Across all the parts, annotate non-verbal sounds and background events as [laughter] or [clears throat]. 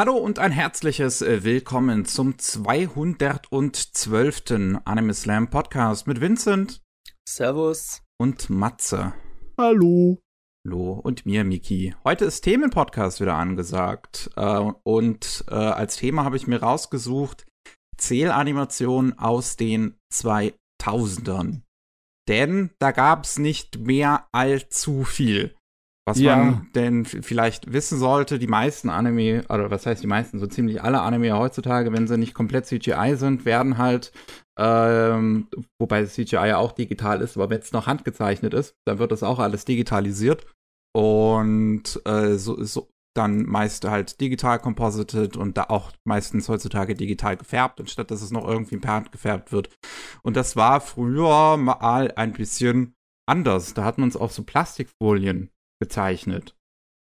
Hallo und ein herzliches äh, Willkommen zum 212. Anime Slam Podcast mit Vincent. Servus. Und Matze. Hallo. Hallo und mir, Miki. Heute ist Themenpodcast wieder angesagt. Äh, und äh, als Thema habe ich mir rausgesucht Zählanimationen aus den 2000ern. Denn da gab es nicht mehr allzu viel. Was ja. man denn vielleicht wissen sollte, die meisten Anime, oder was heißt die meisten, so ziemlich alle Anime heutzutage, wenn sie nicht komplett CGI sind, werden halt, ähm, wobei CGI ja auch digital ist, aber wenn es noch handgezeichnet ist, dann wird das auch alles digitalisiert. Und äh, so, so dann meist halt digital composited und da auch meistens heutzutage digital gefärbt, anstatt dass es noch irgendwie per Hand gefärbt wird. Und das war früher mal ein bisschen anders. Da hatten uns auch so Plastikfolien gezeichnet.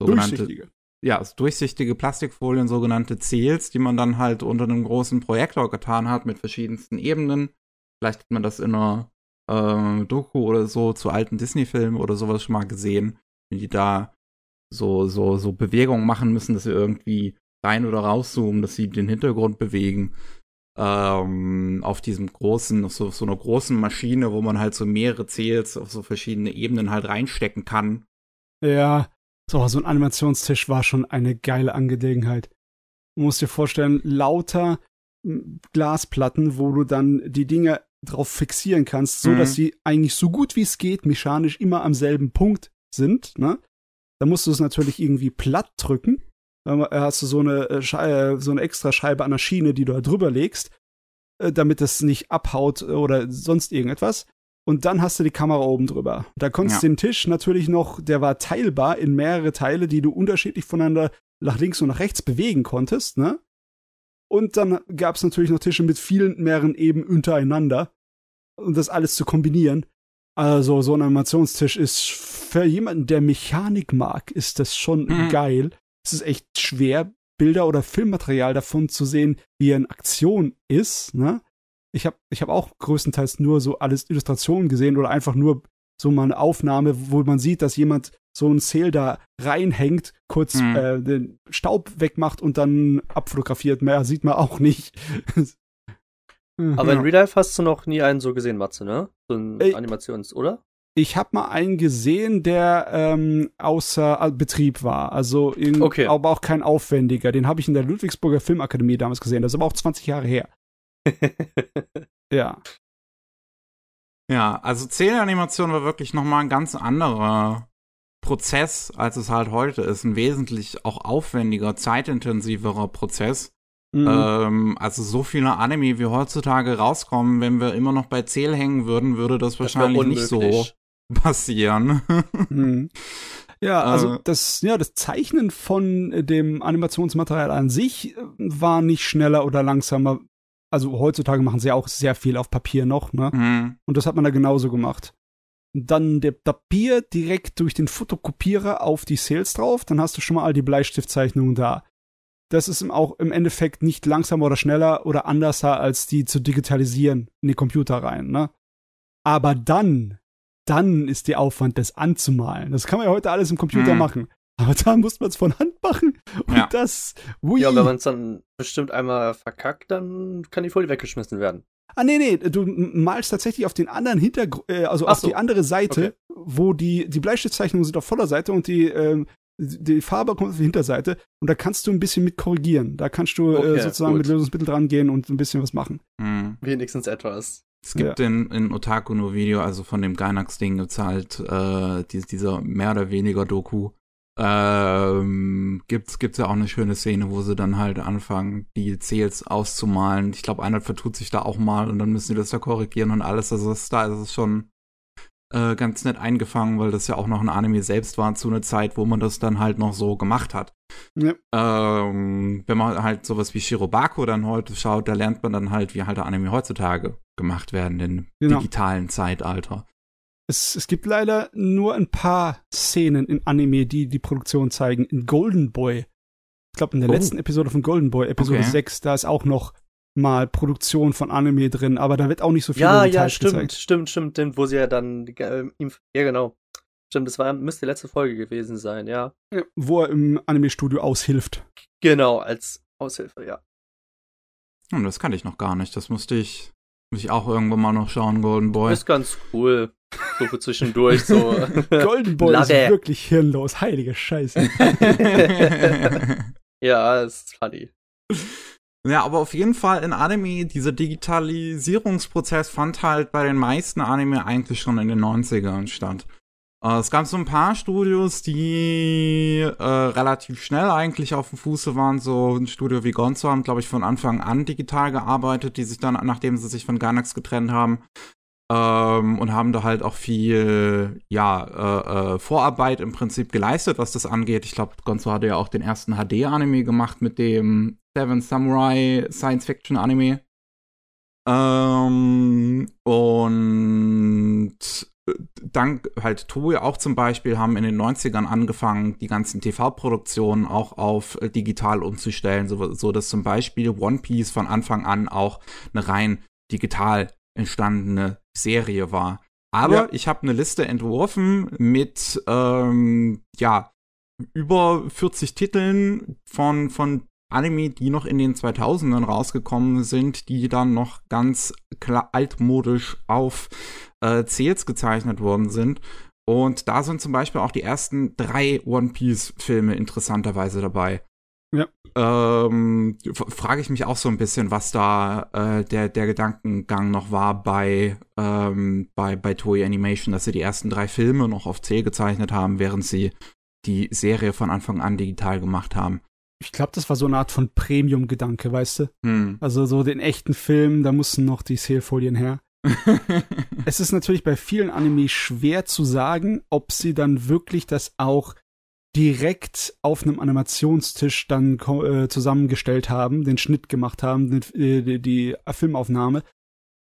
Durchsichtige. Ja, durchsichtige Plastikfolien, sogenannte Zähls, die man dann halt unter einem großen Projektor getan hat mit verschiedensten Ebenen. Vielleicht hat man das in einer äh, Doku oder so zu alten Disney-Filmen oder sowas schon mal gesehen, wie die da so, so, so Bewegungen machen müssen, dass sie irgendwie rein oder rauszoomen, dass sie den Hintergrund bewegen. Ähm, auf diesem großen, auf so, so einer großen Maschine, wo man halt so mehrere Zähls auf so verschiedene Ebenen halt reinstecken kann. Ja, so, so ein Animationstisch war schon eine geile Angelegenheit. Du musst dir vorstellen, lauter Glasplatten, wo du dann die Dinge drauf fixieren kannst, so mhm. dass sie eigentlich so gut wie es geht mechanisch immer am selben Punkt sind, ne? Da musst du es natürlich irgendwie platt drücken. Dann hast du so eine, äh, äh, so eine extra Scheibe an der Schiene, die du da drüber legst, äh, damit es nicht abhaut oder sonst irgendetwas. Und dann hast du die Kamera oben drüber. Da konntest du ja. den Tisch natürlich noch, der war teilbar in mehrere Teile, die du unterschiedlich voneinander nach links und nach rechts bewegen konntest, ne? Und dann gab es natürlich noch Tische mit vielen mehreren Eben untereinander. Und das alles zu kombinieren. Also so ein Animationstisch ist für jemanden, der Mechanik mag, ist das schon mhm. geil. Es ist echt schwer, Bilder oder Filmmaterial davon zu sehen, wie er in Aktion ist. Ne? Ich habe ich hab auch größtenteils nur so alles Illustrationen gesehen oder einfach nur so mal eine Aufnahme, wo man sieht, dass jemand so ein Sale da reinhängt, kurz mhm. äh, den Staub wegmacht und dann abfotografiert. Mehr sieht man auch nicht. [laughs] Aber in Real Life hast du noch nie einen so gesehen, Matze, ne? So ein äh, Animations, oder? Ich habe mal einen gesehen, der ähm, außer äh, Betrieb war. Also in, okay. aber auch kein aufwendiger. Den habe ich in der Ludwigsburger Filmakademie damals gesehen. Das ist aber auch 20 Jahre her. [laughs] ja. Ja, also Zählenanimation war wirklich noch mal ein ganz anderer Prozess, als es halt heute ist. Ein wesentlich auch aufwendiger, zeitintensiverer Prozess. Mhm. Ähm, also so viele Anime wie heutzutage rauskommen, wenn wir immer noch bei Zähl hängen würden, würde das wahrscheinlich das nicht so [laughs] passieren. mhm. Ja, also äh, das, ja, das Zeichnen von dem Animationsmaterial an sich äh, war nicht schneller oder langsamer. Also heutzutage machen sie auch sehr viel auf Papier noch, ne? Mhm. Und das hat man da genauso gemacht. Dann der Papier direkt durch den Fotokopierer auf die Sales drauf, dann hast du schon mal all die Bleistiftzeichnungen da das ist auch im Endeffekt nicht langsamer oder schneller oder anderser, als die zu digitalisieren in die Computer rein, ne? Aber dann, dann ist der Aufwand, das anzumalen. Das kann man ja heute alles im Computer hm. machen. Aber da muss man es von Hand machen. Und ja. das, ui. Ja, wenn man es dann bestimmt einmal verkackt, dann kann die Folie weggeschmissen werden. Ah, nee, nee, du malst tatsächlich auf den anderen Hintergrund, äh, also Ach auf so. die andere Seite, okay. wo die, die Bleistiftzeichnungen sind auf voller Seite und die ähm, die Farbe kommt auf die Hinterseite und da kannst du ein bisschen mit korrigieren. Da kannst du äh, okay, äh, sozusagen gut. mit Lösungsmittel dran gehen und ein bisschen was machen. Mhm. Wenigstens etwas. Es gibt ja. in, in Otaku no Video, also von dem Gainax-Ding halt äh, die, dieser mehr oder weniger Doku. Ähm, gibt's, gibt's ja auch eine schöne Szene, wo sie dann halt anfangen, die Zähls auszumalen. Ich glaube, einer vertut sich da auch mal und dann müssen sie das da korrigieren und alles. Also das, da ist es schon äh, ganz nett eingefangen, weil das ja auch noch ein Anime selbst war zu einer Zeit, wo man das dann halt noch so gemacht hat. Ja. Ähm, wenn man halt sowas wie Shirobako dann heute schaut, da lernt man dann halt, wie halt Anime heutzutage gemacht werden im genau. digitalen Zeitalter. Es, es gibt leider nur ein paar Szenen in Anime, die die Produktion zeigen. In Golden Boy. Ich glaube, in der oh. letzten Episode von Golden Boy, Episode okay. 6, da ist auch noch mal Produktion von Anime drin, aber da wird auch nicht so viel Ja, ja, stimmt, gezeigt. stimmt, stimmt, stimmt, wo sie ja dann äh, ihm, ja genau. Stimmt, das war müsste die letzte Folge gewesen sein, ja. ja wo er im Anime-Studio aushilft. Genau, als Aushilfe, ja. Hm, das kannte ich noch gar nicht. Das musste ich, muss ich auch irgendwann mal noch schauen, Golden Boy. Ist ganz cool. So für zwischendurch, so. [laughs] Golden Boy ist wirklich hirnlos. Heilige Scheiße. [laughs] ja, ist funny. Ja, aber auf jeden Fall in Anime, dieser Digitalisierungsprozess fand halt bei den meisten Anime eigentlich schon in den 90ern statt. Äh, es gab so ein paar Studios, die äh, relativ schnell eigentlich auf dem Fuße waren. So ein Studio wie Gonzo haben, glaube ich, von Anfang an digital gearbeitet, die sich dann, nachdem sie sich von Gainax getrennt haben, ähm, und haben da halt auch viel, ja, äh, äh, Vorarbeit im Prinzip geleistet, was das angeht. Ich glaube, Gonzo hatte ja auch den ersten HD-Anime gemacht mit dem Seven Samurai Science-Fiction-Anime. Ähm, und äh, dank halt Toei auch zum Beispiel haben in den 90ern angefangen, die ganzen TV-Produktionen auch auf äh, digital umzustellen, so, so dass zum Beispiel One Piece von Anfang an auch eine rein digital entstandene Serie war. Aber ja. ich habe eine Liste entworfen mit ähm, ja über 40 Titeln von von Anime, die noch in den 2000ern rausgekommen sind, die dann noch ganz altmodisch auf äh, Zähls gezeichnet worden sind. Und da sind zum Beispiel auch die ersten drei One Piece-Filme interessanterweise dabei. Ja. Ähm, frage ich mich auch so ein bisschen, was da äh, der, der Gedankengang noch war bei, ähm, bei, bei Toei Animation, dass sie die ersten drei Filme noch auf C gezeichnet haben, während sie die Serie von Anfang an digital gemacht haben. Ich glaube, das war so eine Art von Premium-Gedanke, weißt du? Hm. Also so den echten Film, da mussten noch die Sale-Folien her. [laughs] es ist natürlich bei vielen Anime schwer zu sagen, ob sie dann wirklich das auch direkt auf einem Animationstisch dann äh, zusammengestellt haben, den Schnitt gemacht haben, den, äh, die, die Filmaufnahme,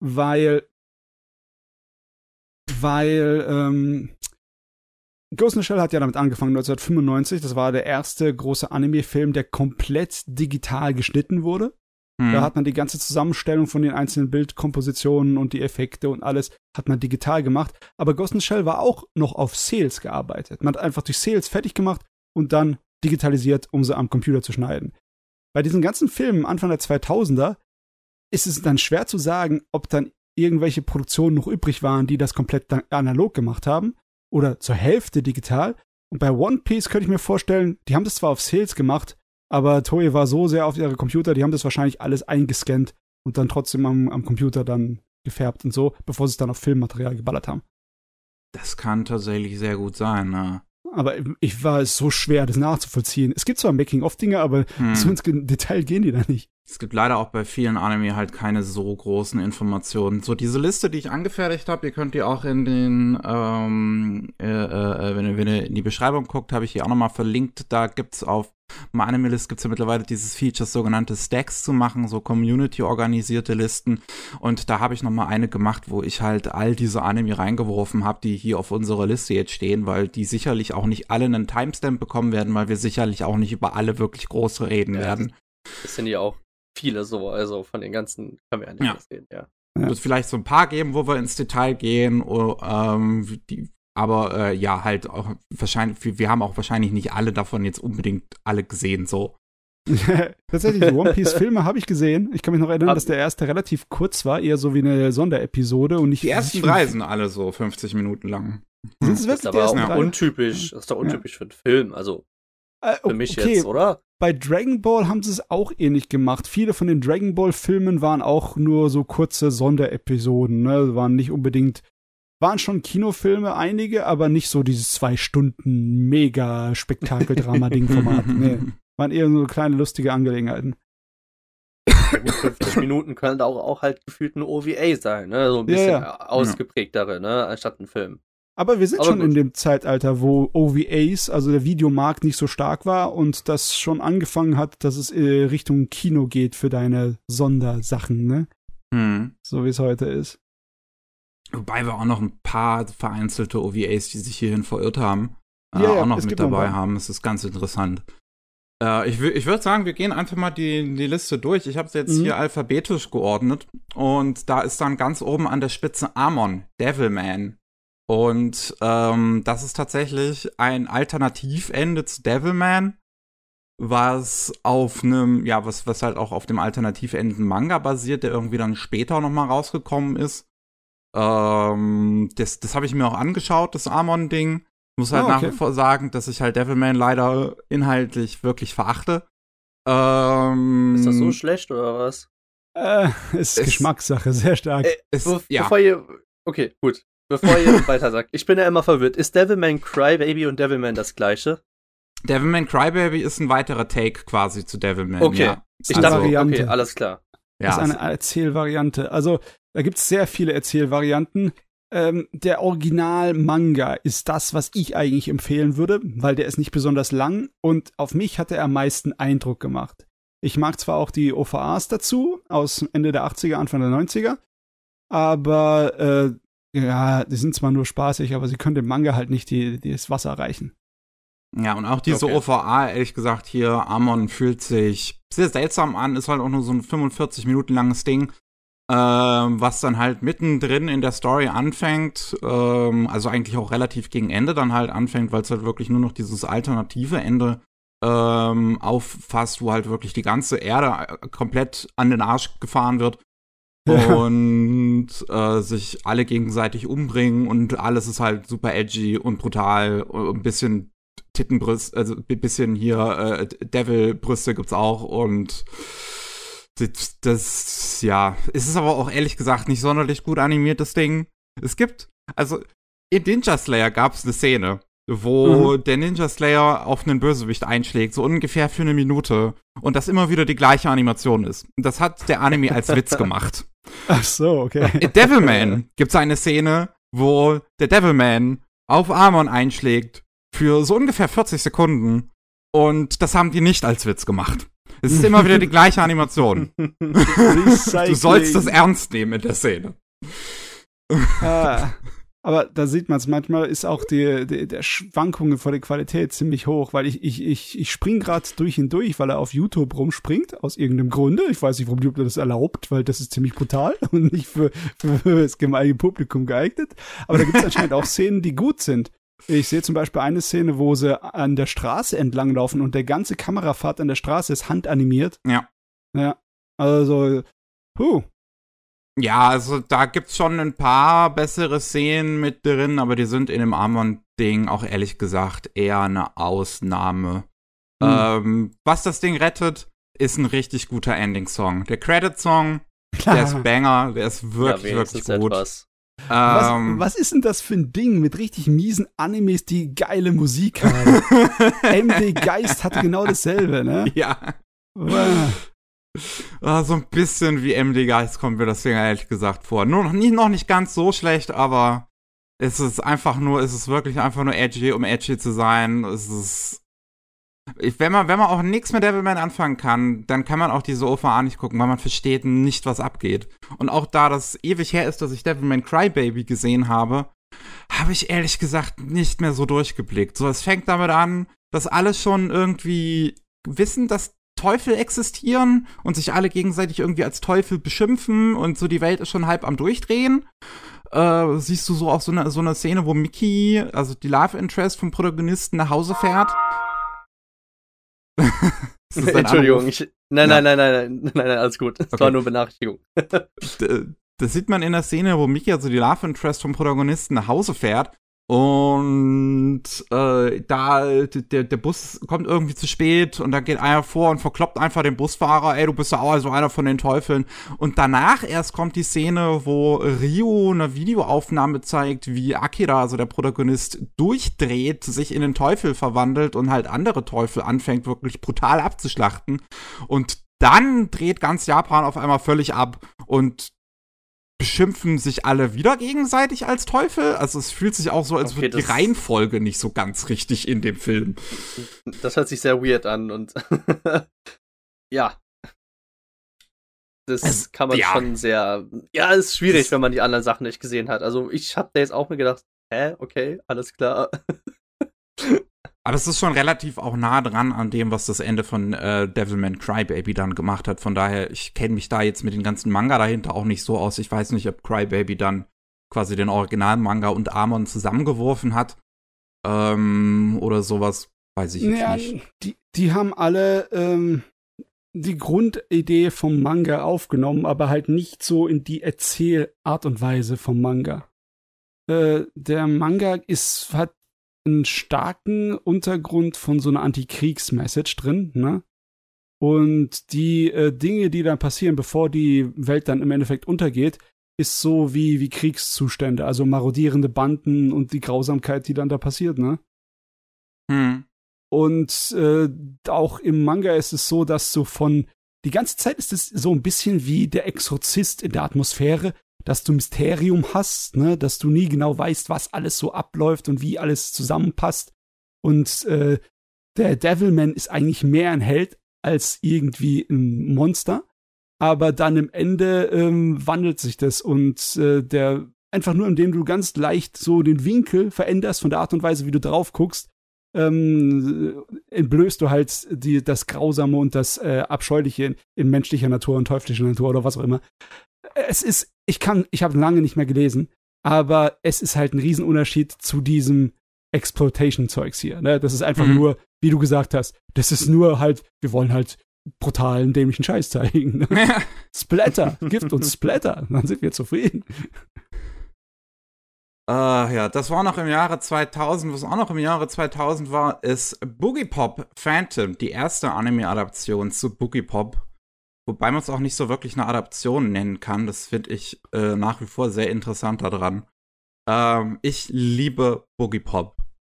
weil weil ähm, Ghost in the Shell hat ja damit angefangen 1995. Das war der erste große Anime-Film, der komplett digital geschnitten wurde. Mhm. Da hat man die ganze Zusammenstellung von den einzelnen Bildkompositionen und die Effekte und alles hat man digital gemacht. Aber Ghost in Shell war auch noch auf Sales gearbeitet. Man hat einfach durch Sales fertig gemacht und dann digitalisiert, um sie am Computer zu schneiden. Bei diesen ganzen Filmen Anfang der 2000er ist es dann schwer zu sagen, ob dann irgendwelche Produktionen noch übrig waren, die das komplett analog gemacht haben oder zur Hälfte digital. Und bei One Piece könnte ich mir vorstellen, die haben das zwar auf Sales gemacht, aber Toei war so sehr auf ihre Computer, die haben das wahrscheinlich alles eingescannt und dann trotzdem am, am Computer dann gefärbt und so, bevor sie es dann auf Filmmaterial geballert haben. Das kann tatsächlich sehr gut sein, ne? Aber ich war es so schwer, das nachzuvollziehen. Es gibt zwar Making-of-Dinge, aber hm. so ins Detail gehen die da nicht. Es gibt leider auch bei vielen Anime halt keine so großen Informationen. So diese Liste, die ich angefertigt habe, ihr könnt die auch in den, ähm, äh, äh, wenn, ihr, wenn ihr in die Beschreibung guckt, habe ich hier auch nochmal verlinkt. Da gibt's auf MyAnimeList gibt es ja mittlerweile dieses Feature, sogenannte Stacks zu machen, so Community-organisierte Listen. Und da habe ich nochmal eine gemacht, wo ich halt all diese Anime reingeworfen habe, die hier auf unserer Liste jetzt stehen, weil die sicherlich auch nicht alle einen Timestamp bekommen werden, weil wir sicherlich auch nicht über alle wirklich groß reden ja, werden. Das sind ja auch viele so, also von den ganzen können wir ja nicht ja. sehen, ja. Es wird vielleicht so ein paar geben, wo wir ins Detail gehen, oder, ähm, die, aber äh, ja, halt auch wahrscheinlich, wir haben auch wahrscheinlich nicht alle davon jetzt unbedingt alle gesehen, so. [laughs] Tatsächlich, die One Piece-Filme habe ich gesehen. Ich kann mich noch erinnern, dass der erste relativ kurz war, eher so wie eine Sonderepisode und nicht. Die ersten drei sind alle so 50 Minuten lang. Sind es wirklich das ist aber auch untypisch. Das ist doch untypisch ja. für einen Film. Also äh, für mich okay. jetzt, oder? bei Dragon Ball haben sie es auch ähnlich gemacht. Viele von den Dragon Ball Filmen waren auch nur so kurze Sonderepisoden, ne? Waren nicht unbedingt, waren schon Kinofilme, einige, aber nicht so dieses zwei Stunden mega Spektakeldrama-Ding-Format. [laughs] nee. Waren eher so kleine lustige Angelegenheiten. 50 Minuten können auch, auch halt gefühlt ein OVA sein, ne? So ein bisschen ja, ja. ausgeprägtere, ne? Anstatt ein Film. Aber wir sind Aber schon gut. in dem Zeitalter, wo OVAs, also der Videomarkt, nicht so stark war und das schon angefangen hat, dass es äh, Richtung Kino geht für deine Sondersachen, ne? Hm. So wie es heute ist. Wobei wir auch noch ein paar vereinzelte OVAs, die sich hierhin verirrt haben, äh, ja, auch noch mit dabei haben. Das ist ganz interessant. Äh, ich ich würde sagen, wir gehen einfach mal die, die Liste durch. Ich habe es jetzt mhm. hier alphabetisch geordnet. Und da ist dann ganz oben an der Spitze Amon, Devilman. Und ähm, das ist tatsächlich ein Alternativende zu Devilman. was auf einem, ja, was, was halt auch auf dem alternativ endenden Manga basiert, der irgendwie dann später nochmal rausgekommen ist. Ähm, das das habe ich mir auch angeschaut, das Amon-Ding. Muss halt oh, okay. nach wie vor sagen, dass ich halt Devilman leider inhaltlich wirklich verachte. Ähm, ist das so schlecht oder was? Äh, ist es, Geschmackssache, sehr stark. Äh, es, be ja. Bevor ihr, okay, gut. Bevor ihr [laughs] weiter sagt, ich bin ja immer verwirrt. Ist Devilman Crybaby und Devilman das gleiche? Devilman Crybaby ist ein weiterer Take quasi zu Devilman. Okay, ja. ich also, dachte, okay, alles klar. Ja, das ist eine Erzählvariante. Also, da gibt es sehr viele Erzählvarianten. Ähm, der Original-Manga ist das, was ich eigentlich empfehlen würde, weil der ist nicht besonders lang und auf mich hat er am meisten Eindruck gemacht. Ich mag zwar auch die OVAs dazu aus Ende der 80er, Anfang der 90er, aber äh, ja, die sind zwar nur spaßig, aber sie können dem Manga halt nicht die, die das Wasser reichen. Ja, und auch diese okay. OVA, ehrlich gesagt, hier, Amon fühlt sich sehr seltsam an, ist halt auch nur so ein 45 Minuten langes Ding, ähm, was dann halt mittendrin in der Story anfängt, ähm, also eigentlich auch relativ gegen Ende dann halt anfängt, weil es halt wirklich nur noch dieses alternative Ende ähm, auffasst, wo halt wirklich die ganze Erde äh, komplett an den Arsch gefahren wird und äh, sich alle gegenseitig umbringen und alles ist halt super edgy und brutal, ein bisschen Tittenbrüste, also ein bisschen hier äh, Devil-Brüste gibt's auch und das, das, ja, es ist aber auch ehrlich gesagt nicht sonderlich gut animiert, das Ding. Es gibt, also in Ninja Slayer gab es eine Szene, wo mhm. der Ninja Slayer auf einen Bösewicht einschlägt, so ungefähr für eine Minute. Und das immer wieder die gleiche Animation ist. Das hat der Anime als Witz [laughs] gemacht. Ach so, okay. In Devilman [laughs] gibt es eine Szene, wo der Devilman auf Amon einschlägt für so ungefähr 40 Sekunden. Und das haben die nicht als Witz gemacht. Es ist immer wieder die gleiche Animation. [laughs] du sollst das ernst nehmen in der Szene. Ah, [laughs] aber da sieht man es, manchmal ist auch die, die, der Schwankungen vor der Qualität ziemlich hoch, weil ich, ich, ich, ich spring gerade durch und durch, weil er auf YouTube rumspringt, aus irgendeinem Grunde. Ich weiß nicht, warum YouTube das erlaubt, weil das ist ziemlich brutal [laughs] und nicht für, für das gemeine Publikum geeignet. Aber da gibt es anscheinend auch Szenen, die gut sind. Ich sehe zum Beispiel eine Szene, wo sie an der Straße entlanglaufen und der ganze Kamerafahrt an der Straße ist handanimiert. Ja. Ja. Also, puh, ja, also da gibt's schon ein paar bessere Szenen mit drin, aber die sind in dem Armand-Ding auch ehrlich gesagt eher eine Ausnahme. Mhm. Ähm, was das Ding rettet, ist ein richtig guter Ending-Song. Der Credit-Song, der ist Banger, der ist wirklich, ja, wirklich gut. Etwas. Was, ähm, was, ist denn das für ein Ding mit richtig miesen Animes, die geile Musik haben? [laughs] MD Geist hatte genau dasselbe, ne? Ja. Ah, so ein bisschen wie MD Geist kommt mir das Ding ehrlich gesagt vor. Nur noch nicht, noch nicht ganz so schlecht, aber es ist einfach nur, es ist wirklich einfach nur edgy, um edgy zu sein. Es ist. Ich, wenn, man, wenn man auch nichts mit Devilman anfangen kann, dann kann man auch diese OVA nicht gucken, weil man versteht nicht, was abgeht. Und auch da das ewig her ist, dass ich Devilman Crybaby gesehen habe, habe ich ehrlich gesagt nicht mehr so durchgeblickt. So, es fängt damit an, dass alle schon irgendwie wissen, dass Teufel existieren und sich alle gegenseitig irgendwie als Teufel beschimpfen und so die Welt ist schon halb am Durchdrehen. Äh, siehst du so auch so eine, so eine Szene, wo Mickey, also die Love Interest vom Protagonisten, nach Hause fährt. [laughs] [laughs] Entschuldigung, ich, nein, ja. nein, nein, nein, nein, nein, nein, alles gut. Das okay. war nur Benachrichtigung. das sieht man in der Szene, wo Mickey, also die Love Interest vom Protagonisten, nach Hause fährt und äh, da der, der Bus kommt irgendwie zu spät und dann geht einer vor und verkloppt einfach den Busfahrer, ey, du bist ja auch also einer von den Teufeln. Und danach erst kommt die Szene, wo Rio eine Videoaufnahme zeigt, wie Akira, also der Protagonist, durchdreht, sich in den Teufel verwandelt und halt andere Teufel anfängt, wirklich brutal abzuschlachten. Und dann dreht ganz Japan auf einmal völlig ab und beschimpfen sich alle wieder gegenseitig als Teufel. Also es fühlt sich auch so, als okay, würde die Reihenfolge nicht so ganz richtig in dem Film. Das hört sich sehr weird an und [laughs] ja. Das es, kann man ja. schon sehr. Ja, es ist schwierig, das wenn man die anderen Sachen nicht gesehen hat. Also ich hab da jetzt auch mir gedacht, hä, okay, alles klar. [laughs] Aber es ist schon relativ auch nah dran an dem, was das Ende von äh, Devilman Crybaby dann gemacht hat. Von daher, ich kenne mich da jetzt mit den ganzen Manga dahinter auch nicht so aus. Ich weiß nicht, ob Crybaby dann quasi den originalen Manga und Amon zusammengeworfen hat. Ähm, oder sowas. Weiß ich jetzt ja, nicht. Die, die haben alle ähm, die Grundidee vom Manga aufgenommen, aber halt nicht so in die Erzählart und Weise vom Manga. Äh, der Manga ist, hat einen starken Untergrund von so einer Antikriegsmessage drin, ne? Und die äh, Dinge, die dann passieren, bevor die Welt dann im Endeffekt untergeht, ist so wie, wie Kriegszustände, also marodierende Banden und die Grausamkeit, die dann da passiert, ne? Hm. Und äh, auch im Manga ist es so, dass so von die ganze Zeit ist es so ein bisschen wie der Exorzist in der Atmosphäre, dass du Mysterium hast, ne, dass du nie genau weißt, was alles so abläuft und wie alles zusammenpasst. Und äh, der Devilman ist eigentlich mehr ein Held als irgendwie ein Monster. Aber dann im Ende ähm, wandelt sich das und äh, der einfach nur, indem du ganz leicht so den Winkel veränderst von der Art und Weise, wie du drauf guckst, ähm, entblößt du halt die, das Grausame und das äh, Abscheuliche in, in, menschlicher Natur und teuflischer Natur oder was auch immer. Es ist, ich kann, ich habe lange nicht mehr gelesen, aber es ist halt ein Riesenunterschied zu diesem Exploitation-Zeugs hier. Ne? Das ist einfach mhm. nur, wie du gesagt hast, das ist nur halt, wir wollen halt brutalen, dämlichen Scheiß zeigen. Ne? Splatter, [laughs] Gift und Splatter, dann sind wir zufrieden. Uh, ja, das war noch im Jahre 2000. Was auch noch im Jahre 2000 war, ist Boogie Pop Phantom, die erste Anime-Adaption zu Boogie Pop. Wobei man es auch nicht so wirklich eine Adaption nennen kann. Das finde ich äh, nach wie vor sehr interessant daran. Ähm, ich liebe Boogie Pop.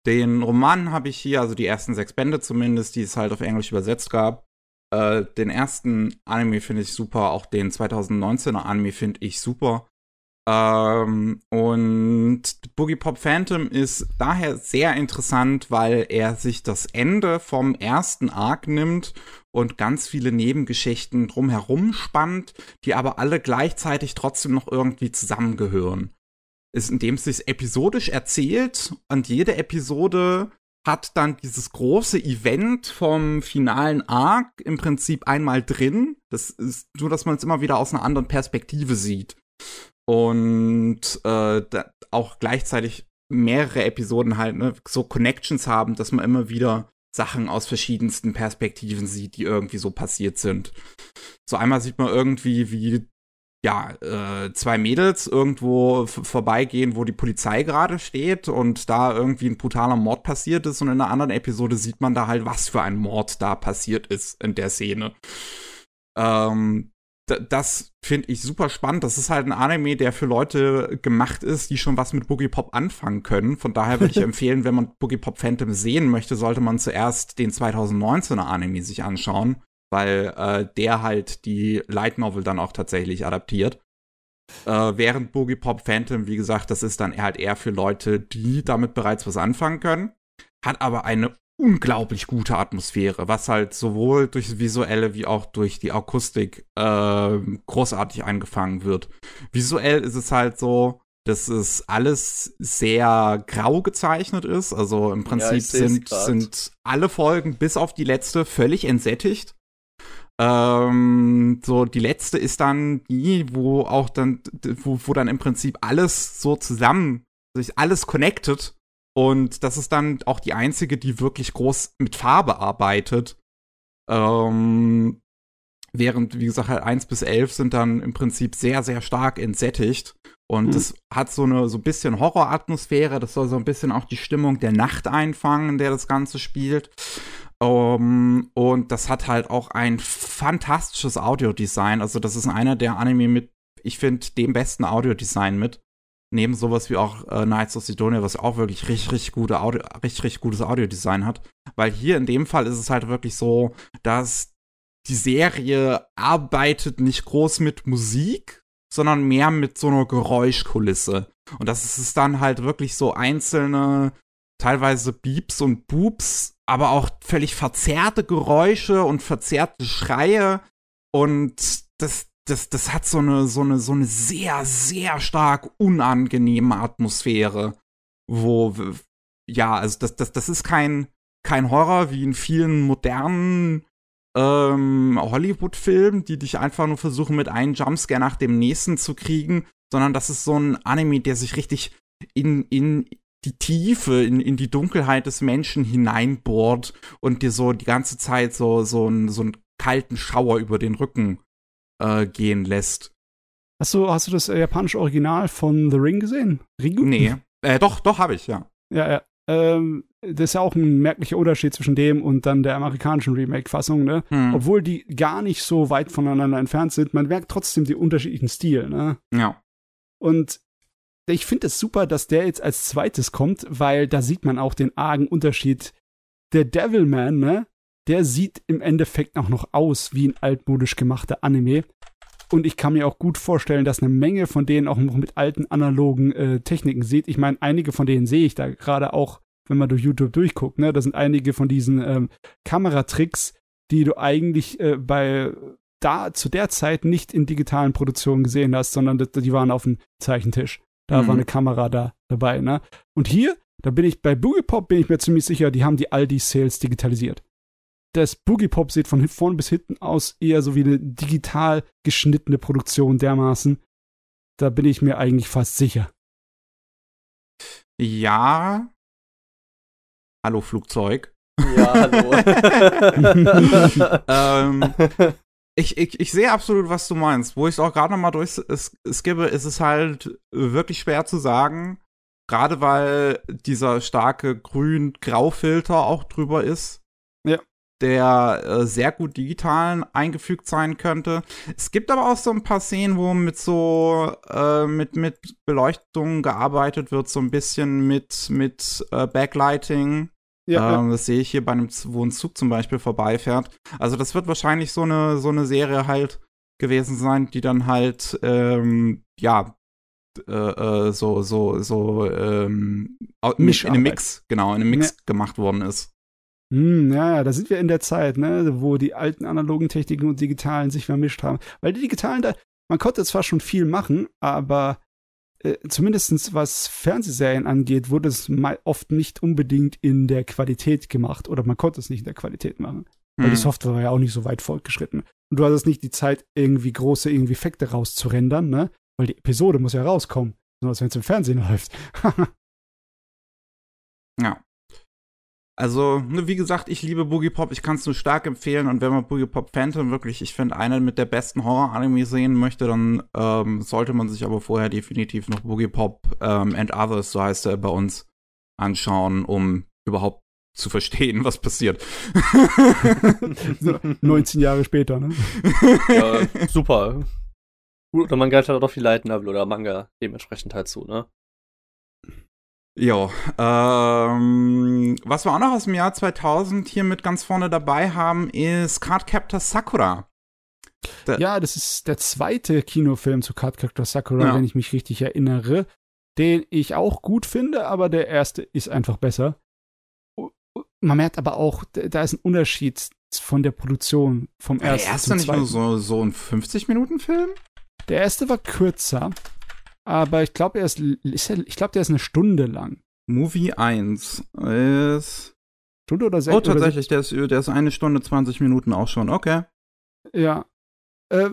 Den Roman habe ich hier, also die ersten sechs Bände zumindest, die es halt auf Englisch übersetzt gab. Äh, den ersten Anime finde ich super, auch den 2019er Anime finde ich super. Ähm, und Boogie Pop Phantom ist daher sehr interessant, weil er sich das Ende vom ersten Arc nimmt und ganz viele Nebengeschichten drumherum spannt, die aber alle gleichzeitig trotzdem noch irgendwie zusammengehören. Ist indem es sich episodisch erzählt und jede Episode hat dann dieses große Event vom finalen Arc im Prinzip einmal drin. Das ist so, dass man es immer wieder aus einer anderen Perspektive sieht und äh, auch gleichzeitig mehrere Episoden halt ne, so Connections haben, dass man immer wieder Sachen aus verschiedensten Perspektiven sieht, die irgendwie so passiert sind. So einmal sieht man irgendwie, wie ja, äh, zwei Mädels irgendwo vorbeigehen, wo die Polizei gerade steht und da irgendwie ein brutaler Mord passiert ist und in einer anderen Episode sieht man da halt, was für ein Mord da passiert ist in der Szene. Ähm, das finde ich super spannend. Das ist halt ein Anime, der für Leute gemacht ist, die schon was mit Boogie Pop anfangen können. Von daher würde ich [laughs] empfehlen, wenn man Boogie Pop Phantom sehen möchte, sollte man zuerst den 2019er Anime sich anschauen, weil äh, der halt die Light Novel dann auch tatsächlich adaptiert. Äh, während Boogie Pop Phantom, wie gesagt, das ist dann halt eher für Leute, die damit bereits was anfangen können. Hat aber eine unglaublich gute Atmosphäre, was halt sowohl durch das Visuelle wie auch durch die Akustik äh, großartig eingefangen wird. Visuell ist es halt so, dass es alles sehr grau gezeichnet ist. Also im Prinzip ja, sind, sind alle Folgen bis auf die letzte völlig entsättigt. Ähm, so, die letzte ist dann die, wo auch dann, wo, wo dann im Prinzip alles so zusammen, sich alles connected und das ist dann auch die einzige, die wirklich groß mit Farbe arbeitet. Ähm, während, wie gesagt, halt 1 bis 11 sind dann im Prinzip sehr, sehr stark entsättigt. Und es mhm. hat so eine so ein bisschen Horroratmosphäre. Das soll so ein bisschen auch die Stimmung der Nacht einfangen, in der das Ganze spielt. Um, und das hat halt auch ein fantastisches Audiodesign. Also, das ist einer der Anime mit, ich finde, dem besten Audiodesign mit neben sowas wie auch äh, Knights of Sidonia, was auch wirklich richtig, richtig, gute Audio, richtig, richtig gutes Audiodesign hat. Weil hier in dem Fall ist es halt wirklich so, dass die Serie arbeitet nicht groß mit Musik, sondern mehr mit so einer Geräuschkulisse. Und das ist dann halt wirklich so einzelne, teilweise Beeps und Boops, aber auch völlig verzerrte Geräusche und verzerrte Schreie. Und das, das, das hat so eine, so eine, so eine sehr, sehr stark unangenehme Atmosphäre. Wo, ja, also das, das, das ist kein, kein Horror wie in vielen modernen ähm, Hollywood-Filmen, die dich einfach nur versuchen, mit einem Jumpscare nach dem nächsten zu kriegen, sondern das ist so ein Anime, der sich richtig in, in die Tiefe, in, in die Dunkelheit des Menschen hineinbohrt und dir so die ganze Zeit so, so, ein, so einen kalten Schauer über den Rücken äh, gehen lässt. Hast du, hast du das japanische Original von The Ring gesehen? Ringu? Nee. Äh, doch, doch, habe ich, ja. Ja, ja. Ähm, das ist ja auch ein merklicher Unterschied zwischen dem und dann der amerikanischen Remake-Fassung, ne? Hm. Obwohl die gar nicht so weit voneinander entfernt sind, man merkt trotzdem die unterschiedlichen Stil, ne? Ja. Und ich finde es super, dass der jetzt als zweites kommt, weil da sieht man auch den argen Unterschied. Der Devilman, ne? Der sieht im Endeffekt auch noch aus wie ein altmodisch gemachter Anime. Und ich kann mir auch gut vorstellen, dass eine Menge von denen auch noch mit alten analogen äh, Techniken sieht. Ich meine, einige von denen sehe ich da gerade auch, wenn man durch YouTube durchguckt. Ne? Da sind einige von diesen ähm, Kameratricks, die du eigentlich äh, bei da zu der Zeit nicht in digitalen Produktionen gesehen hast, sondern die waren auf dem Zeichentisch. Da mhm. war eine Kamera da dabei, ne? Und hier, da bin ich bei Boogie Pop bin ich mir ziemlich sicher, die haben die Aldi Sales digitalisiert. Das Boogie Pop sieht von vorn bis hinten aus eher so wie eine digital geschnittene Produktion dermaßen. Da bin ich mir eigentlich fast sicher. Ja. Hallo Flugzeug. Ja, hallo. [laughs] ähm, ich, ich, ich sehe absolut, was du meinst. Wo ich es auch gerade noch mal durchskippe, ist es halt wirklich schwer zu sagen. Gerade weil dieser starke grün-grau-Filter auch drüber ist. Der äh, sehr gut digital eingefügt sein könnte. Es gibt aber auch so ein paar Szenen, wo mit so äh, mit, mit Beleuchtung gearbeitet wird, so ein bisschen mit, mit äh, Backlighting ja, ähm, Das sehe ich hier bei einem, wo ein Zug zum Beispiel vorbeifährt. Also das wird wahrscheinlich so eine, so eine Serie halt gewesen sein, die dann halt, ähm, ja, äh, äh so, so, so, ähm, in einem Mix, genau, in einem Mix ja. gemacht worden ist. Hm, ja, da sind wir in der Zeit, ne, wo die alten analogen Techniken und digitalen sich vermischt haben. Weil die digitalen da, man konnte zwar schon viel machen, aber äh, zumindest was Fernsehserien angeht, wurde es oft nicht unbedingt in der Qualität gemacht oder man konnte es nicht in der Qualität machen. Weil hm. die Software war ja auch nicht so weit fortgeschritten. Und du hattest nicht die Zeit, irgendwie große irgendwie Effekte rauszurendern, ne? Weil die Episode muss ja rauskommen. Als wenn es im Fernsehen [laughs] läuft. ja. Also, ne, wie gesagt, ich liebe Boogie Pop, ich kann es nur stark empfehlen und wenn man Boogie Pop Phantom wirklich, ich finde, einer mit der besten Horror-Anime sehen möchte, dann ähm, sollte man sich aber vorher definitiv noch Boogie Pop ähm, and Others, so heißt er bei uns, anschauen, um überhaupt zu verstehen, [laughs] was passiert. [laughs] 19 Jahre später, ne? Ja, super. Gut, oder man greift halt auch viel Light Novel oder Manga dementsprechend halt zu, ne? Jo, ähm, was wir auch noch aus dem Jahr 2000 hier mit ganz vorne dabei haben, ist Cardcaptor Sakura. Der ja, das ist der zweite Kinofilm zu Cardcaptor Sakura, ja. wenn ich mich richtig erinnere, den ich auch gut finde, aber der erste ist einfach besser. Man merkt aber auch, da ist ein Unterschied von der Produktion vom ersten. Der erste nicht nur so, so ein 50-Minuten-Film? Der erste war kürzer, aber ich glaube, er ist, ich glaube, der ist eine Stunde lang. Movie 1 ist. Stunde oder sechs? Oh, tatsächlich, der ist, der ist eine Stunde 20 Minuten auch schon. Okay. Ja. Äh,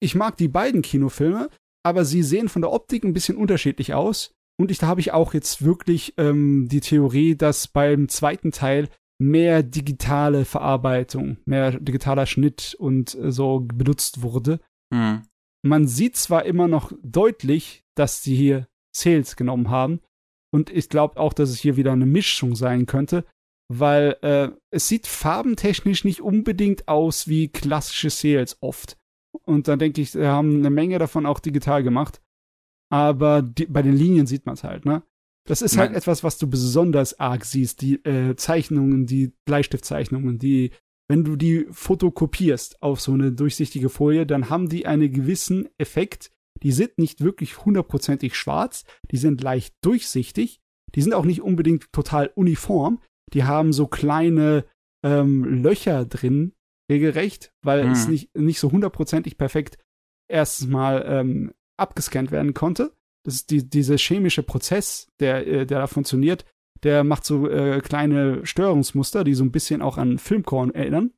ich mag die beiden Kinofilme, aber sie sehen von der Optik ein bisschen unterschiedlich aus. Und ich, da habe ich auch jetzt wirklich ähm, die Theorie, dass beim zweiten Teil mehr digitale Verarbeitung, mehr digitaler Schnitt und äh, so benutzt wurde. Hm. Man sieht zwar immer noch deutlich, dass sie hier Sales genommen haben. Und ich glaube auch, dass es hier wieder eine Mischung sein könnte, weil äh, es sieht farbentechnisch nicht unbedingt aus wie klassische Sales oft. Und dann denke ich, sie haben eine Menge davon auch digital gemacht. Aber die, bei den Linien sieht man es halt, ne? Das ist halt Nein. etwas, was du besonders arg siehst. Die äh, Zeichnungen, die Bleistiftzeichnungen, die, wenn du die fotokopierst auf so eine durchsichtige Folie, dann haben die einen gewissen Effekt, die sind nicht wirklich hundertprozentig schwarz, die sind leicht durchsichtig, die sind auch nicht unbedingt total uniform, die haben so kleine ähm, Löcher drin, regelrecht, weil hm. es nicht, nicht so hundertprozentig perfekt erstens mal ähm, abgescannt werden konnte. Das ist die, dieser chemische Prozess, der, äh, der da funktioniert, der macht so äh, kleine Störungsmuster, die so ein bisschen auch an Filmkorn erinnern.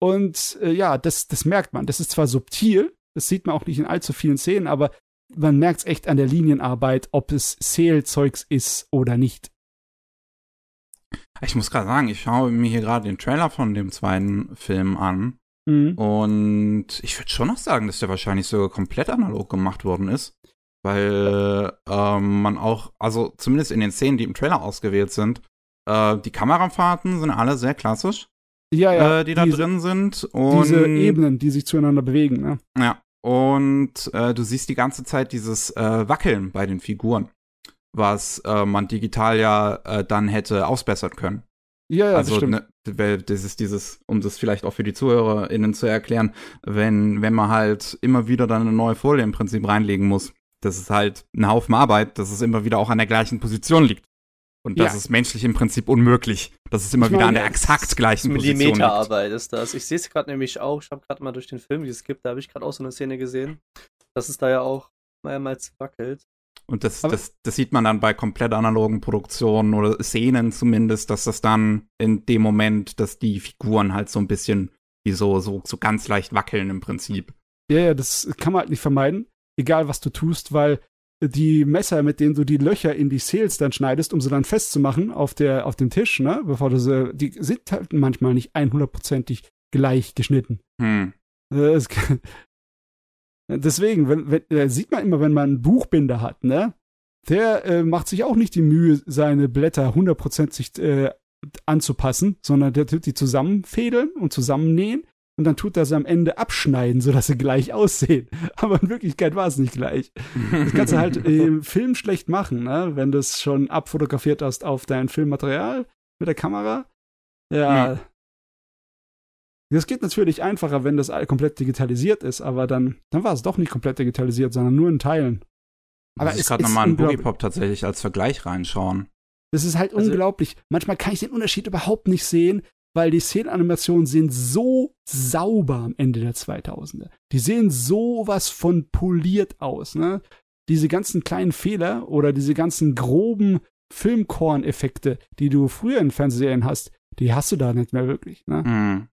Und äh, ja, das, das merkt man. Das ist zwar subtil, das sieht man auch nicht in allzu vielen Szenen, aber man merkt es echt an der Linienarbeit, ob es Sale-Zeugs ist oder nicht. Ich muss gerade sagen, ich schaue mir hier gerade den Trailer von dem zweiten Film an. Mhm. Und ich würde schon noch sagen, dass der wahrscheinlich sogar komplett analog gemacht worden ist. Weil ähm, man auch, also zumindest in den Szenen, die im Trailer ausgewählt sind, äh, die Kamerafahrten sind alle sehr klassisch. Ja, ja. Äh, die da diese, drin sind. Und, diese Ebenen, die sich zueinander bewegen, ne? Ja. Und äh, du siehst die ganze Zeit dieses äh, Wackeln bei den Figuren, was äh, man digital ja äh, dann hätte ausbessern können. Ja, ja, also, das stimmt. Ne, das ist dieses, um das vielleicht auch für die ZuhörerInnen zu erklären, wenn, wenn man halt immer wieder dann eine neue Folie im Prinzip reinlegen muss. Das ist halt ein Haufen Arbeit, dass es immer wieder auch an der gleichen Position liegt. Und das ja. ist menschlich im Prinzip unmöglich. Das ist immer ich wieder an der exakt gleichen Position. Millimeterarbeit ist das. Ich sehe es gerade nämlich auch. Ich habe gerade mal durch den Film geskippt. Da habe ich gerade auch so eine Szene gesehen, dass es da ja auch mehrmals wackelt. Und das, das, das sieht man dann bei komplett analogen Produktionen oder Szenen zumindest, dass das dann in dem Moment, dass die Figuren halt so ein bisschen wie so, so, so ganz leicht wackeln im Prinzip. Ja, ja, das kann man halt nicht vermeiden, egal was du tust, weil die Messer, mit denen du die Löcher in die Sales dann schneidest, um sie dann festzumachen auf der, auf dem Tisch, ne, bevor du sie, die sind halt manchmal nicht 100%ig gleich geschnitten. Hm. Das, deswegen, wenn, wenn, äh, sieht man immer, wenn man einen Buchbinder hat, ne, der äh, macht sich auch nicht die Mühe, seine Blätter hundertprozentig äh, anzupassen, sondern der tut die zusammenfädeln und zusammennähen und dann tut er sie am Ende abschneiden, sodass sie gleich aussehen. [laughs] Aber in Wirklichkeit war es nicht gleich. Das kannst du halt im [laughs] Film schlecht machen, ne? wenn du es schon abfotografiert hast auf dein Filmmaterial mit der Kamera. Ja. Mhm. Das geht natürlich einfacher, wenn das komplett digitalisiert ist, aber dann, dann war es doch nicht komplett digitalisiert, sondern nur in Teilen. Aber ich gerade nochmal einen Boogie Pop tatsächlich als Vergleich reinschauen. Das ist halt also, unglaublich. Manchmal kann ich den Unterschied überhaupt nicht sehen, weil die Szenenanimationen sind so sauber am Ende der 2000er. Die sehen sowas von poliert aus, ne? Diese ganzen kleinen Fehler oder diese ganzen groben Filmkorn-Effekte, die du früher in Fernsehserien hast, die hast du da nicht mehr wirklich, ne? Mhm.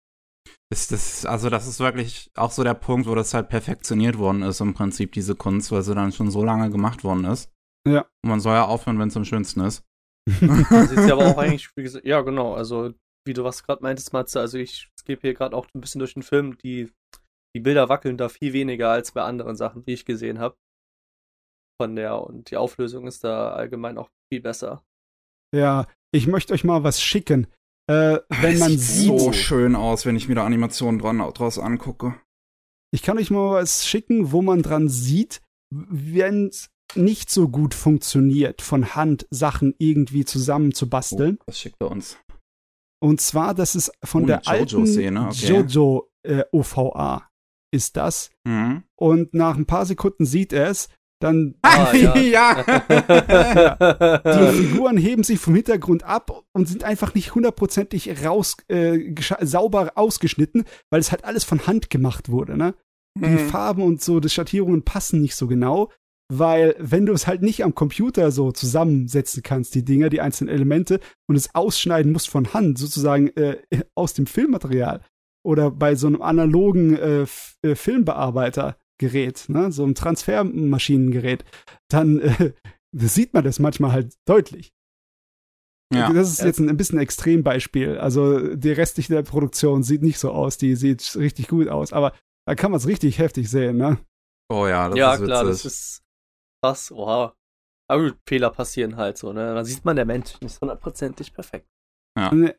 Das, das, also das ist wirklich auch so der Punkt, wo das halt perfektioniert worden ist, im Prinzip, diese Kunst, weil sie dann schon so lange gemacht worden ist. Ja. Und man soll ja aufhören, wenn es am schönsten ist. das ist ja aber auch [laughs] eigentlich, wie gesagt, ja genau, also wie du was gerade meintest, Matze, also ich gebe hier gerade auch ein bisschen durch den Film, die, die Bilder wackeln da viel weniger als bei anderen Sachen, die ich gesehen habe. Von der, und die Auflösung ist da allgemein auch viel besser. Ja, ich möchte euch mal was schicken. Äh, wenn man sieht sieht. so schön aus, wenn ich mir da Animationen dran, draus angucke. Ich kann euch mal was schicken, wo man dran sieht, wenn es nicht so gut funktioniert, von Hand Sachen irgendwie zusammenzubasteln. Oh, das schickt er uns. Und zwar, das ist von oh, der alten okay. Jojo äh, OVA ist das. Mhm. Und nach ein paar Sekunden sieht er es, dann ah, ja. [laughs] ja. [laughs] die Figuren heben sich vom Hintergrund ab und sind einfach nicht hundertprozentig raus äh, sauber ausgeschnitten, weil es halt alles von Hand gemacht wurde. Ne? Die mhm. Farben und so, die Schattierungen passen nicht so genau weil wenn du es halt nicht am Computer so zusammensetzen kannst, die Dinger, die einzelnen Elemente und es ausschneiden musst von Hand, sozusagen äh, [laughs] aus dem Filmmaterial oder bei so einem analogen äh, äh Filmbearbeitergerät, ne, so einem Transfermaschinengerät, dann äh, [laughs] sieht man das manchmal halt deutlich. Ja. Das ist jetzt ein, ein bisschen ein Extrembeispiel. Also die restliche Produktion sieht nicht so aus, die sieht richtig gut aus, aber da kann man es richtig heftig sehen, ne? Oh ja, das ja, ist klar, das ist krass, oha. Aber gut, Fehler passieren halt so, ne? Da sieht man, der Mensch nicht hundertprozentig perfekt. Ja. Ne.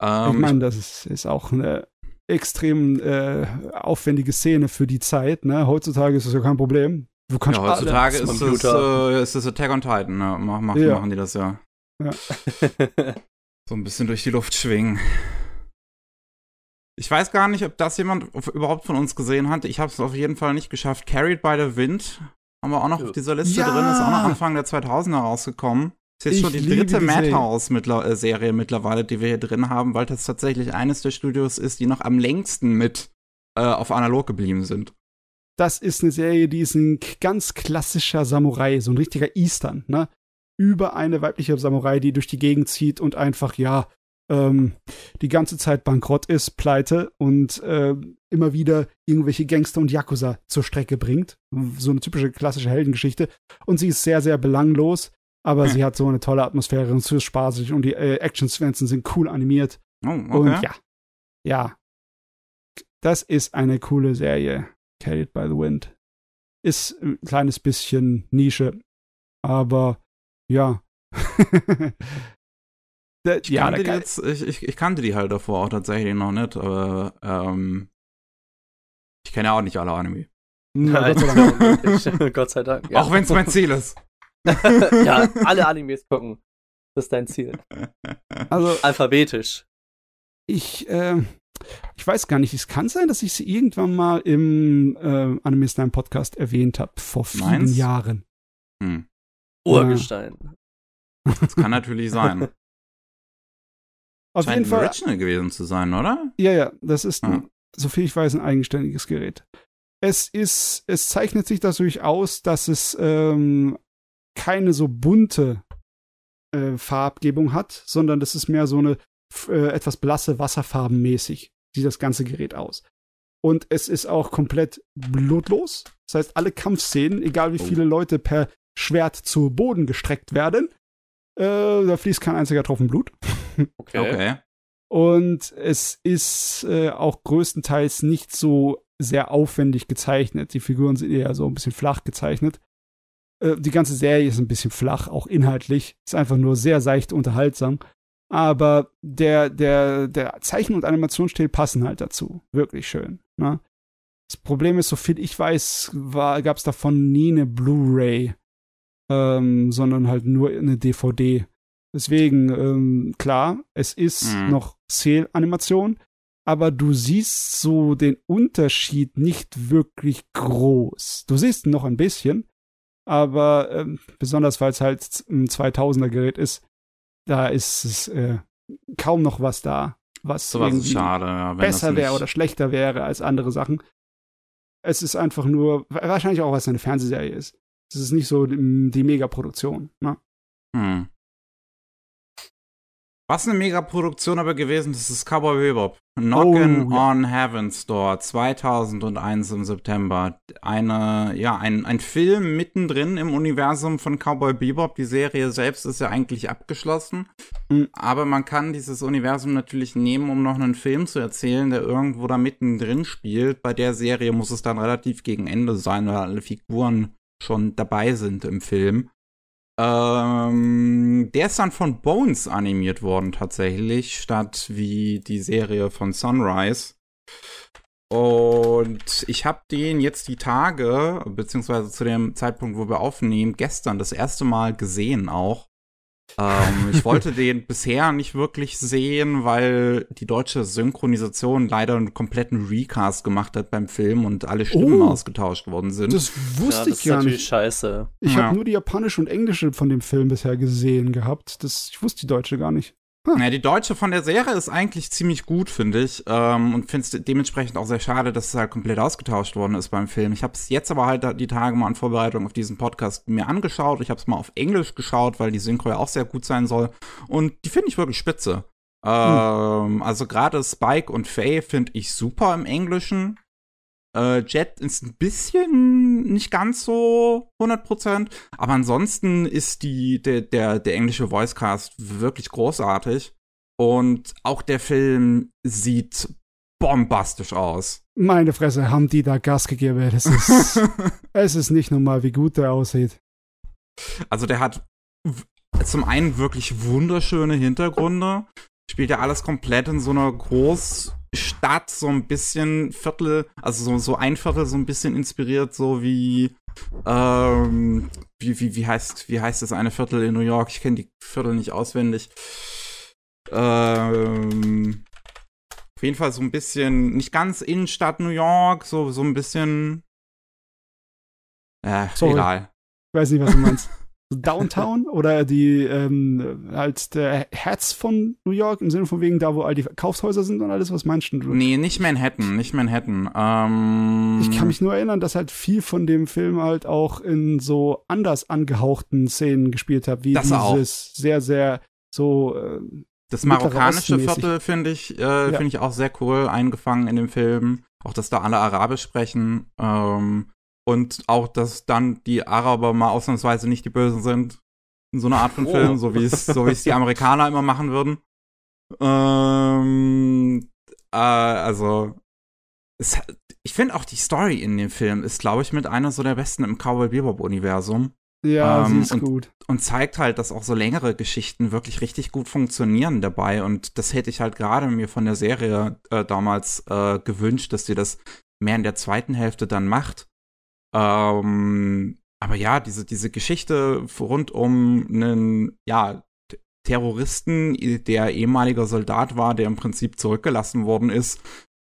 Um, ich meine, das ist, ist, auch eine extrem äh, aufwendige Szene für die Zeit, ne? Heutzutage ist das ja kein Problem. Du kannst ja, heutzutage ist es, äh, ist es Attack on Titan, ne? Mach, mach, ja. Machen die das ja. Ja. [laughs] so ein bisschen durch die Luft schwingen. Ich weiß gar nicht, ob das jemand überhaupt von uns gesehen hat. Ich habe es auf jeden Fall nicht geschafft. Carried by the Wind haben wir auch noch auf dieser Liste ja. drin. Ist auch noch Anfang der 2000er rausgekommen. Ist jetzt ich schon die dritte Madhouse-Serie mittlerweile, die wir hier drin haben, weil das tatsächlich eines der Studios ist, die noch am längsten mit äh, auf analog geblieben sind. Das ist eine Serie, die ist ein ganz klassischer Samurai, so ein richtiger Eastern, ne? Über eine weibliche Samurai, die durch die Gegend zieht und einfach, ja, ähm, die ganze Zeit bankrott ist, pleite und äh, immer wieder irgendwelche Gangster und Yakuza zur Strecke bringt. So eine typische klassische Heldengeschichte. Und sie ist sehr, sehr belanglos, aber hm. sie hat so eine tolle Atmosphäre und ist spaßig und die äh, Action-Sequenzen sind cool animiert. Oh, okay. Und ja, ja, das ist eine coole Serie. Carried by the Wind. Ist ein kleines bisschen Nische, aber ja. [laughs] ich, ja, kannte jetzt, ich, ich, ich, kannte die halt davor auch tatsächlich noch nicht, aber ähm, ich kenne ja auch nicht alle Anime. Nein, Gott sei Dank. Gott sei Dank ja. Auch wenn es mein Ziel ist. [laughs] ja, alle Animes gucken. Das ist dein Ziel. [laughs] Also alphabetisch. Ich, äh, ich weiß gar nicht, es kann sein, dass ich sie irgendwann mal im äh, Anime Slime Podcast erwähnt habe, vor vielen Meins? Jahren. Hm. Urgestein. Das kann natürlich sein. [laughs] Auf Scheint jeden Fall. Original gewesen zu sein, oder? Ja, ja, das ist, ja. ein, soviel ich weiß, ein eigenständiges Gerät. Es ist, es zeichnet sich dadurch aus, dass es ähm, keine so bunte äh, Farbgebung hat, sondern das ist mehr so eine äh, etwas blasse Wasserfarbenmäßig sieht das ganze Gerät aus. Und es ist auch komplett blutlos. Das heißt, alle Kampfszenen, egal wie oh. viele Leute per Schwert zu Boden gestreckt werden, äh, da fließt kein einziger Tropfen Blut. Okay. okay. Und es ist äh, auch größtenteils nicht so sehr aufwendig gezeichnet. Die Figuren sind eher so ein bisschen flach gezeichnet. Äh, die ganze Serie ist ein bisschen flach, auch inhaltlich. Ist einfach nur sehr seicht unterhaltsam. Aber der, der, der Zeichen- und Animationsstil passen halt dazu. Wirklich schön. Ne? Das Problem ist, so viel ich weiß, gab es davon nie eine Blu-ray, ähm, sondern halt nur eine DVD. Deswegen, ähm, klar, es ist mhm. noch Sale-Animation, aber du siehst so den Unterschied nicht wirklich groß. Du siehst noch ein bisschen, aber ähm, besonders weil es halt ein 2000er Gerät ist, da ist es äh, kaum noch was da, was so was schade, ja, besser wäre oder schlechter wäre als andere Sachen. Es ist einfach nur, wahrscheinlich auch, weil es eine Fernsehserie ist. Es ist nicht so die, die Megaproduktion. Ne? Hm. Was eine Megaproduktion aber gewesen, das ist Cowboy Bebop. Knockin' oh, ja. on Heaven's Door 2001 im September. Eine, ja, ein, ein Film mittendrin im Universum von Cowboy Bebop. Die Serie selbst ist ja eigentlich abgeschlossen. Mhm. Aber man kann dieses Universum natürlich nehmen, um noch einen Film zu erzählen, der irgendwo da mittendrin spielt. Bei der Serie muss es dann relativ gegen Ende sein, weil alle Figuren schon dabei sind im Film. Ähm, der ist dann von Bones animiert worden tatsächlich, statt wie die Serie von Sunrise. Und ich habe den jetzt die Tage, beziehungsweise zu dem Zeitpunkt, wo wir aufnehmen, gestern das erste Mal gesehen auch. Ähm, ich [laughs] wollte den bisher nicht wirklich sehen, weil die deutsche Synchronisation leider einen kompletten Recast gemacht hat beim Film und alle Stimmen oh, ausgetauscht worden sind. Das wusste ja, ich gar nicht. scheiße. Ich ja. habe nur die japanische und englische von dem Film bisher gesehen gehabt. Das, ich wusste die deutsche gar nicht. Hm. Ja, die deutsche von der Serie ist eigentlich ziemlich gut, finde ich. Ähm, und finde es dementsprechend auch sehr schade, dass es halt komplett ausgetauscht worden ist beim Film. Ich habe es jetzt aber halt die Tage mal in Vorbereitung auf diesen Podcast mir angeschaut. Ich habe es mal auf Englisch geschaut, weil die Synchro ja auch sehr gut sein soll. Und die finde ich wirklich spitze. Hm. Ähm, also gerade Spike und Faye finde ich super im Englischen. Äh, Jet ist ein bisschen nicht ganz so 100%, aber ansonsten ist die, der, der, der englische Voicecast wirklich großartig. Und auch der Film sieht bombastisch aus. Meine Fresse, haben die da Gas gegeben. Es ist, [laughs] es ist nicht normal, wie gut der aussieht. Also der hat zum einen wirklich wunderschöne Hintergründe. Spielt ja alles komplett in so einer groß Stadt so ein bisschen Viertel, also so, so ein Viertel so ein bisschen inspiriert, so wie, ähm, wie, wie, wie heißt, wie heißt das eine Viertel in New York? Ich kenne die Viertel nicht auswendig. Ähm, auf jeden Fall so ein bisschen, nicht ganz Innenstadt New York, so, so ein bisschen. Äh, Sorry. egal. Ich weiß nicht, was du meinst. [laughs] Downtown [laughs] oder die ähm, halt der Herz von New York im Sinne von wegen da, wo all die Kaufhäuser sind und alles, was meinst du? Nee, nicht Manhattan, nicht Manhattan. Ähm ich kann mich nur erinnern, dass halt viel von dem Film halt auch in so anders angehauchten Szenen gespielt hat, wie das dieses auch. sehr, sehr so äh, das marokkanische Viertel finde ich, äh, ja. finde ich auch sehr cool eingefangen in dem Film. Auch, dass da alle Arabisch sprechen. Ähm, und auch, dass dann die Araber mal ausnahmsweise nicht die Bösen sind. In so einer Art von oh. Film, so wie es, so wie es die Amerikaner immer machen würden. Ähm, äh, also, es, ich finde auch die Story in dem Film ist, glaube ich, mit einer so der besten im Cowboy Bebop Universum. Ja, ähm, sie ist und, gut. Und zeigt halt, dass auch so längere Geschichten wirklich richtig gut funktionieren dabei. Und das hätte ich halt gerade mir von der Serie äh, damals äh, gewünscht, dass sie das mehr in der zweiten Hälfte dann macht. Ähm, aber ja, diese, diese Geschichte rund um einen, ja, Terroristen, der ehemaliger Soldat war, der im Prinzip zurückgelassen worden ist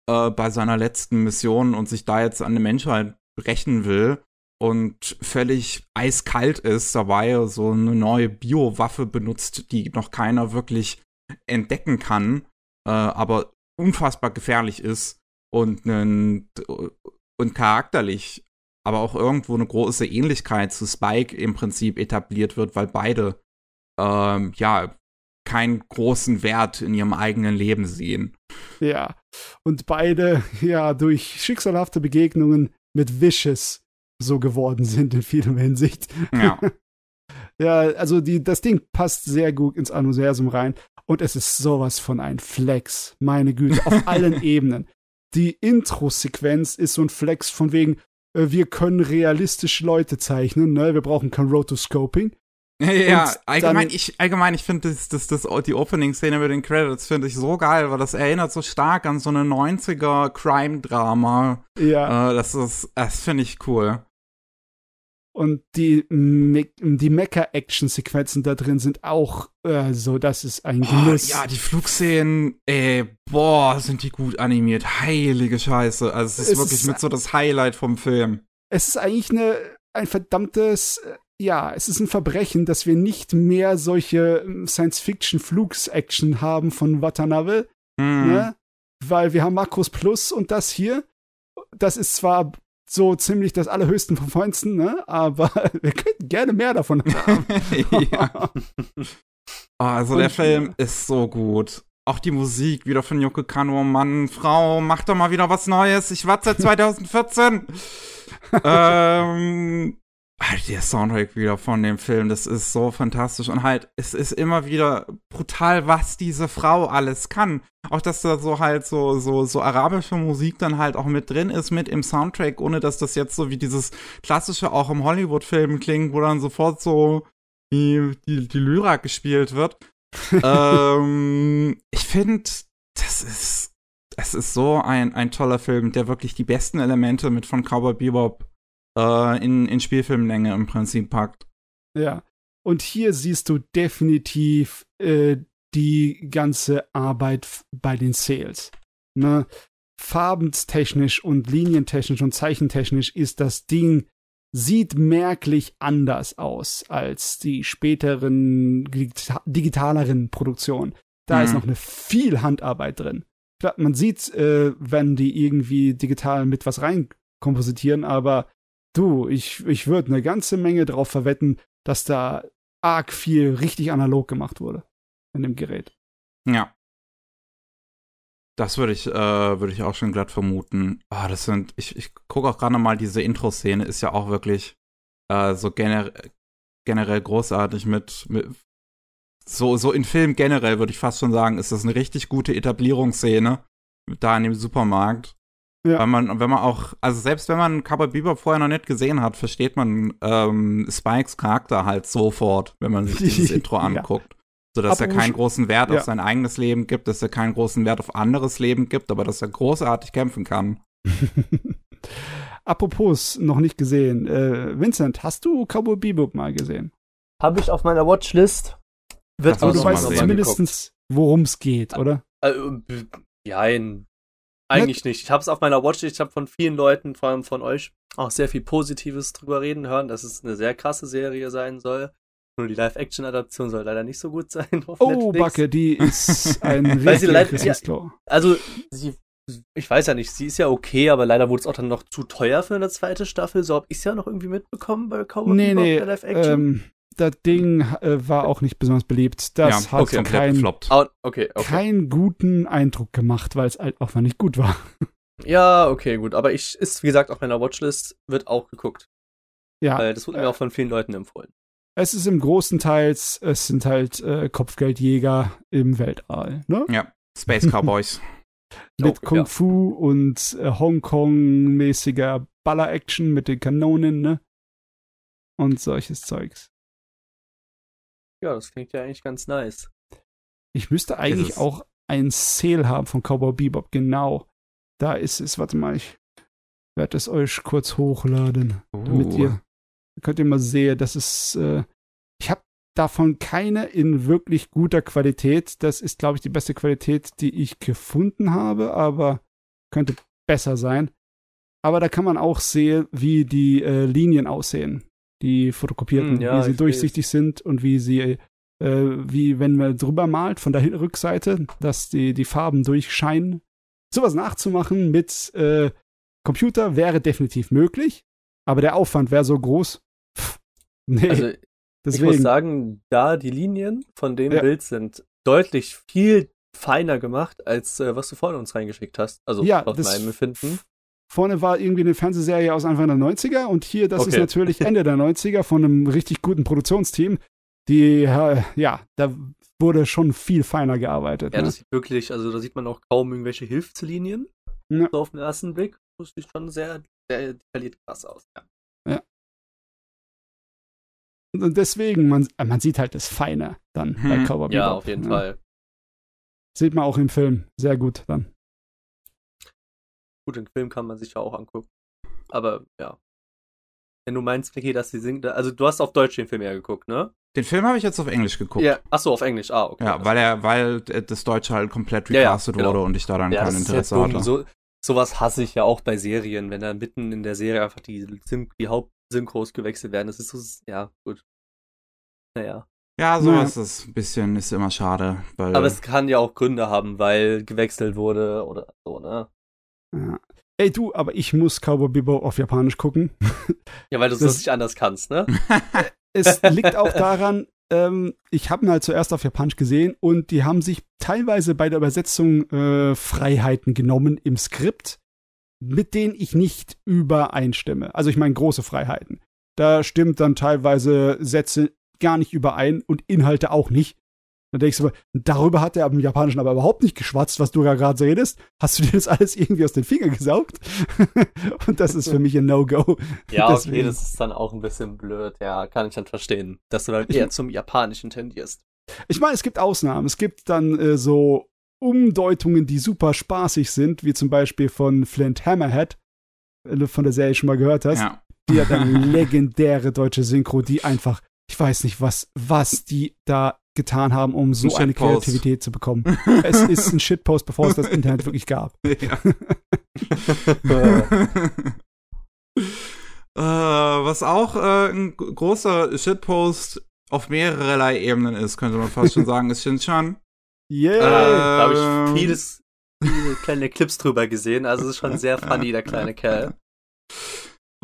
äh, bei seiner letzten Mission und sich da jetzt an der Menschheit rächen will und völlig eiskalt ist dabei, so eine neue Biowaffe benutzt, die noch keiner wirklich entdecken kann, äh, aber unfassbar gefährlich ist und, und charakterlich aber auch irgendwo eine große Ähnlichkeit zu Spike im Prinzip etabliert wird, weil beide ähm, ja keinen großen Wert in ihrem eigenen Leben sehen. Ja, und beide [laughs] ja durch schicksalhafte Begegnungen mit Vicious so geworden sind in vielem Hinsicht. Ja. [laughs] ja, also die, das Ding passt sehr gut ins Universum rein und es ist sowas von ein Flex. Meine Güte, auf [laughs] allen Ebenen. Die Intro-Sequenz ist so ein Flex von wegen, wir können realistisch Leute zeichnen, ne? Wir brauchen kein Rotoscoping. Ja, allgemein, ich, allgemein, ich finde das, das, das, die Opening-Szene mit den Credits finde ich so geil, weil das erinnert so stark an so eine 90er Crime-Drama. Ja. Äh, das ist, das finde ich cool. Und die, Me die Mecha-Action-Sequenzen da drin sind auch äh, so, das ist ein Genuss. Oh, ja, die Flugszenen, ey, boah, sind die gut animiert. Heilige Scheiße. Also es ist es wirklich ist, mit so das Highlight vom Film. Es ist eigentlich eine, ein verdammtes äh, ja, es ist ein Verbrechen, dass wir nicht mehr solche ähm, Science-Fiction-Flugs-Action haben von Watanabe, mhm. ne? Weil wir haben Makros Plus und das hier. Das ist zwar so ziemlich das allerhöchsten vom Feinsten, ne? Aber [laughs] wir könnten gerne mehr davon [laughs] haben. ja. Oh, [laughs] also und, der Film ist so gut. Auch die Musik wieder von Yoko Kano. Mann, Frau, mach doch mal wieder was Neues. Ich warte seit 2014. ähm, halt der Soundtrack wieder von dem Film, das ist so fantastisch und halt, es ist immer wieder brutal, was diese Frau alles kann. Auch, dass da so halt so, so, so arabische Musik dann halt auch mit drin ist, mit im Soundtrack, ohne dass das jetzt so wie dieses klassische auch im Hollywood-Film klingt, wo dann sofort so die, die, die Lyra gespielt wird. [laughs] ähm, ich finde, das ist, es ist so ein, ein toller Film, der wirklich die besten Elemente mit von Cowboy Bebop äh, in, in Spielfilmlänge im Prinzip packt. Ja. Und hier siehst du definitiv äh, die ganze Arbeit bei den Sales. Ne? Farbentechnisch und linientechnisch und zeichentechnisch ist das Ding sieht merklich anders aus als die späteren digitaleren Produktionen. Da mhm. ist noch eine viel Handarbeit drin. Klar, man sieht, äh, wenn die irgendwie digital mit was reinkompositieren, aber Du, ich, ich würde eine ganze Menge darauf verwetten, dass da arg viel richtig analog gemacht wurde in dem Gerät. Ja. Das würde ich, äh, würde ich auch schon glatt vermuten. Ah, das sind, ich, ich gucke auch gerade mal, diese Intro-Szene ist ja auch wirklich äh, so gener generell großartig mit, mit so, so in Film generell würde ich fast schon sagen, ist das eine richtig gute Etablierungsszene da in dem Supermarkt. Ja. Weil man, wenn man auch, also selbst wenn man Cowboy Bebop vorher noch nicht gesehen hat, versteht man ähm, Spikes Charakter halt sofort, wenn man sich dieses [laughs] Intro anguckt. Ja. So dass er keinen großen Wert ja. auf sein eigenes Leben gibt, dass er keinen großen Wert auf anderes Leben gibt, aber dass er großartig kämpfen kann. [laughs] Apropos, noch nicht gesehen. Äh, Vincent, hast du Cowboy Bebop mal gesehen? Habe ich auf meiner Watchlist. Wird aber du weißt zumindest, worum es geht, oder? Äh, ja, in eigentlich nicht. Ich habe es auf meiner Watchlist, ich habe von vielen Leuten, vor allem von euch, auch sehr viel Positives drüber reden hören, dass es eine sehr krasse Serie sein soll. Nur die Live-Action-Adaption soll leider nicht so gut [laughs] sein. oh, Netflix. Backe, die ist ein [laughs] Weil sie leider, ja, Also, sie, ich weiß ja nicht, sie ist ja okay, aber leider wurde es auch dann noch zu teuer für eine zweite Staffel. So habe ich es ja noch irgendwie mitbekommen bei Cowboy nee, nee, Live-Action. Ähm, das Ding äh, war auch nicht besonders beliebt. Das ja, hat okay, kein, okay, okay. keinen guten Eindruck gemacht, weil es halt auch nicht gut war. Ja, okay, gut. Aber ich ist, wie gesagt, auf meiner Watchlist, wird auch geguckt. Ja. Weil das wurde mir auch von vielen Leuten empfohlen. Es ist im großen Teils, es sind halt äh, Kopfgeldjäger im Weltall, ne? Ja, Space Cowboys. [laughs] mit Kung ja. Fu und äh, Hongkong-mäßiger Baller-Action mit den Kanonen, ne? Und solches Zeugs. Ja, das klingt ja eigentlich ganz nice. Ich müsste eigentlich auch ein Sale haben von Cowboy Bebop, genau. Da ist es, warte mal, ich werde es euch kurz hochladen, uh. damit ihr könnt ihr mal sehen, das ist, äh, ich habe davon keine in wirklich guter Qualität. Das ist, glaube ich, die beste Qualität, die ich gefunden habe, aber könnte besser sein. Aber da kann man auch sehen, wie die äh, Linien aussehen, die fotokopierten, hm, ja, wie sie durchsichtig weiß. sind und wie sie, äh, wie wenn man drüber malt von der Rückseite, dass die, die Farben durchscheinen sowas nachzumachen mit äh, Computer wäre definitiv möglich, aber der Aufwand wäre so groß. Pff, nee. Also, Deswegen. Ich muss sagen, da die Linien von dem ja. Bild sind deutlich viel feiner gemacht, als äh, was du vorne uns reingeschickt hast. Also ja, aus meinem Empfinden. Vorne war irgendwie eine Fernsehserie aus Anfang der 90er und hier, das okay. ist natürlich [laughs] Ende der 90er von einem richtig guten Produktionsteam. Die, äh, ja, da wurde schon viel feiner gearbeitet. Ja, ne? das sieht wirklich, also da sieht man auch kaum irgendwelche Hilfslinien. Ja. So auf den ersten Blick. Das sieht schon sehr, sehr detailliert krass aus, ja. Ja. Und deswegen, man, man sieht halt das Feine dann hm. bei Cowboy Ja, auf jeden ja. Fall. Sieht man auch im Film. Sehr gut dann. Gut, den Film kann man sich ja auch angucken. Aber ja. Wenn du meinst, Vicky, dass sie singt, also du hast auf Deutsch den Film ja geguckt, ne? Den Film habe ich jetzt auf Englisch geguckt. Ja, achso, auf Englisch, ah, okay. Ja, weil er, weil das Deutsche halt komplett recastet ja, ja, genau. wurde und ich daran ja, kein Interesse hatte. So, sowas hasse ich ja auch bei Serien, wenn dann mitten in der Serie einfach die, die Hauptsynchros gewechselt werden. Das ist so, ja, gut. Naja. Ja, so ja. ist es ein bisschen, ist immer schade. Weil Aber es kann ja auch Gründe haben, weil gewechselt wurde oder so, ne? Ja. Ey du, aber ich muss Cowboy Bebop auf Japanisch gucken. [laughs] Ja, weil du es nicht anders kannst, ne? es liegt auch daran, ähm, ich habe ihn halt zuerst auf Japanisch gesehen und die haben sich teilweise bei der Übersetzung äh, Freiheiten genommen im Skript, mit denen ich nicht übereinstimme. Also ich meine große Freiheiten. Da stimmt dann teilweise Sätze gar nicht überein und Inhalte auch nicht. Dann denkst du, darüber hat er im Japanischen aber überhaupt nicht geschwatzt, was du da gerade redest. Hast du dir das alles irgendwie aus den Fingern gesaugt? [laughs] und das ist für mich ein No-Go. Ja, Deswegen. okay, das ist dann auch ein bisschen blöd. Ja, kann ich dann verstehen, dass du dann eher zum Japanischen tendierst. Ich meine, es gibt Ausnahmen. Es gibt dann äh, so Umdeutungen, die super spaßig sind, wie zum Beispiel von Flint Hammerhead, wenn du von der Serie schon mal gehört hast. Ja. Die hat eine [laughs] legendäre deutsche Synchro, die einfach, ich weiß nicht, was, was die da getan haben, um so ein eine Kreativität zu bekommen. [laughs] es ist ein Shitpost, bevor es das Internet wirklich gab. [laughs] Ja. [laughs] äh, was auch äh, ein großer Shitpost auf mehrerlei Ebenen ist, könnte man fast schon sagen, ist Shinchan. Yeah! Äh, da habe ich vieles, viele kleine Clips drüber gesehen, also es ist schon sehr funny, der kleine Kerl.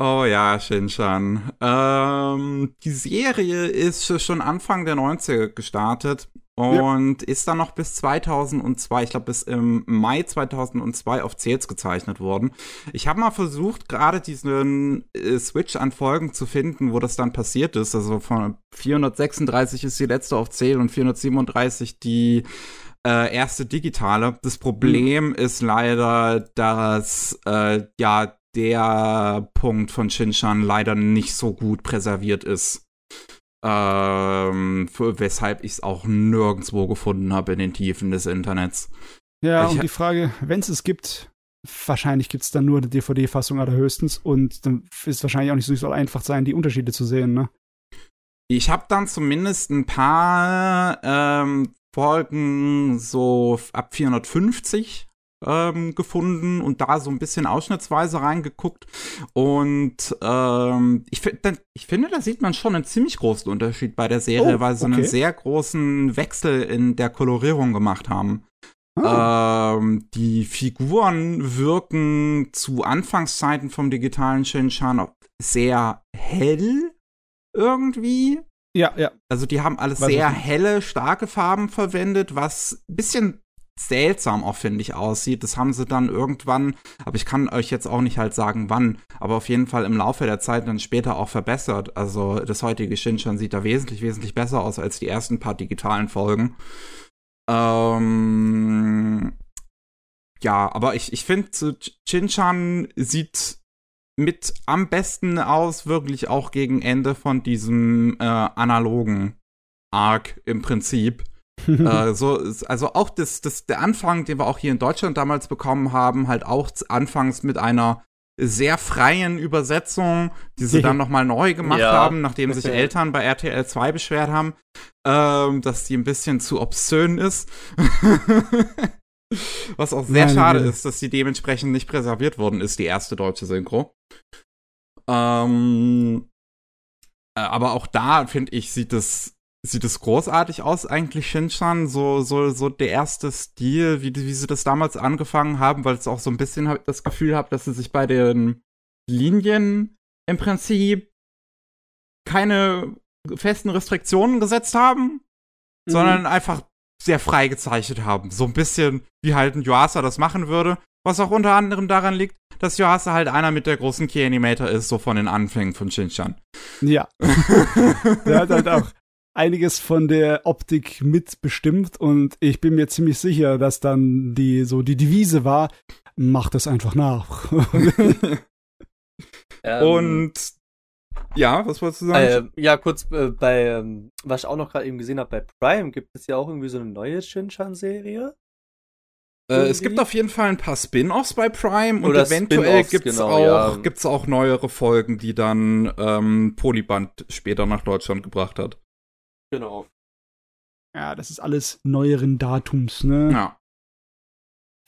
Oh ja, Shinchan. Ähm, die Serie ist schon Anfang der 90er gestartet und ja. ist dann noch bis 2002, ich glaube bis im Mai 2002 auf Zähls gezeichnet worden. Ich habe mal versucht, gerade diesen äh, Switch an Folgen zu finden, wo das dann passiert ist. Also von 436 ist die letzte auf Zähl und 437 die äh, erste digitale. Das Problem mhm. ist leider, dass äh, ja der Punkt von Shinshan leider nicht so gut präserviert ist. Ähm, für, weshalb ich es auch nirgendwo gefunden habe in den Tiefen des Internets. Ja, ich, und die Frage, wenn es es gibt, wahrscheinlich gibt es dann nur eine DVD-Fassung allerhöchstens und dann ist es wahrscheinlich auch nicht so einfach sein, die Unterschiede zu sehen, ne? Ich habe dann zumindest ein paar ähm, Folgen so ab 450 ähm, gefunden und da so ein bisschen ausschnittsweise reingeguckt. Und ähm, ich, ich finde, da sieht man schon einen ziemlich großen Unterschied bei der Serie, oh, weil sie okay. einen sehr großen Wechsel in der Kolorierung gemacht haben. Ah. Ähm, die Figuren wirken zu Anfangszeiten vom digitalen Shinshan sehr hell irgendwie. Ja, ja. Also die haben alles Weiß sehr helle, starke Farben verwendet, was ein bisschen seltsam auch, finde ich, aussieht. Das haben sie dann irgendwann, aber ich kann euch jetzt auch nicht halt sagen, wann, aber auf jeden Fall im Laufe der Zeit dann später auch verbessert. Also das heutige Shinchan sieht da wesentlich, wesentlich besser aus als die ersten paar digitalen Folgen. Ähm, ja, aber ich, ich finde, so Shinchan sieht mit am besten aus, wirklich auch gegen Ende von diesem äh, analogen Arc im Prinzip. [laughs] äh, so, also auch das, das, der Anfang, den wir auch hier in Deutschland damals bekommen haben, halt auch anfangs mit einer sehr freien Übersetzung, die sie [laughs] dann nochmal neu gemacht ja. haben, nachdem sich Eltern bei RTL 2 beschwert haben, ähm, dass die ein bisschen zu obszön ist. [laughs] Was auch sehr Nein, schade ja. ist, dass sie dementsprechend nicht präserviert worden ist, die erste deutsche Synchro. Ähm, äh, aber auch da, finde ich, sieht es sieht es großartig aus eigentlich Shinchan? So so so der erste Stil wie wie sie das damals angefangen haben weil es auch so ein bisschen hab, das Gefühl habe dass sie sich bei den Linien im Prinzip keine festen Restriktionen gesetzt haben mhm. sondern einfach sehr frei gezeichnet haben. So ein bisschen wie halt ein Yuasa das machen würde. Was auch unter anderem daran liegt dass Yuasa halt einer mit der großen Key Animator ist so von den Anfängen von Shinchan. Ja. [laughs] Der hat halt auch einiges von der Optik mitbestimmt und ich bin mir ziemlich sicher, dass dann die so die Devise war, macht es einfach nach. [laughs] ähm, und ja, was wolltest du sagen? Äh, ja, kurz äh, bei, ähm, was ich auch noch gerade eben gesehen habe, bei Prime gibt es ja auch irgendwie so eine neue Shinchan-Serie. Äh, es gibt auf jeden Fall ein paar Spin-offs bei Prime Oder und eventuell gibt es genau, auch, ja. auch neuere Folgen, die dann ähm, Polyband später nach Deutschland gebracht hat. Genau. Ja, das ist alles neueren Datums, ne? Ja.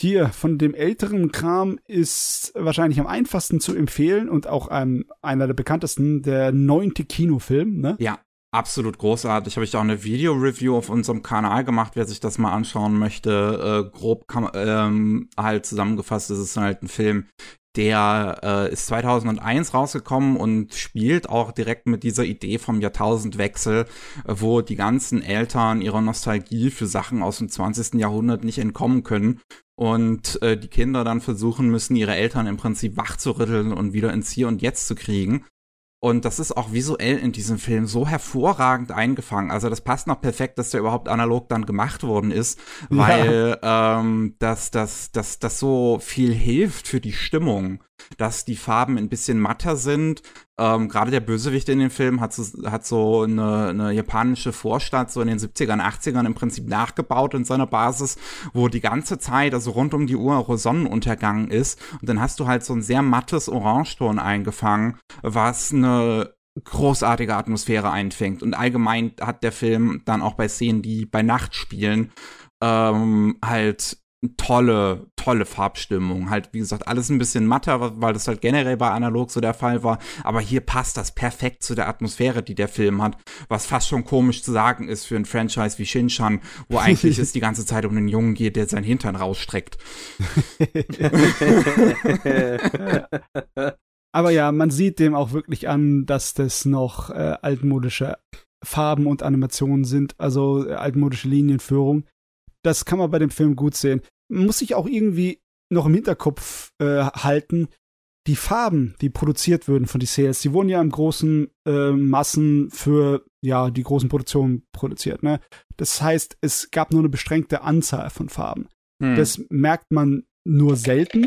Hier, von dem älteren Kram ist wahrscheinlich am einfachsten zu empfehlen und auch ähm, einer der bekanntesten, der neunte Kinofilm, ne? Ja, absolut großartig. Habe ich auch eine Video-Review auf unserem Kanal gemacht, wer sich das mal anschauen möchte. Äh, grob kann, ähm, halt zusammengefasst ist es halt ein Film, der äh, ist 2001 rausgekommen und spielt auch direkt mit dieser Idee vom Jahrtausendwechsel, äh, wo die ganzen Eltern ihrer Nostalgie für Sachen aus dem 20. Jahrhundert nicht entkommen können und äh, die Kinder dann versuchen müssen, ihre Eltern im Prinzip wachzurütteln und wieder ins Hier und Jetzt zu kriegen. Und das ist auch visuell in diesem Film so hervorragend eingefangen. Also das passt noch perfekt, dass der überhaupt analog dann gemacht worden ist, weil ja. ähm, das, das, das, das so viel hilft für die Stimmung dass die Farben ein bisschen matter sind. Ähm, Gerade der Bösewicht in dem Film hat so, hat so eine, eine japanische Vorstadt so in den 70ern, 80ern im Prinzip nachgebaut in seiner Basis, wo die ganze Zeit, also rund um die Uhr, Sonnenuntergang ist. Und dann hast du halt so ein sehr mattes Orangeton eingefangen, was eine großartige Atmosphäre einfängt. Und allgemein hat der Film dann auch bei Szenen, die bei Nacht spielen, ähm, halt tolle, tolle Farbstimmung. Halt, wie gesagt, alles ein bisschen matter, weil das halt generell bei Analog so der Fall war. Aber hier passt das perfekt zu der Atmosphäre, die der Film hat. Was fast schon komisch zu sagen ist für ein Franchise wie Shinchan, wo eigentlich [laughs] es die ganze Zeit um einen Jungen geht, der seinen Hintern rausstreckt. [laughs] Aber ja, man sieht dem auch wirklich an, dass das noch äh, altmodische Farben und Animationen sind, also äh, altmodische Linienführung. Das kann man bei dem Film gut sehen muss ich auch irgendwie noch im Hinterkopf äh, halten, die Farben, die produziert würden von die Sales, die wurden ja im großen äh, Massen für ja die großen Produktionen produziert. Ne? Das heißt, es gab nur eine beschränkte Anzahl von Farben. Hm. Das merkt man nur selten,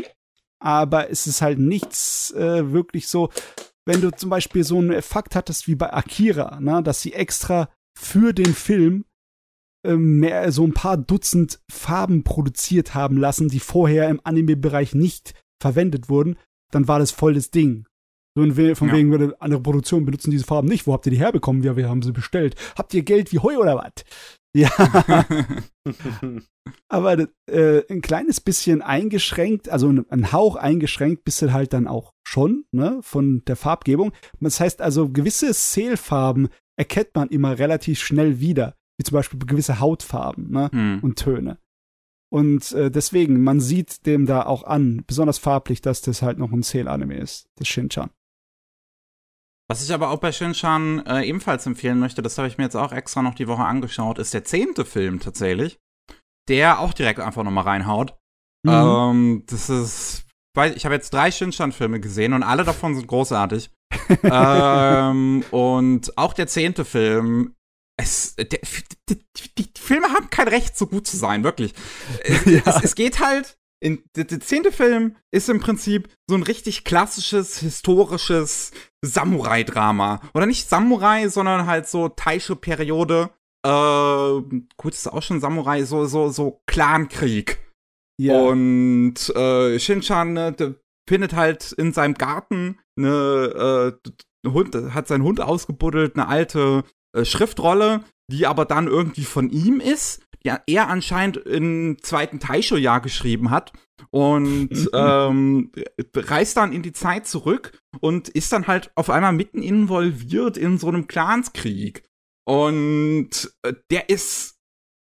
aber es ist halt nichts äh, wirklich so. Wenn du zum Beispiel so einen Effekt hattest wie bei Akira, ne, dass sie extra für den Film mehr, so ein paar Dutzend Farben produziert haben lassen, die vorher im Anime-Bereich nicht verwendet wurden, dann war das voll das Ding. So von ja. wegen würde andere Produktionen benutzen diese Farben nicht. Wo habt ihr die herbekommen? Ja, wir haben sie bestellt. Habt ihr Geld wie Heu oder was? Ja. [laughs] Aber äh, ein kleines bisschen eingeschränkt, also ein Hauch eingeschränkt, bist du halt dann auch schon, ne, von der Farbgebung. Das heißt also, gewisse Seelfarben erkennt man immer relativ schnell wieder wie zum Beispiel gewisse Hautfarben ne? Hm. und Töne. Und äh, deswegen, man sieht dem da auch an, besonders farblich, dass das halt noch ein Zähl-Anime ist, das Shinchan. Was ich aber auch bei Shinshan äh, ebenfalls empfehlen möchte, das habe ich mir jetzt auch extra noch die Woche angeschaut, ist der zehnte Film tatsächlich, der auch direkt einfach nochmal reinhaut. Mhm. Ähm, das ist, ich habe jetzt drei Shinshan-Filme gesehen und alle davon sind großartig. [laughs] ähm, und auch der zehnte Film es, der, die, die, Filme haben kein Recht, so gut zu sein, wirklich. [laughs] ja. es, es, geht halt. In, der, der zehnte Film ist im Prinzip so ein richtig klassisches, historisches Samurai-Drama. Oder nicht Samurai, sondern halt so Taisho-Periode. Äh, gut, ist auch schon Samurai, so, so, so Clankrieg. Ja. Und äh, Shinchan ne, findet halt in seinem Garten eine, äh, Hund, hat seinen Hund ausgebuddelt, eine alte äh, Schriftrolle, die aber dann irgendwie von ihm ist, die er anscheinend im zweiten Taisho-Jahr geschrieben hat und [laughs] ähm, reist dann in die Zeit zurück und ist dann halt auf einmal mitten involviert in so einem Clanskrieg. Und äh, der ist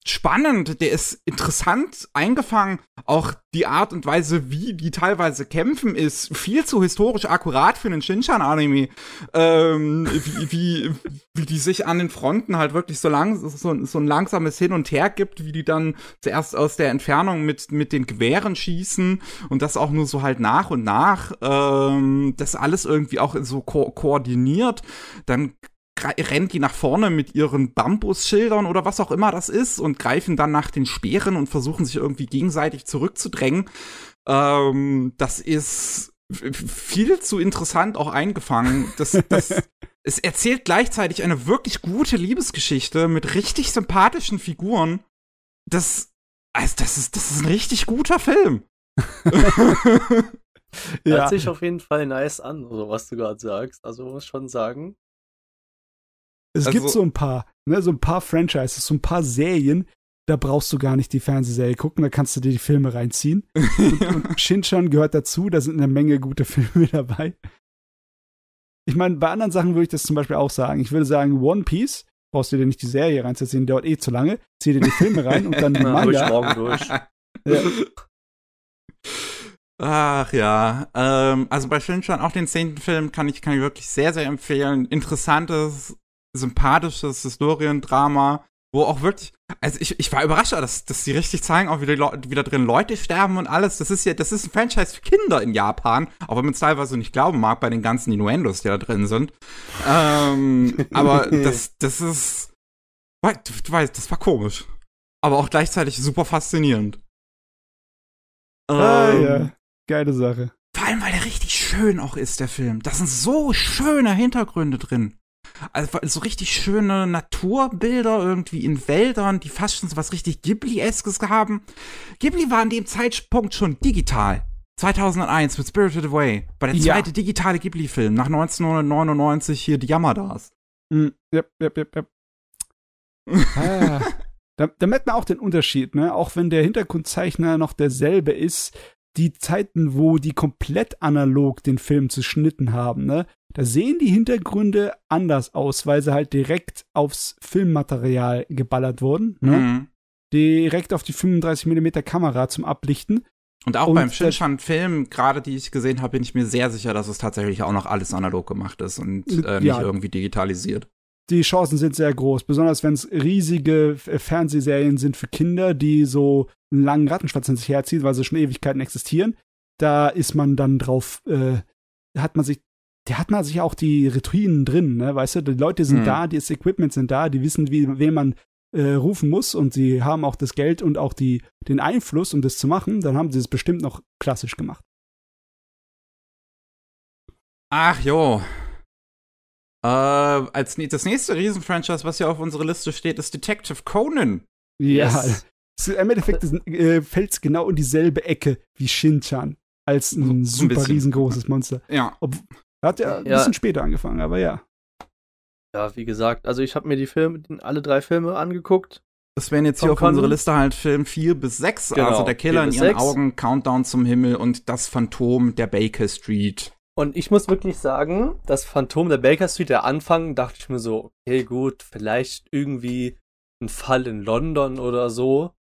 spannend, der ist interessant eingefangen. Auch die Art und Weise, wie die teilweise kämpfen, ist viel zu historisch akkurat für einen Shinshan-Anime. Ähm, wie, wie, wie die sich an den Fronten halt wirklich so, lang, so, so ein langsames Hin und Her gibt, wie die dann zuerst aus der Entfernung mit, mit den Gewehren schießen und das auch nur so halt nach und nach. Ähm, das alles irgendwie auch so ko koordiniert. Dann rennen die nach vorne mit ihren Bambusschildern oder was auch immer das ist und greifen dann nach den Speeren und versuchen sich irgendwie gegenseitig zurückzudrängen. Ähm, das ist viel zu interessant auch eingefangen. Das, das, [laughs] es erzählt gleichzeitig eine wirklich gute Liebesgeschichte mit richtig sympathischen Figuren. Das, also das ist, das ist ein richtig guter Film. [laughs] ja. Hört sich auf jeden Fall nice an, so was du gerade sagst. Also muss schon sagen, es also, gibt so ein paar, ne, so ein paar Franchises, so ein paar Serien, da brauchst du gar nicht die Fernsehserie gucken, da kannst du dir die Filme reinziehen. [laughs] und, und Shinchan gehört dazu, da sind eine Menge gute [laughs] Filme dabei. Ich meine, bei anderen Sachen würde ich das zum Beispiel auch sagen. Ich würde sagen, One Piece, brauchst du dir nicht die Serie reinzuziehen, dauert eh zu lange. Zieh dir die Filme rein und dann [laughs] die Manga. Durch, morgen durch. Ja. Ach ja, ähm, also bei Shinchan auch den zehnten Film kann ich, kann ich wirklich sehr, sehr empfehlen. Interessantes, sympathisches Historiendrama, wo auch wirklich, also ich, ich war überrascht, dass, dass sie richtig zeigen, auch wieder, wieder drin Leute sterben und alles. Das ist ja, das ist ein Franchise für Kinder in Japan, auch wenn man es teilweise nicht glauben mag bei den ganzen Innuendos, die da drin sind. ähm, [laughs] aber das, das ist, du weißt, das war komisch. Aber auch gleichzeitig super faszinierend. Ah, ähm, ja. Geile Sache. Vor allem, weil der richtig schön auch ist, der Film. Da sind so schöne Hintergründe drin. Also so richtig schöne Naturbilder irgendwie in Wäldern, die fast schon so was richtig Ghibli-eskes haben. Ghibli war an dem Zeitpunkt schon digital. 2001 mit Spirited Away. Bei der zweite ja. digitale Ghibli-Film nach 1999 hier die Yamadas. Mm, yep, yep, yep, yep. [laughs] ah, da, da merkt man auch den Unterschied, ne? Auch wenn der Hintergrundzeichner noch derselbe ist, die Zeiten, wo die komplett analog den Film zu schnitten haben, ne? Da sehen die Hintergründe anders aus, weil sie halt direkt aufs Filmmaterial geballert wurden. Ne? Mhm. Direkt auf die 35mm Kamera zum Ablichten. Und auch und beim Shinshan-Film, gerade die ich gesehen habe, bin ich mir sehr sicher, dass es tatsächlich auch noch alles analog gemacht ist und äh, nicht ja, irgendwie digitalisiert. Die Chancen sind sehr groß, besonders wenn es riesige Fernsehserien sind für Kinder, die so einen langen Rattenschwanz in sich herziehen, weil sie schon Ewigkeiten existieren. Da ist man dann drauf, äh, hat man sich der hat man sich auch die Routinen drin, ne? Weißt du, die Leute sind mhm. da, das Equipment sind da, die wissen, wie, wen man äh, rufen muss und sie haben auch das Geld und auch die, den Einfluss, um das zu machen, dann haben sie es bestimmt noch klassisch gemacht. Ach jo. Äh, als das nächste Riesenfranchise, was hier auf unserer Liste steht, ist Detective Conan. Ja, yes. im Endeffekt äh, fällt es genau in dieselbe Ecke wie Shin-Chan als ein so, super ein riesengroßes Monster. Ja. Ob, hat ja ein bisschen später angefangen, aber ja. Ja, wie gesagt, also ich habe mir die Filme, alle drei Filme angeguckt. Das wären jetzt hier auf unserer Liste halt Film 4 bis 6, genau, also der Killer in ihren 6. Augen, Countdown zum Himmel und das Phantom der Baker Street. Und ich muss wirklich sagen, das Phantom der Baker Street, der Anfang, dachte ich mir so, okay, gut, vielleicht irgendwie ein Fall in London oder so.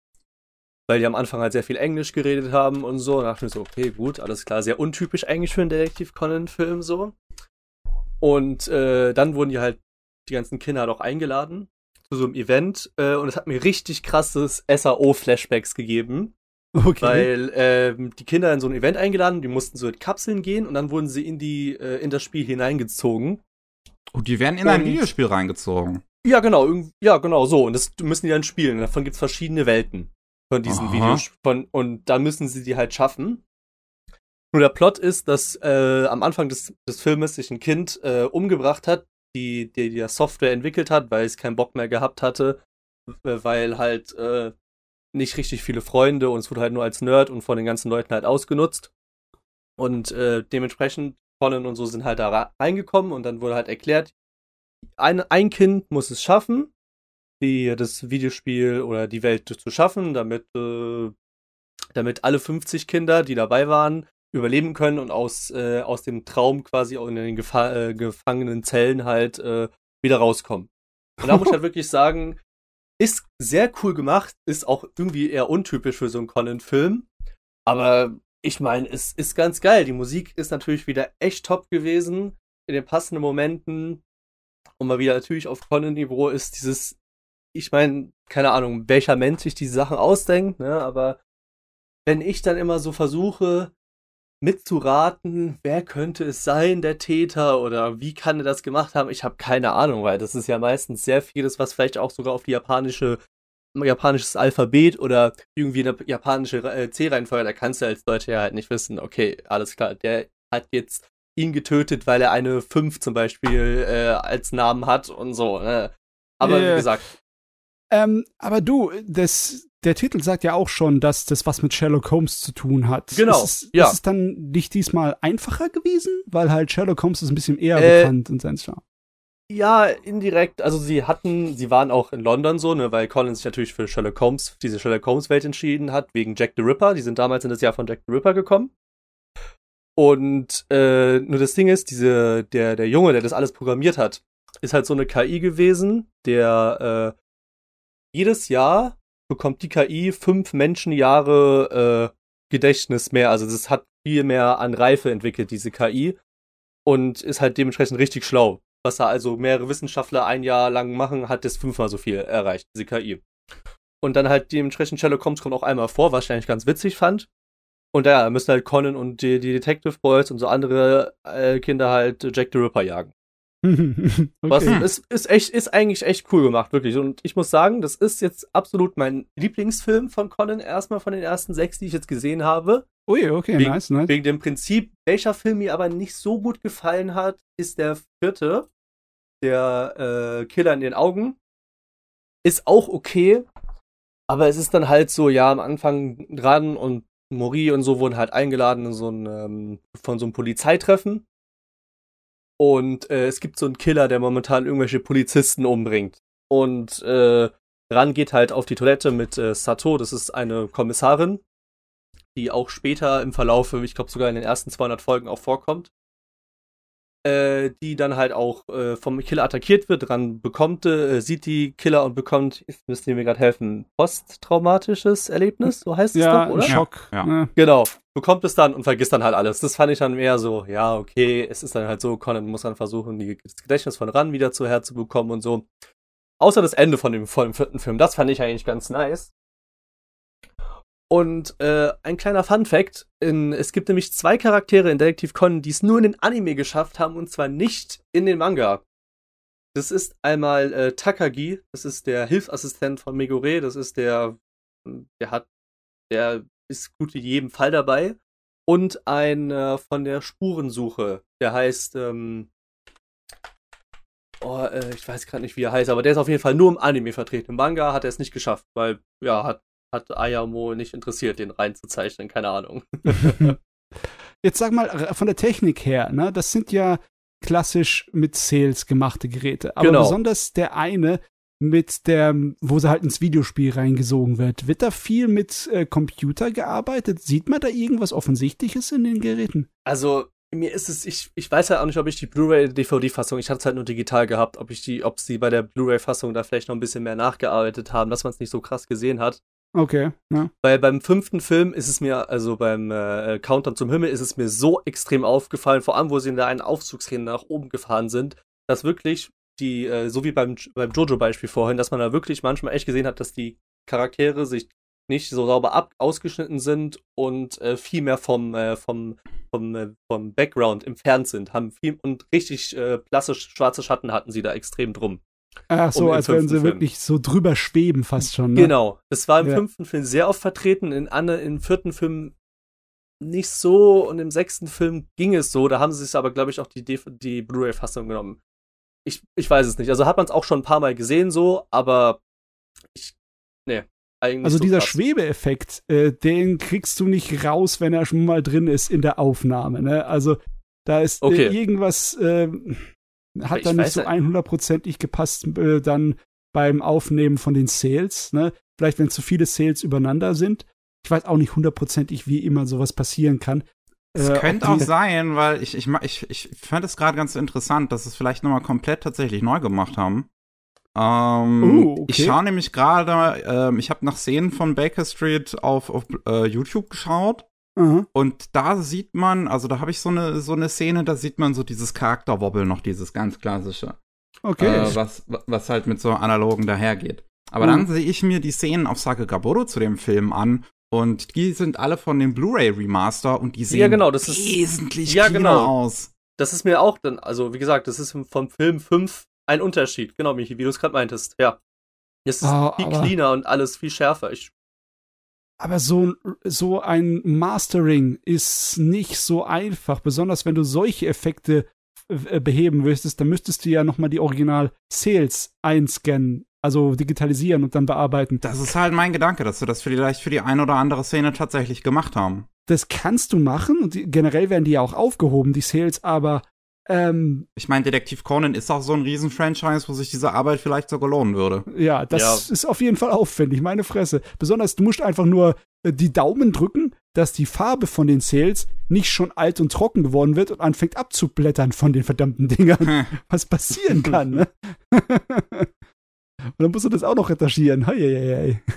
Weil die am Anfang halt sehr viel Englisch geredet haben und so. Da dachte ich mir so, okay, gut, alles klar, sehr untypisch eigentlich für einen Detektiv Conan-Film so. Und äh, dann wurden die halt, die ganzen Kinder halt auch eingeladen zu so einem Event. Äh, und es hat mir richtig krasses SAO-Flashbacks gegeben. Okay. Weil äh, die Kinder in so ein Event eingeladen, die mussten so in Kapseln gehen und dann wurden sie in die äh, in das Spiel hineingezogen. Und oh, die werden in und, ein Videospiel reingezogen. Ja, genau, ja, genau, so. Und das müssen die dann spielen. Und davon gibt's verschiedene Welten von diesen Aha. Videos. Von, und da müssen sie die halt schaffen. Nur der Plot ist, dass äh, am Anfang des, des Filmes sich ein Kind äh, umgebracht hat, die, die die Software entwickelt hat, weil es keinen Bock mehr gehabt hatte, weil halt äh, nicht richtig viele Freunde und es wurde halt nur als Nerd und von den ganzen Leuten halt ausgenutzt. Und äh, dementsprechend, Conan und so sind halt da reingekommen und dann wurde halt erklärt, ein, ein Kind muss es schaffen, die, das Videospiel oder die Welt zu schaffen, damit, äh, damit alle 50 Kinder, die dabei waren, überleben können und aus, äh, aus dem Traum quasi auch in den Gefa äh, gefangenen Zellen halt äh, wieder rauskommen. Und da muss ich halt [laughs] wirklich sagen, ist sehr cool gemacht, ist auch irgendwie eher untypisch für so einen Conan-Film. Aber ich meine, es ist ganz geil. Die Musik ist natürlich wieder echt top gewesen. In den passenden Momenten. Und mal wieder natürlich auf Conan-Niveau ist dieses, ich meine, keine Ahnung, welcher Mensch sich diese Sachen ausdenkt, ne? Aber wenn ich dann immer so versuche, mitzuraten, wer könnte es sein, der Täter oder wie kann er das gemacht haben, ich habe keine Ahnung, weil das ist ja meistens sehr vieles, was vielleicht auch sogar auf die japanische japanisches Alphabet oder irgendwie eine japanische äh, C-Reihenfolge, da kannst du als Deutscher ja halt nicht wissen, okay, alles klar, der hat jetzt ihn getötet, weil er eine 5 zum Beispiel äh, als Namen hat und so. Ne? Aber yeah. wie gesagt. Ähm, aber du, das, der Titel sagt ja auch schon, dass das was mit Sherlock Holmes zu tun hat. Genau. Ist es, ja. ist es dann nicht diesmal einfacher gewesen? Weil halt Sherlock Holmes ist ein bisschen eher äh, bekannt in seinem Star. Ja, indirekt. Also sie hatten, sie waren auch in London so, ne, weil Collins sich natürlich für Sherlock Holmes, diese Sherlock Holmes Welt entschieden hat, wegen Jack the Ripper. Die sind damals in das Jahr von Jack the Ripper gekommen. Und äh, nur das Ding ist, diese, der, der Junge, der das alles programmiert hat, ist halt so eine KI gewesen, der äh, jedes Jahr bekommt die KI fünf Menschenjahre äh, Gedächtnis mehr. Also das hat viel mehr an Reife entwickelt, diese KI. Und ist halt dementsprechend richtig schlau. Was da also mehrere Wissenschaftler ein Jahr lang machen, hat das fünfmal so viel erreicht, diese KI. Und dann halt dementsprechend Sherlock Holmes kommt auch einmal vor, was ich eigentlich ganz witzig fand. Und ja, müssen halt Conan und die, die Detective Boys und so andere äh, Kinder halt Jack the Ripper jagen. [laughs] okay. Was ist, ist echt, ist eigentlich echt cool gemacht, wirklich. Und ich muss sagen, das ist jetzt absolut mein Lieblingsfilm von Conan, erstmal von den ersten sechs, die ich jetzt gesehen habe. Ui, okay, wegen, nice, nice. Wegen dem Prinzip, welcher Film mir aber nicht so gut gefallen hat, ist der vierte, der äh, Killer in den Augen. Ist auch okay, aber es ist dann halt so, ja, am Anfang dran und Mori und so wurden halt eingeladen in so ein, ähm, von so einem Polizeitreffen. Und äh, es gibt so einen Killer, der momentan irgendwelche Polizisten umbringt. Und äh, Ran geht halt auf die Toilette mit äh, Sato, das ist eine Kommissarin, die auch später im Verlauf, ich glaube sogar in den ersten 200 Folgen auch vorkommt. Äh, die dann halt auch äh, vom Killer attackiert wird, dran bekommt, äh, sieht die Killer und bekommt, jetzt müsst ihr mir gerade helfen, posttraumatisches Erlebnis, so heißt es ja, doch, oder? Schock. Ja. ja. Genau. Bekommt es dann und vergisst dann halt alles. Das fand ich dann mehr so, ja, okay, es ist dann halt so, Conan muss dann versuchen, die, das Gedächtnis von Ran wieder zu herzubekommen und so. Außer das Ende von dem vollen vierten Film, das fand ich eigentlich ganz nice. Und äh, ein kleiner Fun Fact: in, Es gibt nämlich zwei Charaktere in Detective Conan, die es nur in den Anime geschafft haben und zwar nicht in den Manga. Das ist einmal äh, Takagi, das ist der Hilfsassistent von Megure, das ist der, der hat, der ist gut in jedem Fall dabei. Und ein äh, von der Spurensuche, der heißt, ähm, oh, äh, ich weiß gerade nicht, wie er heißt, aber der ist auf jeden Fall nur im Anime vertreten. Im Manga hat er es nicht geschafft, weil, ja, hat hat Ayamo nicht interessiert, den reinzuzeichnen, keine Ahnung. [laughs] Jetzt sag mal, von der Technik her, ne, das sind ja klassisch mit Sales gemachte Geräte. Aber genau. besonders der eine mit der, wo sie halt ins Videospiel reingesogen wird. Wird da viel mit äh, Computer gearbeitet? Sieht man da irgendwas Offensichtliches in den Geräten? Also, mir ist es, ich, ich weiß ja auch nicht, ob ich die Blu-ray-DVD-Fassung, ich hatte es halt nur digital gehabt, ob ich die, ob sie bei der Blu-ray-Fassung da vielleicht noch ein bisschen mehr nachgearbeitet haben, dass man es nicht so krass gesehen hat. Okay. Ja. Weil beim fünften Film ist es mir, also beim äh, Countdown zum Himmel, ist es mir so extrem aufgefallen, vor allem, wo sie in der einen Aufzugsszene nach oben gefahren sind, dass wirklich die, äh, so wie beim, beim Jojo-Beispiel vorhin, dass man da wirklich manchmal echt gesehen hat, dass die Charaktere sich nicht so sauber ab ausgeschnitten sind und äh, viel mehr vom, äh, vom, vom, äh, vom Background entfernt sind. Haben viel und richtig äh, blasse schwarze Schatten hatten sie da extrem drum. Ach so, um als würden sie Film. wirklich so drüber schweben fast schon. Ne? Genau. Das war im ja. fünften Film sehr oft vertreten, in Anne, im vierten Film nicht so und im sechsten Film ging es so. Da haben sie sich aber, glaube ich, auch die, die Blu-ray-Fassung genommen. Ich, ich weiß es nicht. Also hat man es auch schon ein paar Mal gesehen so, aber ich, nee, eigentlich. Also so dieser krass. Schwebeeffekt, äh, den kriegst du nicht raus, wenn er schon mal drin ist in der Aufnahme. Ne? Also da ist äh, okay. äh, irgendwas, äh, hat da nicht so 100%ig gepasst äh, dann beim Aufnehmen von den Sales. Ne? Vielleicht, wenn zu viele Sales übereinander sind. Ich weiß auch nicht hundertprozentig, wie immer sowas passieren kann. Es äh, könnte auch sein, weil ich, ich, ich, ich fand es gerade ganz interessant, dass es vielleicht nochmal komplett tatsächlich neu gemacht haben. Ähm, uh, okay. Ich schaue nämlich gerade, ähm, ich habe nach Szenen von Baker Street auf, auf äh, YouTube geschaut. Mhm. Und da sieht man, also da habe ich so eine, so eine Szene, da sieht man so dieses Charakterwobbel noch, dieses ganz klassische. Okay. Äh, was, was halt mit so analogen dahergeht. Aber mhm. dann sehe ich mir die Szenen auf Sake Gaboro zu dem Film an und die sind alle von dem Blu-ray Remaster und die sehen ja, genau, das wesentlich ist, ja, genau. aus. Das ist mir auch dann, also wie gesagt, das ist vom Film 5 ein Unterschied. Genau, Michi, wie du es gerade meintest. Ja. Es ist oh, viel cleaner und alles viel schärfer. Ich aber so, so ein Mastering ist nicht so einfach, besonders wenn du solche Effekte äh, beheben willst, dann müsstest du ja nochmal die Original Sales einscannen, also digitalisieren und dann bearbeiten. Das ist halt mein Gedanke, dass wir das vielleicht für die eine oder andere Szene tatsächlich gemacht haben. Das kannst du machen und generell werden die ja auch aufgehoben, die Sales, aber ähm, ich meine, Detektiv Conan ist auch so ein Riesen-Franchise, wo sich diese Arbeit vielleicht sogar lohnen würde. Ja, das ja. ist auf jeden Fall aufwendig, meine Fresse. Besonders, du musst einfach nur äh, die Daumen drücken, dass die Farbe von den Sales nicht schon alt und trocken geworden wird und anfängt abzublättern von den verdammten Dingern. [laughs] Was passieren kann, ne? [laughs] und dann musst du das auch noch retuschieren. Hei, hei, hei.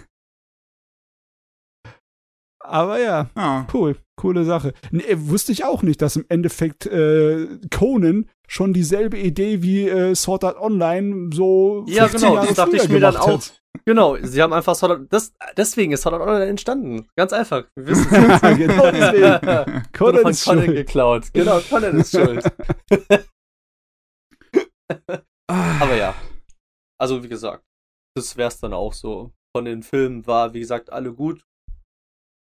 Aber ja, ja, cool, coole Sache. Nee, wusste ich auch nicht, dass im Endeffekt äh, Conan schon dieselbe Idee wie äh, Sword Art Online so Ja, genau, Jahre das dachte ich mir dann auch. Hat. Genau, sie haben einfach Sword Art, das, deswegen ist Sword Art Online entstanden. Ganz einfach. Wir wissen [laughs] es. genau deswegen. [laughs] Conan von ist Conan schuld. geklaut. Genau, Conan ist schuld. [laughs] Aber ja. Also, wie gesagt, das wär's dann auch so. Von den Filmen war, wie gesagt, alle gut.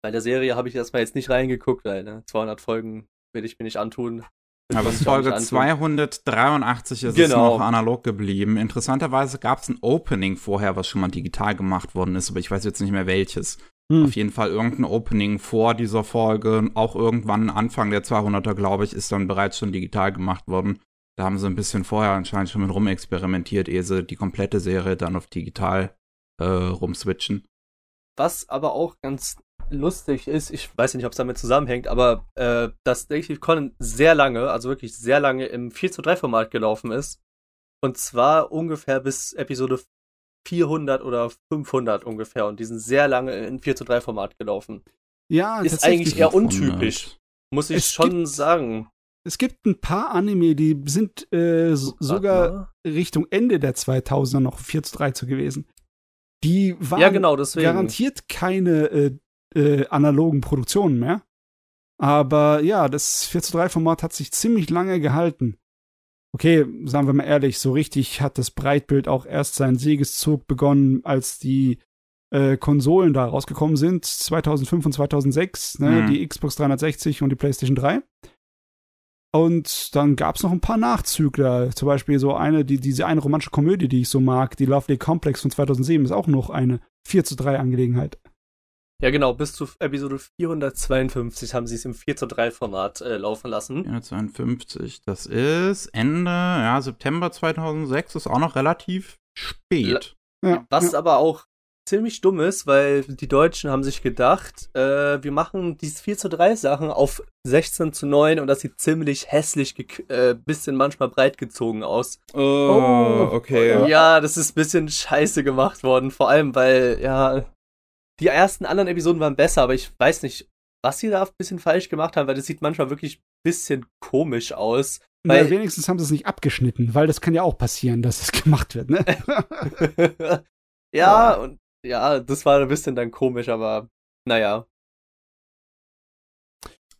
Bei der Serie habe ich erstmal jetzt nicht reingeguckt, weil ne, 200 Folgen will ich mir nicht antun. Aber bis Folge 283 ist genau. es noch analog geblieben. Interessanterweise gab es ein Opening vorher, was schon mal digital gemacht worden ist, aber ich weiß jetzt nicht mehr welches. Hm. Auf jeden Fall irgendein Opening vor dieser Folge, auch irgendwann Anfang der 200er, glaube ich, ist dann bereits schon digital gemacht worden. Da haben sie ein bisschen vorher anscheinend schon mit rumexperimentiert, ehe sie die komplette Serie dann auf digital äh, rumswitchen. Was aber auch ganz lustig ist, ich weiß nicht, ob es damit zusammenhängt, aber äh, dass Detective Conan sehr lange, also wirklich sehr lange im 4 zu 3 Format gelaufen ist. Und zwar ungefähr bis Episode 400 oder 500 ungefähr. Und die sind sehr lange in 4 zu 3 Format gelaufen. Ja, ist eigentlich eher untypisch, muss ich es schon gibt, sagen. Es gibt ein paar Anime, die sind äh, sogar Richtung Ende der 2000er noch 4 zu 3 zu gewesen. Die waren ja, genau, garantiert keine äh, äh, analogen Produktionen mehr. Aber ja, das 4 zu 3 Format hat sich ziemlich lange gehalten. Okay, sagen wir mal ehrlich, so richtig hat das Breitbild auch erst seinen Siegeszug begonnen, als die äh, Konsolen da rausgekommen sind, 2005 und 2006, ne, mhm. die Xbox 360 und die PlayStation 3. Und dann gab es noch ein paar Nachzügler, zum Beispiel so eine, die, diese eine romantische Komödie, die ich so mag, die Lovely Complex von 2007, ist auch noch eine 4 zu 3 Angelegenheit. Ja, genau, bis zu Episode 452 haben sie es im 4 zu 3 Format äh, laufen lassen. 452, das ist Ende, ja, September 2006, ist auch noch relativ spät. Ja, Was ja. aber auch ziemlich dumm ist, weil die Deutschen haben sich gedacht, äh, wir machen diese 4 zu 3 Sachen auf 16 zu 9 und das sieht ziemlich hässlich, äh, bisschen manchmal breit gezogen aus. Oh, oh, okay. Ja, das ist ein bisschen scheiße gemacht worden, vor allem weil, ja, die ersten anderen Episoden waren besser, aber ich weiß nicht, was sie da ein bisschen falsch gemacht haben, weil das sieht manchmal wirklich ein bisschen komisch aus. Weil, Na, wenigstens haben sie es nicht abgeschnitten, weil das kann ja auch passieren, dass es [laughs] gemacht wird, ne? [laughs] ja, ja, und ja, das war ein bisschen dann komisch, aber naja.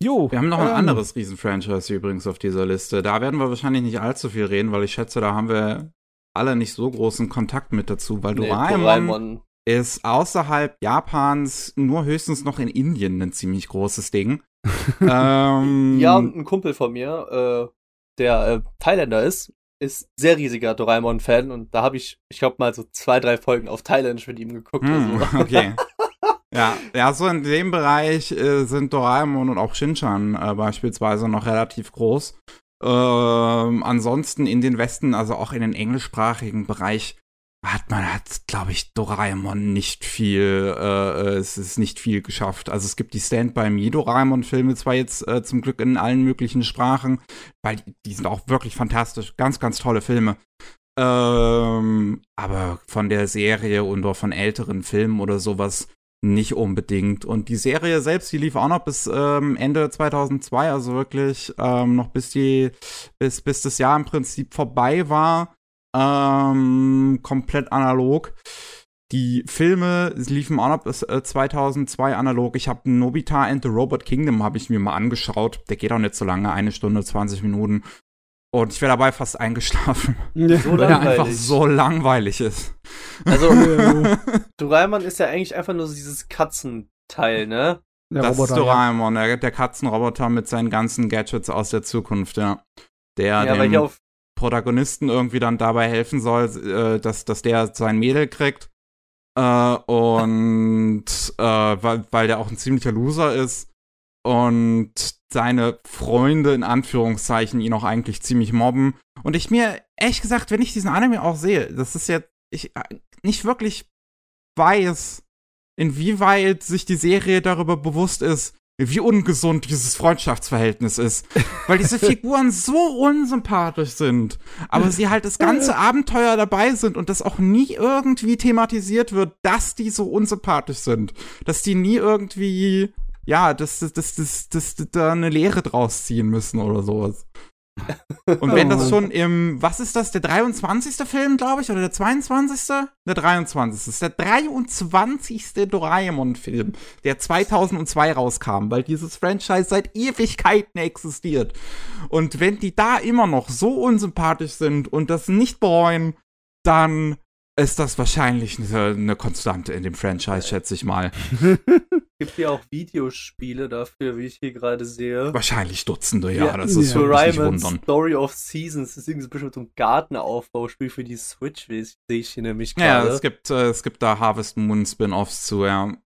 Jo, wir haben noch ein ähm, anderes Riesenfranchise übrigens auf dieser Liste. Da werden wir wahrscheinlich nicht allzu viel reden, weil ich schätze, da haben wir alle nicht so großen Kontakt mit dazu, weil nee, Doraemon, Doraemon ist außerhalb Japans nur höchstens noch in Indien ein ziemlich großes Ding. [laughs] ähm, ja, ein Kumpel von mir, äh, der äh, Thailänder ist, ist sehr riesiger Doraemon-Fan und da habe ich, ich glaube mal so zwei, drei Folgen auf Thailändisch mit ihm geguckt. Mm, also. [laughs] Okay. ja, ja, so in dem Bereich äh, sind Doraemon und auch Shinchan äh, beispielsweise noch relativ groß. Ähm, ansonsten in den Westen, also auch in den englischsprachigen Bereich, hat man hat, glaube ich, Doraemon nicht viel, äh, äh, es ist nicht viel geschafft. Also es gibt die Stand by Me Doraemon-Filme zwar jetzt äh, zum Glück in allen möglichen Sprachen, weil die, die sind auch wirklich fantastisch, ganz, ganz tolle Filme. Ähm, aber von der Serie und auch von älteren Filmen oder sowas nicht unbedingt. Und die Serie selbst, die lief auch noch bis ähm, Ende 2002, also wirklich ähm, noch bis die, bis, bis das Jahr im Prinzip vorbei war. Ähm, komplett analog. Die Filme liefen auch noch bis äh, 2002 analog. Ich habe Nobita and the Robot Kingdom habe ich mir mal angeschaut. Der geht auch nicht so lange, eine Stunde, 20 Minuten. Und ich wäre dabei fast eingeschlafen. [laughs] Ja, so weil er einfach so langweilig ist. Also, [laughs] Doraemon ist ja eigentlich einfach nur dieses Katzenteil, ne? Der das Roboter, ist Doraemon, ja. der, Katzenroboter mit seinen ganzen Gadgets aus der Zukunft, ja. Der ja, dem Protagonisten irgendwie dann dabei helfen soll, äh, dass, dass der sein Mädel kriegt. Äh, und äh, weil, weil der auch ein ziemlicher Loser ist und seine Freunde in Anführungszeichen ihn auch eigentlich ziemlich mobben. Und ich mir, ehrlich gesagt, wenn ich diesen Anime auch sehe, das ist ja, ich äh, nicht wirklich weiß, inwieweit sich die Serie darüber bewusst ist, wie ungesund dieses Freundschaftsverhältnis ist. Weil diese [laughs] Figuren so unsympathisch sind, aber sie halt das ganze Abenteuer dabei sind und das auch nie irgendwie thematisiert wird, dass die so unsympathisch sind. Dass die nie irgendwie ja, dass, dass, dass, dass, dass, da eine Lehre draus ziehen müssen oder sowas. Und wenn das schon im, was ist das, der 23. Film, glaube ich, oder der 22.? Der 23. Das ist der 23. Doraemon-Film, der 2002 rauskam, weil dieses Franchise seit Ewigkeiten existiert. Und wenn die da immer noch so unsympathisch sind und das nicht bereuen, dann ist das wahrscheinlich eine, eine Konstante in dem Franchise, schätze ich mal. [laughs] Gibt ja auch Videospiele dafür, wie ich hier gerade sehe. Wahrscheinlich Dutzende, ja. ja das ist ja. nicht wundern. Story of Seasons das ist irgendwie bestimmt so ein Gartenaufbauspiel für die Switch, sehe ich hier nämlich gerade. Ja, es gibt, äh, es gibt da Harvest Moon Spin-Offs zu, ja.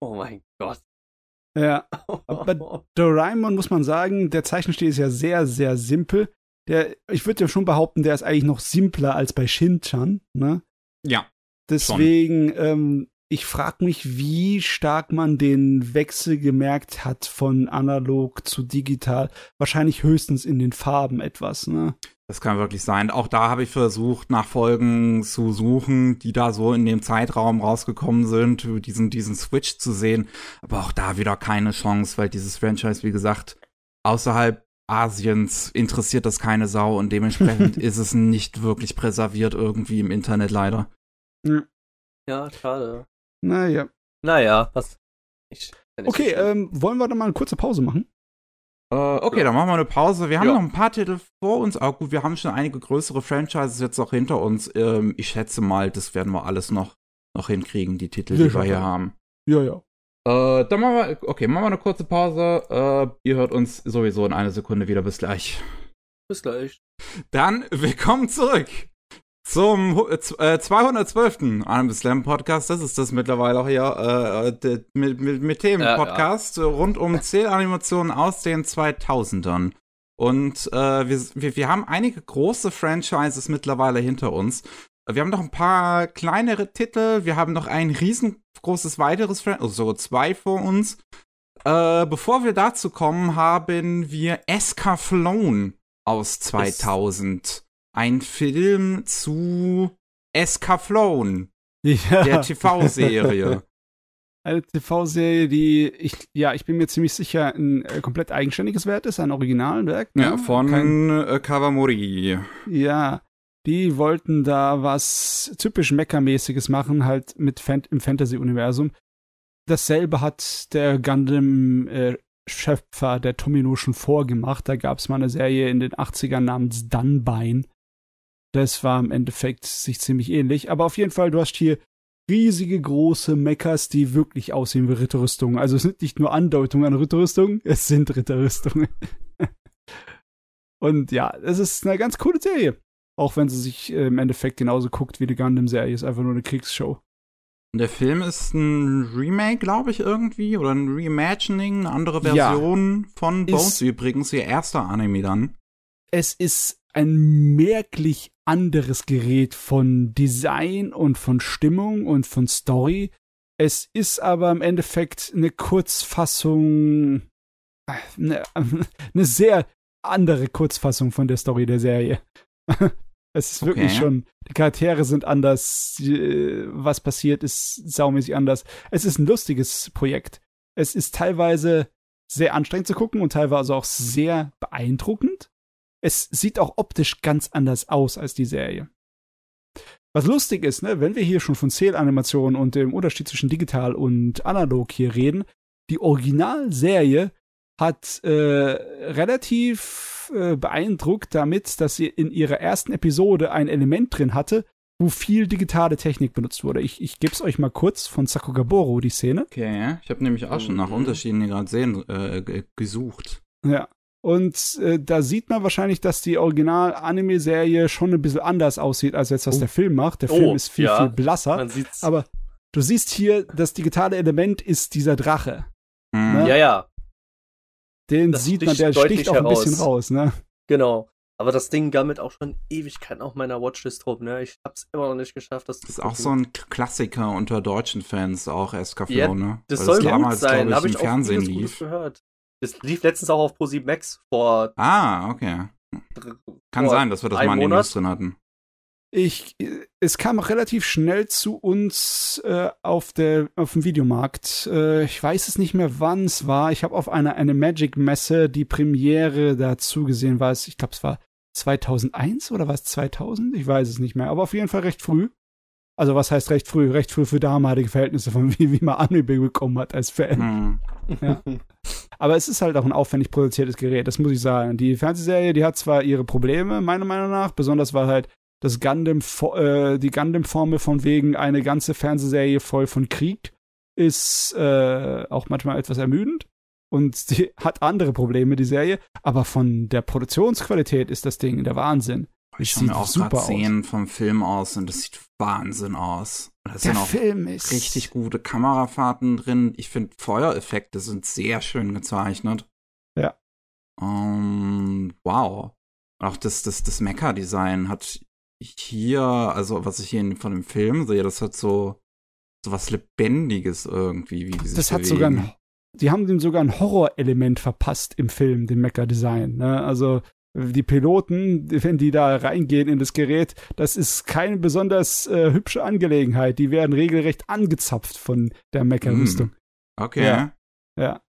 Oh mein Gott. Ja, [laughs] bei Doraemon muss man sagen, der Zeichenstil ist ja sehr, sehr simpel. Der, ich würde ja schon behaupten, der ist eigentlich noch simpler als bei Shin-Chan, ne? Ja. Deswegen, ähm, ich frage mich, wie stark man den Wechsel gemerkt hat von analog zu digital. Wahrscheinlich höchstens in den Farben etwas, ne? Das kann wirklich sein. Auch da habe ich versucht, nach Folgen zu suchen, die da so in dem Zeitraum rausgekommen sind, diesen, diesen Switch zu sehen. Aber auch da wieder keine Chance, weil dieses Franchise, wie gesagt, außerhalb Asiens interessiert das keine Sau und dementsprechend [laughs] ist es nicht wirklich präserviert irgendwie im Internet leider. Ja, ja schade. Naja. Naja, was. Ich, okay, ähm, wollen wir dann mal eine kurze Pause machen? Äh, okay, ja. dann machen wir eine Pause. Wir haben ja. noch ein paar Titel vor uns. Auch gut, wir haben schon einige größere Franchises jetzt auch hinter uns. Ähm, ich schätze mal, das werden wir alles noch, noch hinkriegen, die Titel, ja, die wir hier haben. Ja, ja. Äh, dann machen wir, okay, machen wir eine kurze Pause. Äh, ihr hört uns sowieso in einer Sekunde wieder. Bis gleich. Bis gleich. Dann willkommen zurück zum äh, 212. Anime Slam Podcast. Das ist das mittlerweile auch hier äh, mit, mit, mit Themen-Podcast ja, ja. rund um [laughs] Zählanimationen aus den 2000ern. Und äh, wir, wir, wir haben einige große Franchises mittlerweile hinter uns. Wir haben noch ein paar kleinere Titel. Wir haben noch ein riesengroßes weiteres Franchise, also sogar zwei vor uns. Äh, bevor wir dazu kommen, haben wir Escaflowne aus 2000. Es ein Film zu Escaflowne, ja. der TV-Serie. [laughs] Eine TV-Serie, die ich, ja, ich bin mir ziemlich sicher ein äh, komplett eigenständiges Werk ist, ein Originalwerk. Ne? Ja, von Kein, äh, Kawamori. Ja, die wollten da was typisch Mecha-mäßiges machen, halt mit Fan im Fantasy-Universum. Dasselbe hat der Gundam-Schöpfer, äh, der Tomino, schon vorgemacht. Da gab es mal eine Serie in den 80ern namens Dunbine. Das war im Endeffekt sich ziemlich ähnlich. Aber auf jeden Fall, du hast hier riesige große Mechas, die wirklich aussehen wie Ritterrüstungen. Also es sind nicht nur Andeutungen an Ritterrüstungen, es sind Ritterrüstungen. [laughs] Und ja, es ist eine ganz coole Serie. Auch wenn sie sich äh, im Endeffekt genauso guckt wie die Gundam-Serie, ist einfach nur eine Kriegsshow. Der Film ist ein Remake, glaube ich, irgendwie, oder ein Reimagining, eine andere Version ja, von Bones übrigens, ihr erster Anime dann. Es ist ein merklich anderes Gerät von Design und von Stimmung und von Story. Es ist aber im Endeffekt eine Kurzfassung, eine, [laughs] eine sehr andere Kurzfassung von der Story der Serie. [laughs] Es ist wirklich okay. schon, die Charaktere sind anders, was passiert ist saumäßig anders. Es ist ein lustiges Projekt. Es ist teilweise sehr anstrengend zu gucken und teilweise auch sehr beeindruckend. Es sieht auch optisch ganz anders aus als die Serie. Was lustig ist, ne, wenn wir hier schon von Zählanimationen und dem Unterschied zwischen digital und analog hier reden, die Originalserie hat äh, relativ äh, beeindruckt damit, dass sie in ihrer ersten Episode ein Element drin hatte, wo viel digitale Technik benutzt wurde. Ich, ich gebe es euch mal kurz von Sakugaboro, die Szene. Okay, ich habe nämlich auch schon nach mhm. Unterschieden gerade sehen äh, gesucht. Ja. Und äh, da sieht man wahrscheinlich, dass die Original-Anime-Serie schon ein bisschen anders aussieht, als jetzt, was oh. der Film macht. Der Film oh, ist viel, ja. viel blasser. Aber du siehst hier, das digitale Element ist dieser Drache. Mhm. Ne? Ja, ja. Den das sieht man, der sticht auch ein bisschen raus, ne? Genau. Aber das Ding gammelt auch schon Ewigkeiten auf meiner Watchlist rum, ne? Ich hab's immer noch nicht geschafft, das Das ist auch so ein Klassiker unter deutschen Fans, auch SK ja, ne? Das Weil soll das gut damals, sein, habe ich im Fernsehen lief. gehört. Das lief letztens auch auf Pro7 Max vor. Ah, okay. Kann sein, dass wir das mal in den News drin hatten. Ich, es kam auch relativ schnell zu uns äh, auf, der, auf dem Videomarkt. Äh, ich weiß es nicht mehr, wann es war. Ich habe auf einer eine Magic-Messe die Premiere dazu gesehen. War es, ich glaube, es war 2001 oder war es 2000? Ich weiß es nicht mehr. Aber auf jeden Fall recht früh. Also was heißt recht früh? Recht früh für damalige Verhältnisse, von wie, wie man Anime bekommen hat als Fan. Mhm. Ja. [laughs] Aber es ist halt auch ein aufwendig produziertes Gerät, das muss ich sagen. Die Fernsehserie, die hat zwar ihre Probleme, meiner Meinung nach, besonders weil halt das Gundam, äh, die Gundam-Formel von wegen eine ganze Fernsehserie voll von Krieg ist äh, auch manchmal etwas ermüdend. Und [laughs] sie hat andere Probleme, die Serie. Aber von der Produktionsqualität ist das Ding der Wahnsinn. Ich schaue mir auch super Szenen vom Film aus und das sieht Wahnsinn aus. Da der sind auch Film ist richtig gute Kamerafahrten drin. Ich finde Feuereffekte sind sehr schön gezeichnet. Ja. Um, wow. Auch das, das, das Mecha-Design hat hier, also was ich hier von dem Film sehe, das hat so, so was Lebendiges irgendwie. Wie die das hat bewegen. sogar ein, die haben dem sogar ein Horrorelement verpasst im Film, dem Mecha-Design. Ne? Also die Piloten, wenn die da reingehen in das Gerät, das ist keine besonders äh, hübsche Angelegenheit. Die werden regelrecht angezapft von der Mecha-Rüstung. Mm. Okay. Ja. ja.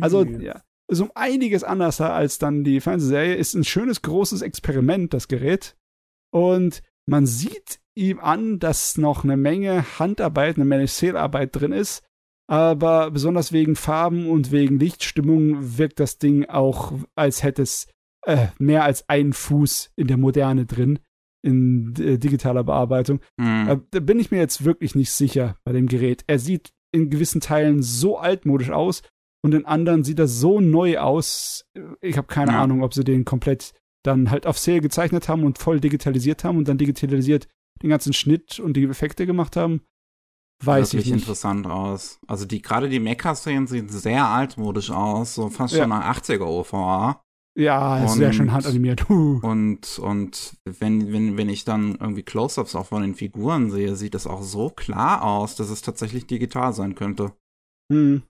Also, ja. Ist um einiges anders als dann die Fernsehserie. Ist ein schönes, großes Experiment, das Gerät. Und man sieht ihm an, dass noch eine Menge Handarbeit, eine Menge Seelarbeit drin ist. Aber besonders wegen Farben und wegen Lichtstimmung wirkt das Ding auch, als hätte es äh, mehr als einen Fuß in der Moderne drin, in äh, digitaler Bearbeitung. Mhm. Äh, da bin ich mir jetzt wirklich nicht sicher bei dem Gerät. Er sieht in gewissen Teilen so altmodisch aus und in anderen sieht er so neu aus. Ich habe keine ja. Ahnung, ob sie den komplett dann halt auf Sale gezeichnet haben und voll digitalisiert haben und dann digitalisiert den ganzen Schnitt und die Effekte gemacht haben. Weiß ich nicht. interessant aus. Also die gerade die Mecha-Szenen sehen sehr altmodisch aus, so fast ja. schon nach 80er OVA. Ja, ist sehr schön handanimiert. Huh. Und, und wenn, wenn, wenn ich dann irgendwie Close-Ups auch von den Figuren sehe, sieht es auch so klar aus, dass es tatsächlich digital sein könnte. Hm.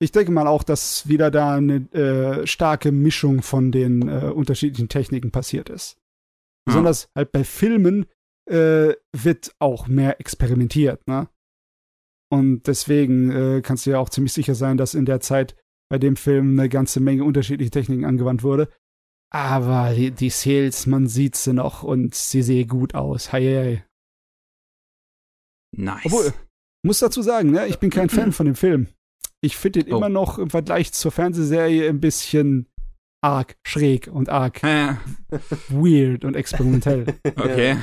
Ich denke mal auch, dass wieder da eine äh, starke Mischung von den äh, unterschiedlichen Techniken passiert ist. Besonders ja. halt bei Filmen äh, wird auch mehr experimentiert, ne? Und deswegen äh, kannst du ja auch ziemlich sicher sein, dass in der Zeit bei dem Film eine ganze Menge unterschiedliche Techniken angewandt wurde. Aber die, die Sales, man sieht sie noch und sie sehen gut aus. Hei, hei. Nice. Obwohl, muss dazu sagen, ne, ich bin kein Fan von dem Film. Ich finde ihn oh. immer noch im Vergleich zur Fernsehserie ein bisschen arg schräg und arg weird und experimentell. [laughs] Okay.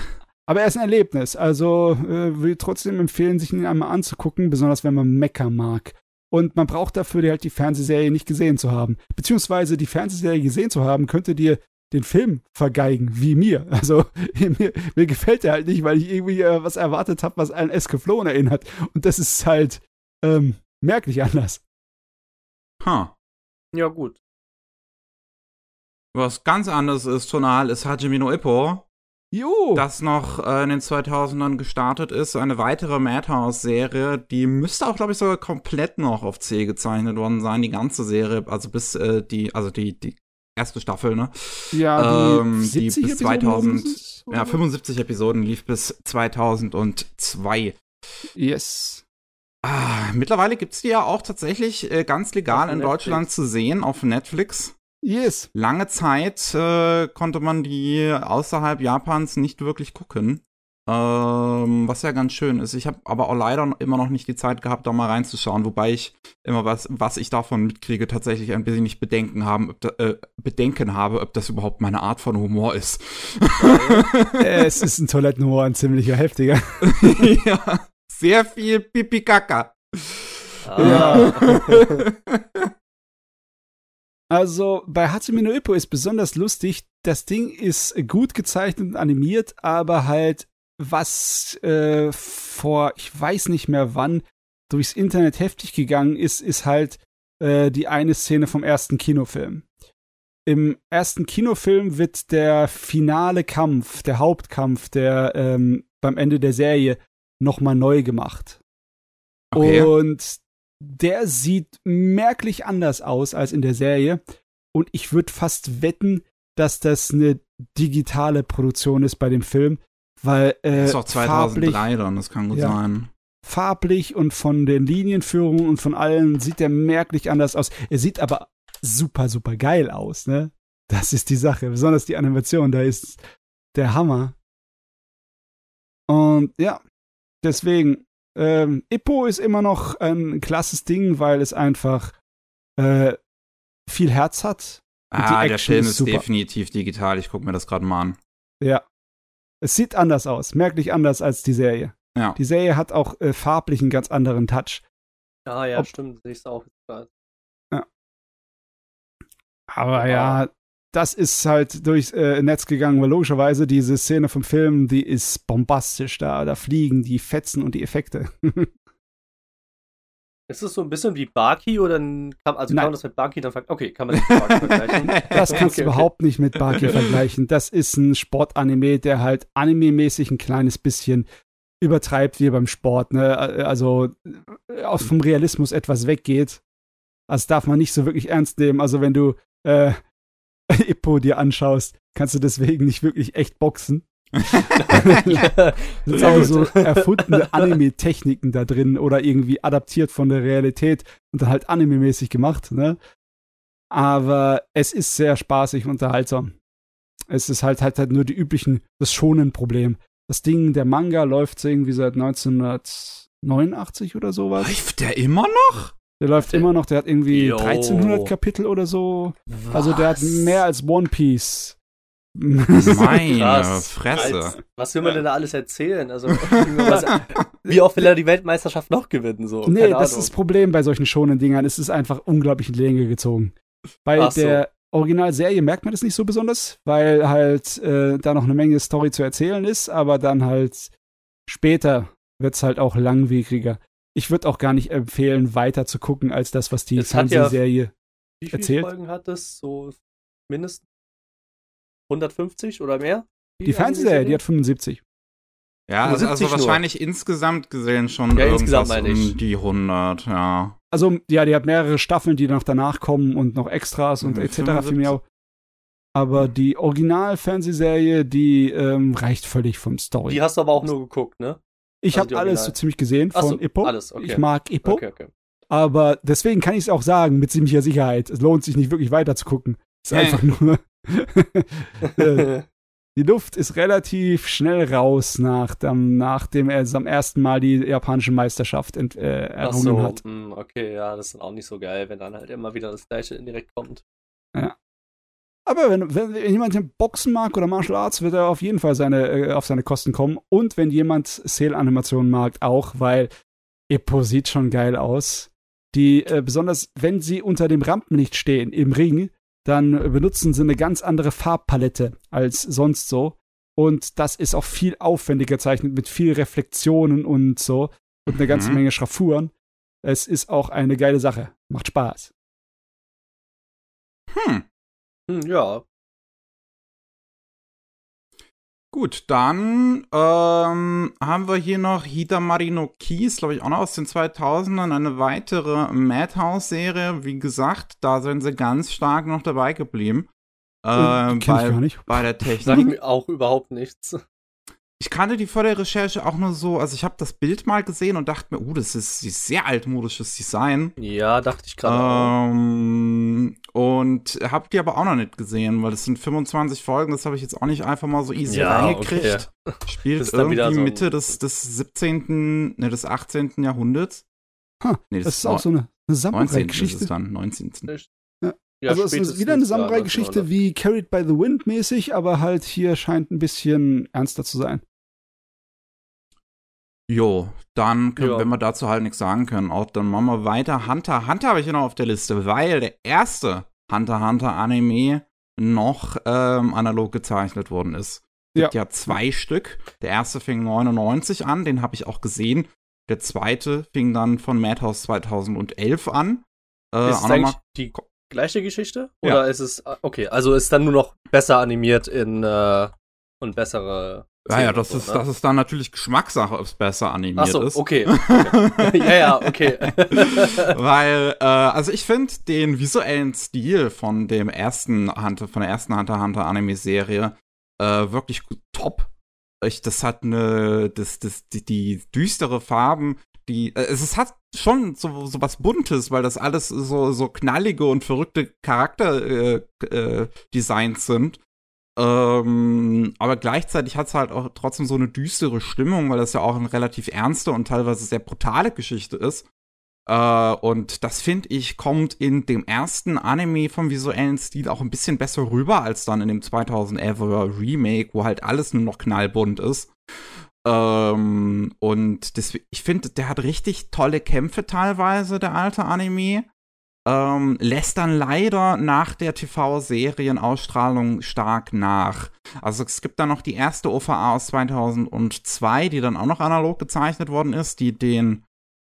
Aber er ist ein Erlebnis, also äh, will trotzdem empfehlen, sich ihn einmal anzugucken, besonders wenn man Mecker mag. Und man braucht dafür halt die Fernsehserie nicht gesehen zu haben. Beziehungsweise die Fernsehserie gesehen zu haben, könnte dir den Film vergeigen, wie mir. [laughs] Also mir, mir gefällt er halt nicht, weil ich irgendwie äh, was erwartet habe, was an Escaflowne erinnert. Und das ist halt ähm, merklich anders. Ha. Huh. Ja, gut. Was ganz anderes ist tonal, ist Hajime no Ippo. Jo. Das noch äh, in den 2000ern gestartet ist. Eine weitere Madhouse-Serie, die müsste auch, glaube ich, sogar komplett noch auf C gezeichnet worden sein. Die ganze Serie, also bis äh, die, also die, die erste Staffel, ne? Ja, die, ähm, die bis Episoden 2000, ja, 75 Episoden lief bis 2002. Yes. Ah, mittlerweile gibt es die ja auch tatsächlich äh, ganz legal in Netflix. Deutschland zu sehen auf Netflix. Yes. Lange Zeit äh, konnte man die außerhalb Japans nicht wirklich gucken. Ähm, was ja ganz schön ist. Ich habe aber auch leider immer noch nicht die Zeit gehabt, da mal reinzuschauen, wobei ich immer was, was ich davon mitkriege, tatsächlich ein bisschen nicht Bedenken haben, da, äh, Bedenken habe, ob das überhaupt meine Art von Humor ist. [laughs] es ist ein Toilettenhumor, ein ziemlicher heftiger. [laughs] ja, sehr viel Pipi-Kaka. Ah. Ja. [laughs] Also bei Hatsumi no Ippo ist besonders lustig. Das Ding ist gut gezeichnet und animiert, aber halt was äh, vor, ich weiß nicht mehr wann, durchs Internet heftig gegangen ist, ist halt äh, die eine Szene vom ersten Kinofilm. Im ersten Kinofilm wird der finale Kampf, der Hauptkampf, der ähm, beim Ende der Serie nochmal neu gemacht. Okay. Und der sieht merklich anders aus als in der Serie. Und ich würde fast wetten, dass das eine digitale Produktion ist bei dem Film, weil äh, das ist auch 2003 farblich, dann, das kann gut ja, sein. Farblich und von den Linienführungen und von allen sieht er merklich anders aus. Er sieht aber super, super geil aus, ne? Das ist die Sache. Besonders die Animation, da ist der Hammer. Und ja, deswegen, ähm, Ippo ist immer noch ein klasses Ding, weil es einfach äh, viel Herz hat. Ah, der Film ist, ist definitiv digital. Ich gucke mir das gerade mal an. Ja. Es sieht anders aus, merklich anders als die Serie. Ja. Die Serie hat auch äh, farblich einen ganz anderen Touch. Ah, ja, Ob, stimmt. Sehe ich auch. Ja. Aber ja, das ist halt durchs äh, Netz gegangen, weil logischerweise diese Szene vom Film, die ist bombastisch. Da, da fliegen die Fetzen und die Effekte. [laughs] ist es so ein bisschen wie Baki oder kann, also kann man das mit Baki dann vergleichen? Okay, kann man das mit Baki vergleichen? [laughs] Das kannst okay, du überhaupt nicht mit Baki [laughs] vergleichen. Das ist ein Sportanime, der halt anime-mäßig ein kleines bisschen übertreibt wie beim Sport, ne? Also aus vom Realismus etwas weggeht. Das darf man nicht so wirklich ernst nehmen. Also wenn du äh, [laughs] Ippo dir anschaust, kannst du deswegen nicht wirklich echt boxen. das sind aber so erfundene Anime-Techniken da drin oder irgendwie adaptiert von der Realität und dann halt anime-mäßig gemacht, ne? Aber es ist sehr spaßig unterhaltsam. Es ist halt halt, halt nur die üblichen, das schonen Problem. Das Ding, der Manga läuft irgendwie seit 1989 oder sowas. Läuft der immer noch? Der läuft immer noch, der hat irgendwie Yo. 1300 Kapitel oder so. Was? Also der hat mehr als One Piece. Meine [laughs] Fresse. Als, was will man denn da alles erzählen? Also, [laughs] was, wie oft will er die Weltmeisterschaft noch gewinnen? So? Nee, Keine das Ahnung. ist das Problem bei solchen schonen Dingern. Es ist einfach unglaublich in Länge gezogen. Bei Ach der so. Originalserie merkt man das nicht so besonders, weil halt äh, da noch eine Menge Story zu erzählen ist, aber dann halt später wird es halt auch langwieriger ich würde auch gar nicht empfehlen, weiter zu gucken, als das, was die Fernsehserie ja, wie viele erzählt. Folgen hat es? So mindestens 150 oder mehr? Die, die Fernsehserie, die hat 75. Ja, also, also wahrscheinlich nur. insgesamt gesehen schon ja, irgendwas um die 100, ja. Also, ja, die hat mehrere Staffeln, die noch danach kommen und noch Extras und mhm, etc. Aber die Original-Fernsehserie, die ähm, reicht völlig vom Story. Die hast du aber auch nur geguckt, ne? Ich also habe alles so ziemlich gesehen von so, Ippo. Alles, okay. Ich mag Ippo. Okay, okay. Aber deswegen kann ich es auch sagen, mit ziemlicher Sicherheit. Es lohnt sich nicht wirklich weiter zu gucken. Es ist einfach nur. [laughs] Äh, [laughs] die Luft ist relativ schnell raus, nach dem, nachdem er am ersten Mal die japanische Meisterschaft ent, äh, errungen so, hat. Mh, hm, okay, ja, das ist dann auch nicht so geil, wenn dann halt immer wieder das gleiche indirekt kommt. Ja. Aber wenn, wenn, jemand Boxen mag oder Martial Arts, wird er auf jeden Fall seine, äh, auf seine Kosten kommen. Und wenn jemand Sale-Animationen mag, auch, weil Ippo sieht schon geil aus. Die, äh, besonders wenn sie unter dem Rampenlicht stehen, im Ring, dann benutzen sie eine ganz andere Farbpalette als sonst so. Und das ist auch viel aufwendiger gezeichnet mit viel Reflexionen und so und eine ganze mhm. Menge Schraffuren. Es ist auch eine geile Sache. Macht Spaß. Hm. Hm ja, Gut, dann ähm, haben wir hier noch Hidamari no Keys, glaube ich, auch noch aus den 2000ern, eine weitere Madhouse-Serie. Wie gesagt, da sind sie ganz stark noch dabei geblieben. Äh, bei, gar nicht. bei der [laughs] Technik. Sagt mir auch überhaupt nichts. Ich kannte die vor der Recherche auch nur so, also ich habe das Bild mal gesehen und dachte mir, uh, das ist, ist sehr altmodisches Design. Ja, dachte ich gerade. Ähm, und habe die aber auch noch nicht gesehen, weil das sind 25 Folgen, das habe ich jetzt auch nicht einfach mal so easy ja, reingekriegt. Okay. Spielt irgendwie so Mitte des, des 17., ne, des 18. Jahrhunderts. Huh, nee, das, das ist auch so eine, eine Samurai-Geschichte. ist es dann, 19. Ja. Ja, also es ist wieder eine Samurai-Geschichte wie Carried by the Wind mäßig, aber halt hier scheint ein bisschen ernster zu sein. Jo, dann, können, wenn wir dazu halt nichts sagen können, auch dann machen wir weiter. Hunter Hunter habe ich hier noch auf der Liste, weil der erste Hunter Hunter Anime noch ähm, analog gezeichnet worden ist. Es gibt ja. ja zwei Stück. Der erste fing 99 an, den habe ich auch gesehen. Der zweite fing dann von Madhouse 2011 an. Äh, ist eigentlich die gleiche Geschichte? Oder ja. ist es, okay, also ist dann nur noch besser animiert in äh, und bessere ja, ja, das, so, ist, ne? das ist dann natürlich Geschmackssache, ob es besser animiert Ach so, ist. okay. [laughs] okay. ja, ja, okay. [laughs] Weil, äh, also ich finde den visuellen Stil von dem ersten Hunter, von der ersten Hunter Hunter Anime-Serie äh, wirklich top. Ich, das hat eine, das, das, die, die düstere Farben, die, äh, es, hat schon so, so was Buntes, weil das alles so, so knallige und verrückte Charakterdesigns äh, äh, sind. Ähm, aber gleichzeitig hat es halt auch trotzdem so eine düstere Stimmung, weil das ja auch eine relativ ernste und teilweise sehr brutale Geschichte ist. Äh, und das finde ich, kommt in dem ersten Anime vom visuellen Stil auch ein bisschen besser rüber als dann in dem 2011er Remake, wo halt alles nur noch knallbunt ist. Ähm, und das, ich finde, der hat richtig tolle Kämpfe teilweise, der alte Anime ähm, lässt dann leider nach der TV-Serienausstrahlung stark nach. Also es gibt dann noch die erste OVA aus 2002, die dann auch noch analog gezeichnet worden ist, die den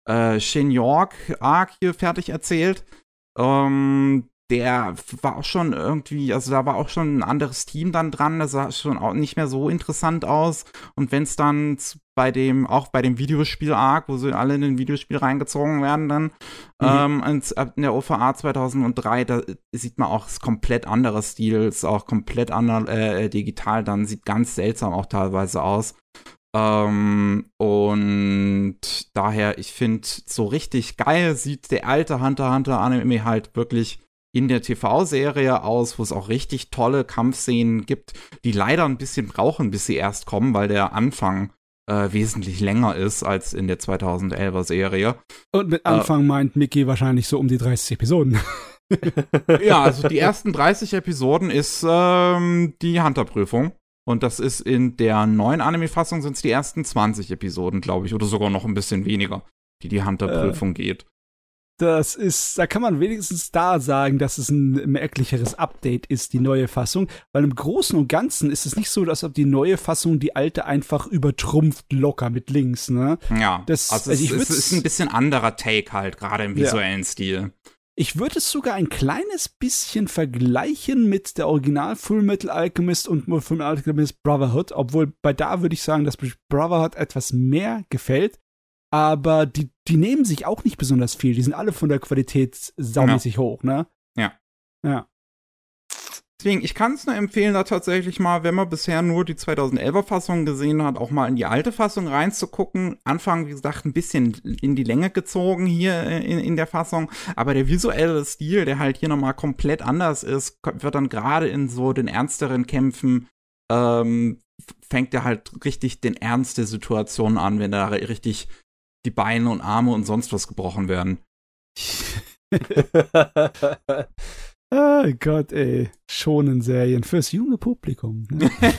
äh, Shin York Arc hier fertig erzählt. Ähm, der war auch schon irgendwie, also da war auch schon ein anderes Team dann dran, das sah schon auch nicht mehr so interessant aus. Und wenn es dann bei dem, auch bei dem Videospiel-Arc, wo sie alle in ein Videospiel reingezogen werden, dann mhm. ähm, in der OVA 2003, da sieht man auch komplett andere Stil, ist auch komplett ander, äh, digital, dann sieht ganz seltsam auch teilweise aus. Ähm, und daher, ich finde, so richtig geil sieht der alte Hunter Hunter Anime halt wirklich in der TV-Serie aus, wo es auch richtig tolle Kampfszenen gibt, die leider ein bisschen brauchen, bis sie erst kommen, weil der Anfang äh, wesentlich länger ist als in der 2011er Serie. Und mit Anfang äh, meint Mickey wahrscheinlich so um die 30 Episoden. [laughs] [laughs] ja, also die ersten 30 Episoden ist ähm, die Hunter-Prüfung. Und das ist in der neuen Anime-Fassung sind es die ersten 20 Episoden, glaube ich, oder sogar noch ein bisschen weniger, die die Hunter-Prüfung äh, geht das ist, da kann man wenigstens da sagen, dass es ein merklicheres Update ist, die neue Fassung, weil im Großen und Ganzen ist es nicht so, dass ob die neue Fassung die alte einfach übertrumpft locker mit links, ne? Ja. Das, also, also es, es ist ein bisschen anderer Take halt, gerade im visuellen ja. Stil. Ich würde es sogar ein kleines bisschen vergleichen mit der Original Full Metal Alchemist und Full Metal Alchemist Brotherhood, obwohl bei da würde ich sagen, dass Brotherhood etwas mehr gefällt, aber die, die nehmen sich auch nicht besonders viel. Die sind alle von der Qualität saumäßig ja. hoch, ne? Ja. Ja. Deswegen, ich kann es nur empfehlen, da tatsächlich mal, wenn man bisher nur die 2011er Fassung gesehen hat, auch mal in die alte Fassung reinzugucken. Anfang, wie gesagt, ein bisschen in die Länge gezogen hier in, in der Fassung. Aber der visuelle Stil, der halt hier nochmal komplett anders ist, wird dann gerade in so den ernsteren Kämpfen, ähm, fängt er halt richtig den Ernst der Situation an, wenn da richtig die Beine und Arme und sonst was gebrochen werden. [laughs] oh Gott, ey. Schonen Serien fürs junge Publikum. Ne? [laughs]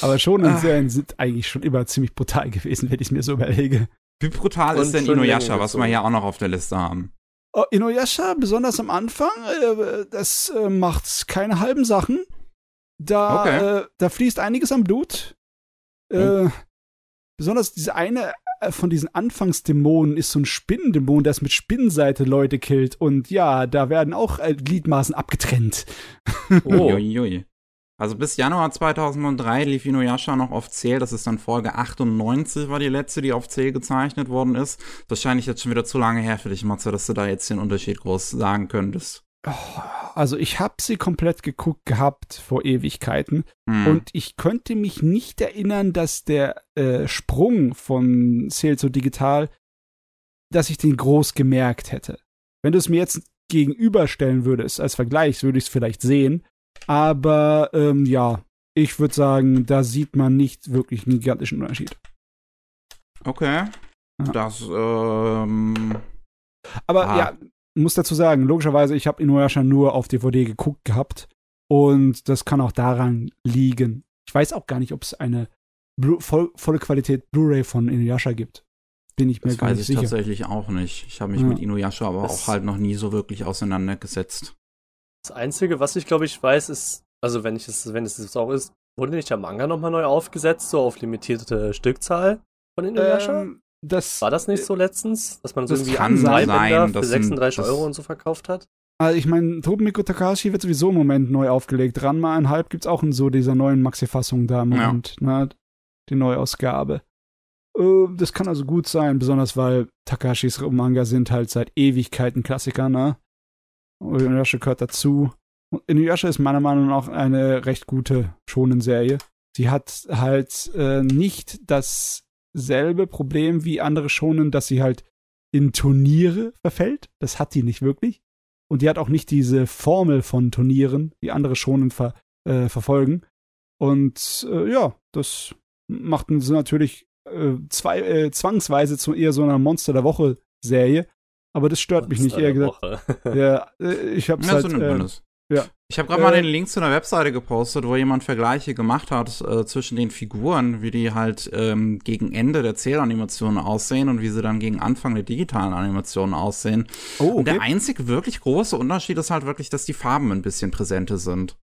Aber schonen Serien sind eigentlich schon immer ziemlich brutal gewesen, wenn ich es mir so überlege. Wie brutal und ist denn Inuyasha, was wir ja auch noch auf der Liste haben? Oh, Inuyasha, besonders am Anfang, äh, das äh, macht keine halben Sachen. Da, okay. äh, da fließt einiges am Blut. Äh, besonders diese eine äh, von diesen Anfangsdämonen ist so ein Spinnendämon, der mit Spinnenseite Leute killt. Und ja, da werden auch äh, Gliedmaßen abgetrennt. [laughs] Oh. Uiuiui. Also bis Januar 2003 lief Inuyasha noch auf Zähl. Das ist dann Folge 98 war die letzte, die auf Zähl gezeichnet worden ist. Wahrscheinlich jetzt schon wieder zu lange her für dich, Matze, dass du da jetzt den Unterschied groß sagen könntest. Oh, also ich habe sie komplett geguckt gehabt vor Ewigkeiten hm. und ich könnte mich nicht erinnern, dass der äh, Sprung von Sale zu Digital, dass ich den groß gemerkt hätte. Wenn du es mir jetzt gegenüberstellen würdest als Vergleich, würde ich es vielleicht sehen. Aber ähm, ja, ich würde sagen, da sieht man nicht wirklich einen gigantischen Unterschied. Okay. Ja. Das, ähm. Aber ah. ja, muss dazu sagen, logischerweise, ich habe Inuyasha nur auf DVD geguckt gehabt. Und das kann auch daran liegen. Ich weiß auch gar nicht, ob es eine Blu voll, volle Qualität Blu-ray von Inuyasha gibt. Bin ich mir das gar nicht sicher. Das weiß ich tatsächlich auch nicht. Ich habe mich ja. mit Inuyasha aber das auch halt noch nie so wirklich auseinandergesetzt. Das Einzige, was ich glaube ich weiß, ist, also wenn ich es, wenn es das auch ist, wurde nicht der Manga nochmal neu aufgesetzt, so auf limitierte Stückzahl von Inuyasha? Ähm, das, War das nicht so letztens, dass man so irgendwie kann drei sein, für 36 sind, Euro und so verkauft hat? Also ich meine, Tobimiko Takashi wird sowieso im Moment neu aufgelegt. Ranma einhalb gibt's auch in so dieser neuen Maxi-Fassung da im Moment, ja. ne? Die Neuausgabe. Äh, das kann also gut sein, besonders weil Takashis Manga sind halt seit Ewigkeiten Klassiker, ne? Und Inuyasha gehört dazu. Und Inuyasha ist meiner Meinung nach eine recht gute Shonen-Serie. Sie hat halt äh, nicht das selbe Problem wie andere Schonen, dass sie halt in Turniere verfällt. Das hat die nicht wirklich. Und die hat auch nicht diese Formel von Turnieren, die andere Schonen ver, äh, verfolgen. Und äh, ja, das macht sie natürlich äh, zwei, äh, zwangsweise zu eher so einer Monster der Woche Serie. Aber das stört Monster mich nicht, eher gesagt. ja, äh, ich hab's ja, halt. So äh, ja. Ich habe gerade äh, mal den Link zu einer Webseite gepostet, wo jemand Vergleiche gemacht hat äh, zwischen den Figuren, wie die halt ähm, gegen Ende der Zählanimationen aussehen und wie sie dann gegen Anfang der digitalen Animationen aussehen. Oh, okay. Und der einzig wirklich große Unterschied ist halt wirklich, dass die Farben ein bisschen präsenter sind.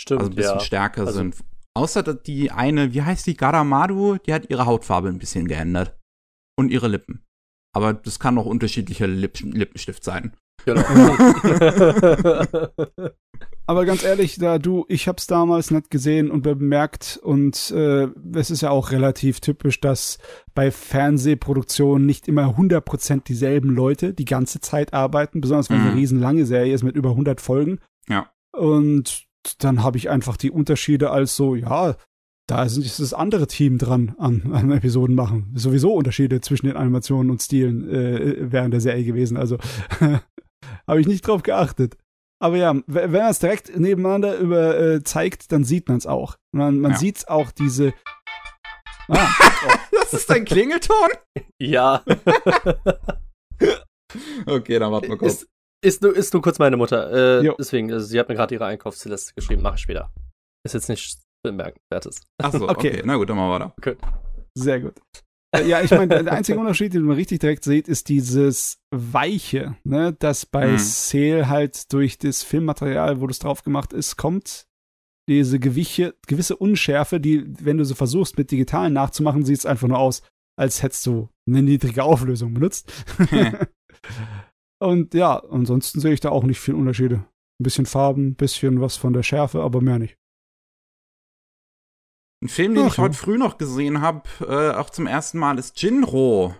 Stimmt. Also ein bisschen ja. stärker also, sind. Außer die eine, wie heißt die, Garamadu, die hat ihre Hautfarbe ein bisschen geändert. Und ihre Lippen. Aber das kann auch unterschiedlicher Lipp Lippenstift sein. Genau. [laughs] [laughs] Aber ganz ehrlich, da du, ich hab's damals nicht gesehen und bemerkt und äh, es ist ja auch relativ typisch, dass bei Fernsehproduktionen nicht immer 100% dieselben Leute die ganze Zeit arbeiten, besonders wenn mhm. eine riesenlange Serie ist mit über 100 Folgen. Ja. Und dann habe ich einfach die Unterschiede als so, ja, da ist, ist das andere Team dran an, an Episoden machen. Sowieso Unterschiede zwischen den Animationen und Stilen äh, während der Serie gewesen. Also [laughs] habe ich nicht drauf geachtet. Aber ja, wenn man es direkt nebeneinander über äh, zeigt, dann sieht man es auch. Man, man ja. sieht auch diese. [laughs] Ah, oh. das ist dein Klingelton? Ja. [laughs] okay, dann warten wir kurz. Ist, ist, nur, ist nur kurz meine Mutter. Äh, deswegen, also, sie hat mir gerade ihre Einkaufsliste geschrieben. Mache ich später. Ist jetzt nicht bemerkenswertes. Achso, okay. okay. Na gut, dann machen wir weiter. Okay. Sehr gut. Äh, ja, ich meine, der einzige Unterschied, den man richtig direkt sieht, ist dieses Weiche, ne, das bei mhm. Sale halt durch das Filmmaterial, wo das drauf gemacht ist, kommt. Diese Gewiche, gewisse Unschärfe, die, wenn du so versuchst, mit digitalen nachzumachen, sieht es einfach nur aus, als hättest du eine niedrige Auflösung benutzt. [laughs] [laughs] Und ja, ansonsten sehe ich da auch nicht viel Unterschiede. Ein bisschen Farben, ein bisschen was von der Schärfe, aber mehr nicht. Ein Film, den Ach, ich heute früh noch gesehen habe, äh, auch zum ersten Mal, ist Jinro.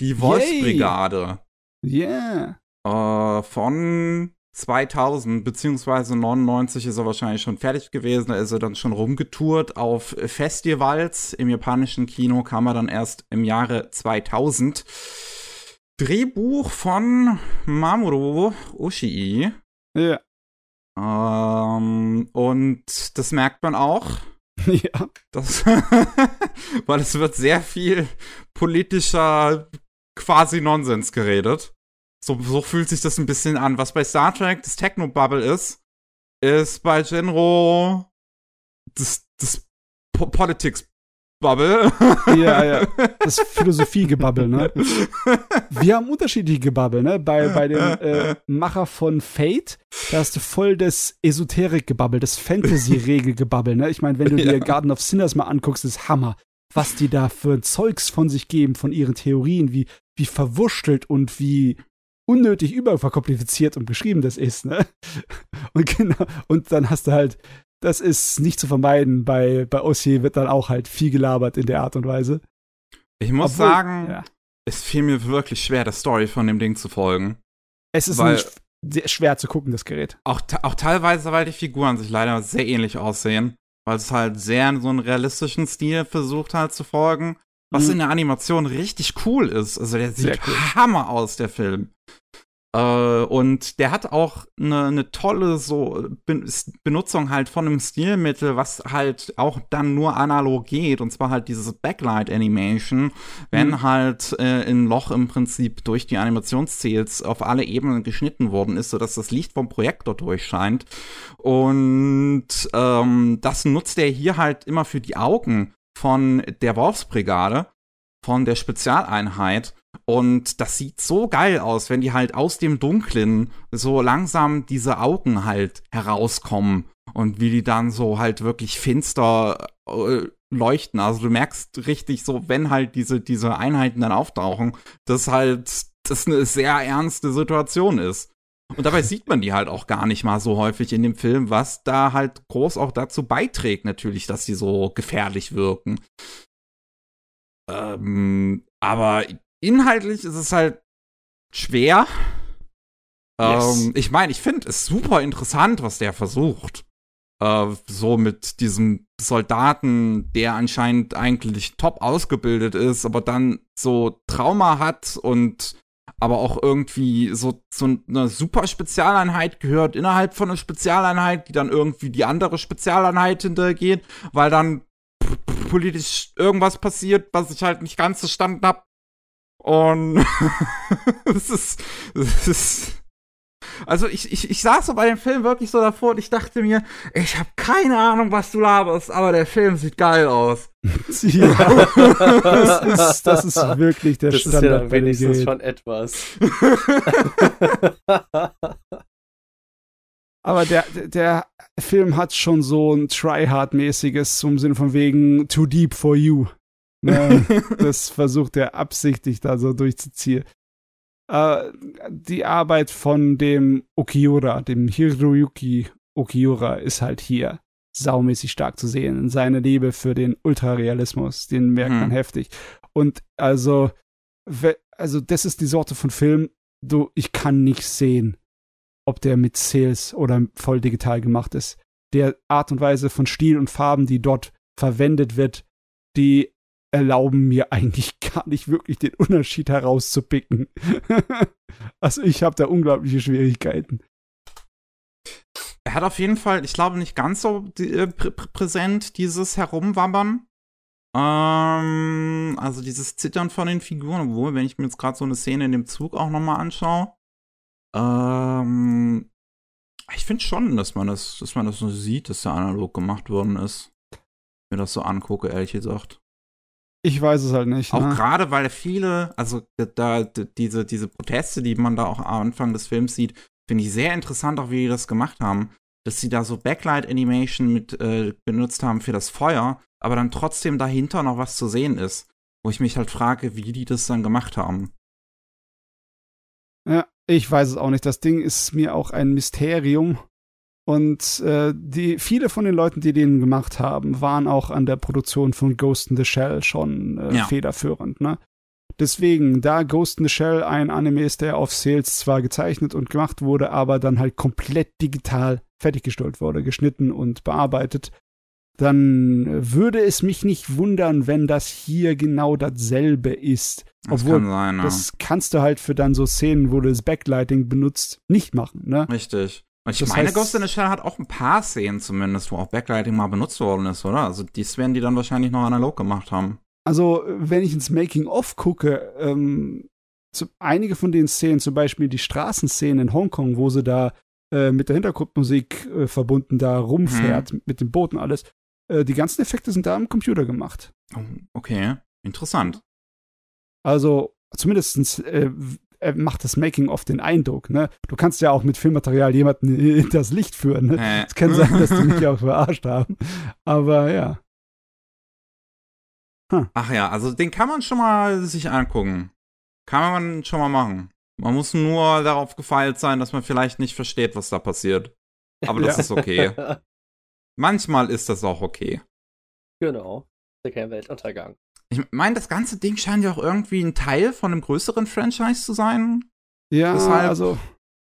Die Wolfsbrigade. Yeah. Äh, von 2000 beziehungsweise 99 ist er wahrscheinlich schon fertig gewesen. Da ist er dann schon rumgetourt auf Festivals. Im japanischen Kino kam er dann erst im Jahre 2000. Drehbuch von Mamoru Oshii. Ja. Ähm, und das merkt man auch. [laughs] Ja. Das, [laughs] weil es wird sehr viel politischer quasi Nonsens geredet. So, so fühlt sich das ein bisschen an. Was bei Star Trek das Techno-Bubble ist, ist bei Genro das, das po Politics Bubble. Ja, ja. Das Philosophie-Gebabbel, ne? Wir haben unterschiedliche Gebabbel, ne? Bei, bei dem äh, Macher von Fate, da hast du voll das Esoterik-Gebabbel, das Fantasy-Regel-Gebabbel, ne? Ich meine, wenn du dir ja. Garden of Sinners mal anguckst, ist Hammer. Was die da für Zeugs von sich geben, von ihren Theorien, wie, wie verwurschtelt und wie unnötig überverkompliziert und beschrieben das ist, ne? Und genau, und dann hast du halt das ist nicht zu vermeiden. Bei, bei Ossie wird dann auch halt viel gelabert in der Art und Weise. Ich muss Obwohl, sagen, ja. es fiel mir wirklich schwer, der Story von dem Ding zu folgen. Es ist weil sehr schwer zu gucken, das Gerät. Auch, auch teilweise, weil die Figuren sich leider sehr ähnlich aussehen. Weil es halt sehr in so einen realistischen Stil versucht halt zu folgen. Was mhm. in der Animation richtig cool ist. Also der sieht cool. Hammer aus, der Film. Äh, und der hat auch eine, eine tolle so Benutzung halt von einem Stilmittel, was halt auch dann nur analog geht. Und zwar halt dieses Backlight Animation, wenn mhm. halt äh, ein Loch im Prinzip durch die Animationsziels auf alle Ebenen geschnitten worden ist, sodass das Licht vom Projektor durchscheint. Und ähm, das nutzt er hier halt immer für die Augen von der Wolfsbrigade, von der Spezialeinheit und das sieht so geil aus, wenn die halt aus dem Dunklen so langsam diese Augen halt herauskommen und wie die dann so halt wirklich finster äh, leuchten. Also du merkst richtig so, wenn halt diese, diese Einheiten dann auftauchen, dass halt das eine sehr ernste Situation ist. Und dabei [laughs] sieht man die halt auch gar nicht mal so häufig in dem Film, was da halt groß auch dazu beiträgt, natürlich, dass sie so gefährlich wirken. Ähm, aber inhaltlich ist es halt schwer. Yes. Ähm, ich meine, ich finde es super interessant, was der versucht. Äh, so mit diesem Soldaten, der anscheinend eigentlich top ausgebildet ist, aber dann so Trauma hat und aber auch irgendwie so zu einer super Spezialeinheit gehört innerhalb von einer Spezialeinheit, die dann irgendwie die andere Spezialeinheit hintergeht, weil dann politisch irgendwas passiert, was ich halt nicht ganz verstanden habe. Und [laughs] es ist, ist, also ich, ich, ich saß so bei dem Film wirklich so davor und ich dachte mir, ich habe keine Ahnung, was du laberst, aber der Film sieht geil aus. [laughs] ja, das ist, das ist wirklich der das Standard. Das ist ja wenigstens schon etwas. [laughs] aber der, der Film hat schon so ein Tryhard-mäßiges, zum Sinne von wegen Too Deep for You. Ne, [laughs] das versucht er absichtlich da so durchzuziehen. Äh, die Arbeit von dem Okiura, dem Hiroyuki Okiura, ist halt hier saumäßig stark zu sehen. Seine Liebe für den Ultrarealismus, den merkt man hm. heftig. Und also, also das ist die Sorte von Film, du, ich kann nicht sehen, ob der mit Sales oder voll digital gemacht ist. Der Art und Weise von Stil und Farben, die dort verwendet wird, die erlauben mir eigentlich [laughs] gar nicht wirklich den Unterschied herauszupicken. [laughs] also ich habe da unglaubliche Schwierigkeiten. Er hat auf jeden Fall, ich glaube, nicht ganz so äh, prä präsent, dieses Herumwabbern. Ähm, also dieses Zittern von den Figuren, obwohl, wenn ich mir jetzt gerade so eine Szene in dem Zug auch nochmal anschaue, ähm, ich finde schon, dass man das, dass man das so sieht, dass der analog gemacht worden ist. Mir das so angucke, ehrlich gesagt. Ich weiß es halt nicht. Auch ne? gerade, weil viele, also da, da, diese, diese Proteste, die man da auch am Anfang des Films sieht, finde ich sehr interessant, auch wie die das gemacht haben. Dass sie da so Backlight-Animation mit äh, benutzt haben für das Feuer, aber dann trotzdem dahinter noch was zu sehen ist. Wo ich mich halt frage, wie die das dann gemacht haben. Ja, ich weiß es auch nicht. Das Ding ist mir auch ein Mysterium. Und äh, die, viele von den Leuten, die den gemacht haben, waren auch an der Produktion von Ghost in the Shell schon äh, ja. federführend. Ne? Deswegen, da Ghost in the Shell ein Anime ist, der auf Sales zwar gezeichnet und gemacht wurde, aber dann halt komplett digital fertiggestellt wurde, geschnitten und bearbeitet, dann würde es mich nicht wundern, wenn das hier genau dasselbe ist. Das Obwohl, kann sein, ja. das kannst du halt für dann so Szenen, wo du das Backlighting benutzt, nicht machen, ne? Richtig. Und ich das meine, heißt, Ghost in the Shell hat auch ein paar Szenen zumindest, wo auch Backlighting mal benutzt worden ist, oder? Also dies werden die dann wahrscheinlich noch analog gemacht haben. Also, wenn ich ins Making-of gucke, ähm, zu, einige von den Szenen, zum Beispiel die Straßenszenen in Hongkong, wo sie da äh, mit der Hintergrundmusik äh, verbunden da rumfährt, hm. mit dem Boot und alles, äh, die ganzen Effekte sind da am Computer gemacht. Oh, okay, interessant. Also, zumindest äh, macht das Making-of den Eindruck, ne? Du kannst ja auch mit Filmmaterial jemanden in das Licht führen, ne? Äh. Es kann sein, dass die mich [laughs] auch verarscht haben. Aber ja. Huh. Ach ja, also den kann man schon mal sich angucken. Kann man schon mal machen. Man muss nur darauf gefeilt sein, dass man vielleicht nicht versteht, was da passiert. Aber das ja. ist okay. [laughs] Manchmal ist das auch okay. Genau. Der kein Weltuntergang. Ich meine, das ganze Ding scheint ja auch irgendwie ein Teil von einem größeren Franchise zu sein. Ja, Deshalb also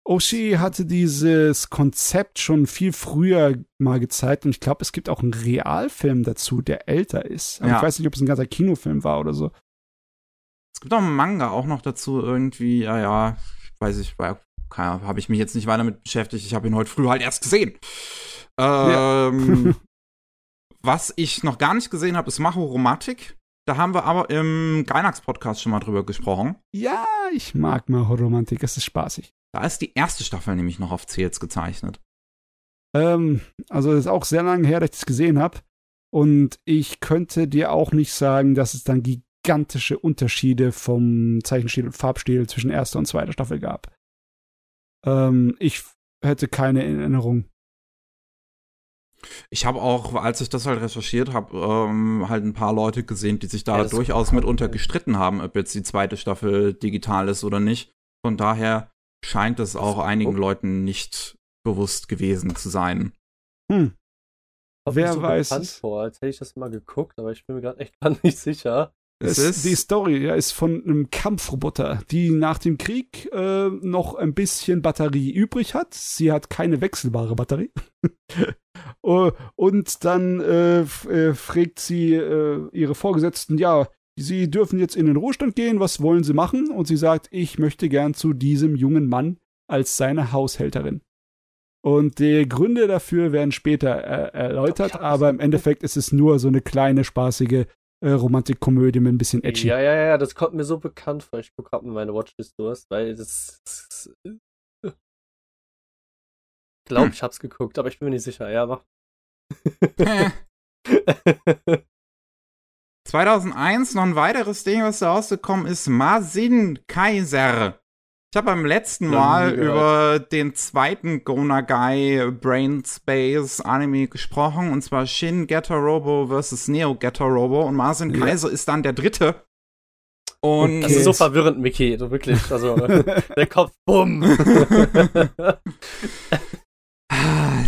Oshi hatte dieses Konzept schon viel früher mal gezeigt und ich glaube, es gibt auch einen Realfilm dazu, der älter ist. Aber ja. ich weiß nicht, ob es ein ganzer Kinofilm war oder so. Es gibt auch einen Manga auch noch dazu irgendwie, ja, ja, weiß ich, habe ich mich jetzt nicht weiter mit beschäftigt. Ich habe ihn heute früh halt erst gesehen. Ähm, ja. [laughs] was ich noch gar nicht gesehen habe, ist Mahoromatik. Da haben wir aber im Gainax-Podcast schon mal drüber gesprochen. Ja, ich mag Mahoromantik, es ist spaßig. Da ist die erste Staffel nämlich noch auf Zähls gezeichnet. Ähm, also ist auch sehr lange her, dass ich es gesehen habe. Und ich könnte dir auch nicht sagen, dass es dann gigantische Unterschiede vom Zeichenstil und Farbstil zwischen erster und zweiter Staffel gab. Ähm, ich hätte keine Erinnerung. Ich habe auch, als ich das halt recherchiert habe, ähm, halt ein paar Leute gesehen, die sich da ja, durchaus mitunter gestritten haben, ob jetzt die zweite Staffel digital ist oder nicht. Von daher scheint es auch einigen oh. Leuten nicht bewusst gewesen zu sein. Hm. Wer so weiß. Vor, als hätte ich das mal geguckt, aber ich bin mir gerade echt [laughs] gar nicht sicher. Es ist die Story ja, ist von einem Kampfroboter, die nach dem Krieg äh, noch ein bisschen Batterie übrig hat. Sie hat keine wechselbare Batterie. Äh, [laughs] und dann äh, äh, fragt sie äh, ihre Vorgesetzten, ja, sie dürfen jetzt in den Ruhestand gehen, was wollen sie machen? Und sie sagt, ich möchte gern zu diesem jungen Mann als seine Haushälterin. Und die Gründe dafür werden später äh, erläutert, aber im Endeffekt ist es nur so eine kleine, spaßige äh, Romantikkomödie mit ein bisschen edgy. Ja, ja, ja, das kommt mir so bekannt vor. Ich gucke gerade mal meine Watchlist durch, weil das. das ich glaube, hm. ich hab's geguckt, aber ich bin mir nicht sicher. Ja, mach. [laughs] 2001 noch ein weiteres Ding, was da rausgekommen ist, Masin Kaiser. Ich habe beim letzten Mal über den zweiten Gonagai Brain Space Anime gesprochen, und zwar Shin Getter Robo vs. Neo Getter Robo, und Masin ja. Kaiser ist dann der dritte. Und das ist so verwirrend, Mickey, so wirklich. Also, [laughs] der Kopf, bumm. [laughs]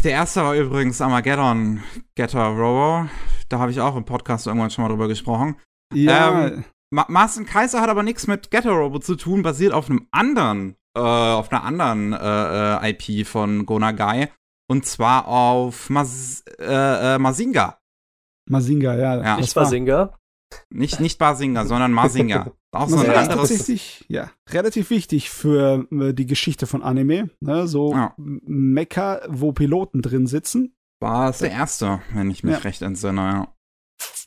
Der erste war übrigens Armageddon Getter Robo. Da habe ich auch im Podcast irgendwann schon mal drüber gesprochen. Ja. Ähm, Ma Marcin Kaiser hat aber nichts mit Getter Robo zu tun, basiert auf einem anderen, äh, auf einer anderen äh, äh IP von Gonagai. Und zwar auf Mas äh, äh, Mazinga. Mazinga, ja. ja. Nicht Mazinga? Nicht, nicht Basinga, sondern Mazinga. [laughs] Auch so ein anderes. Tatsächlich, ja, relativ wichtig für äh, die Geschichte von Anime. Ne? So ja. Mecha, wo Piloten drin sitzen. War es der erste, wenn ich mich ja. recht entsinne, ja.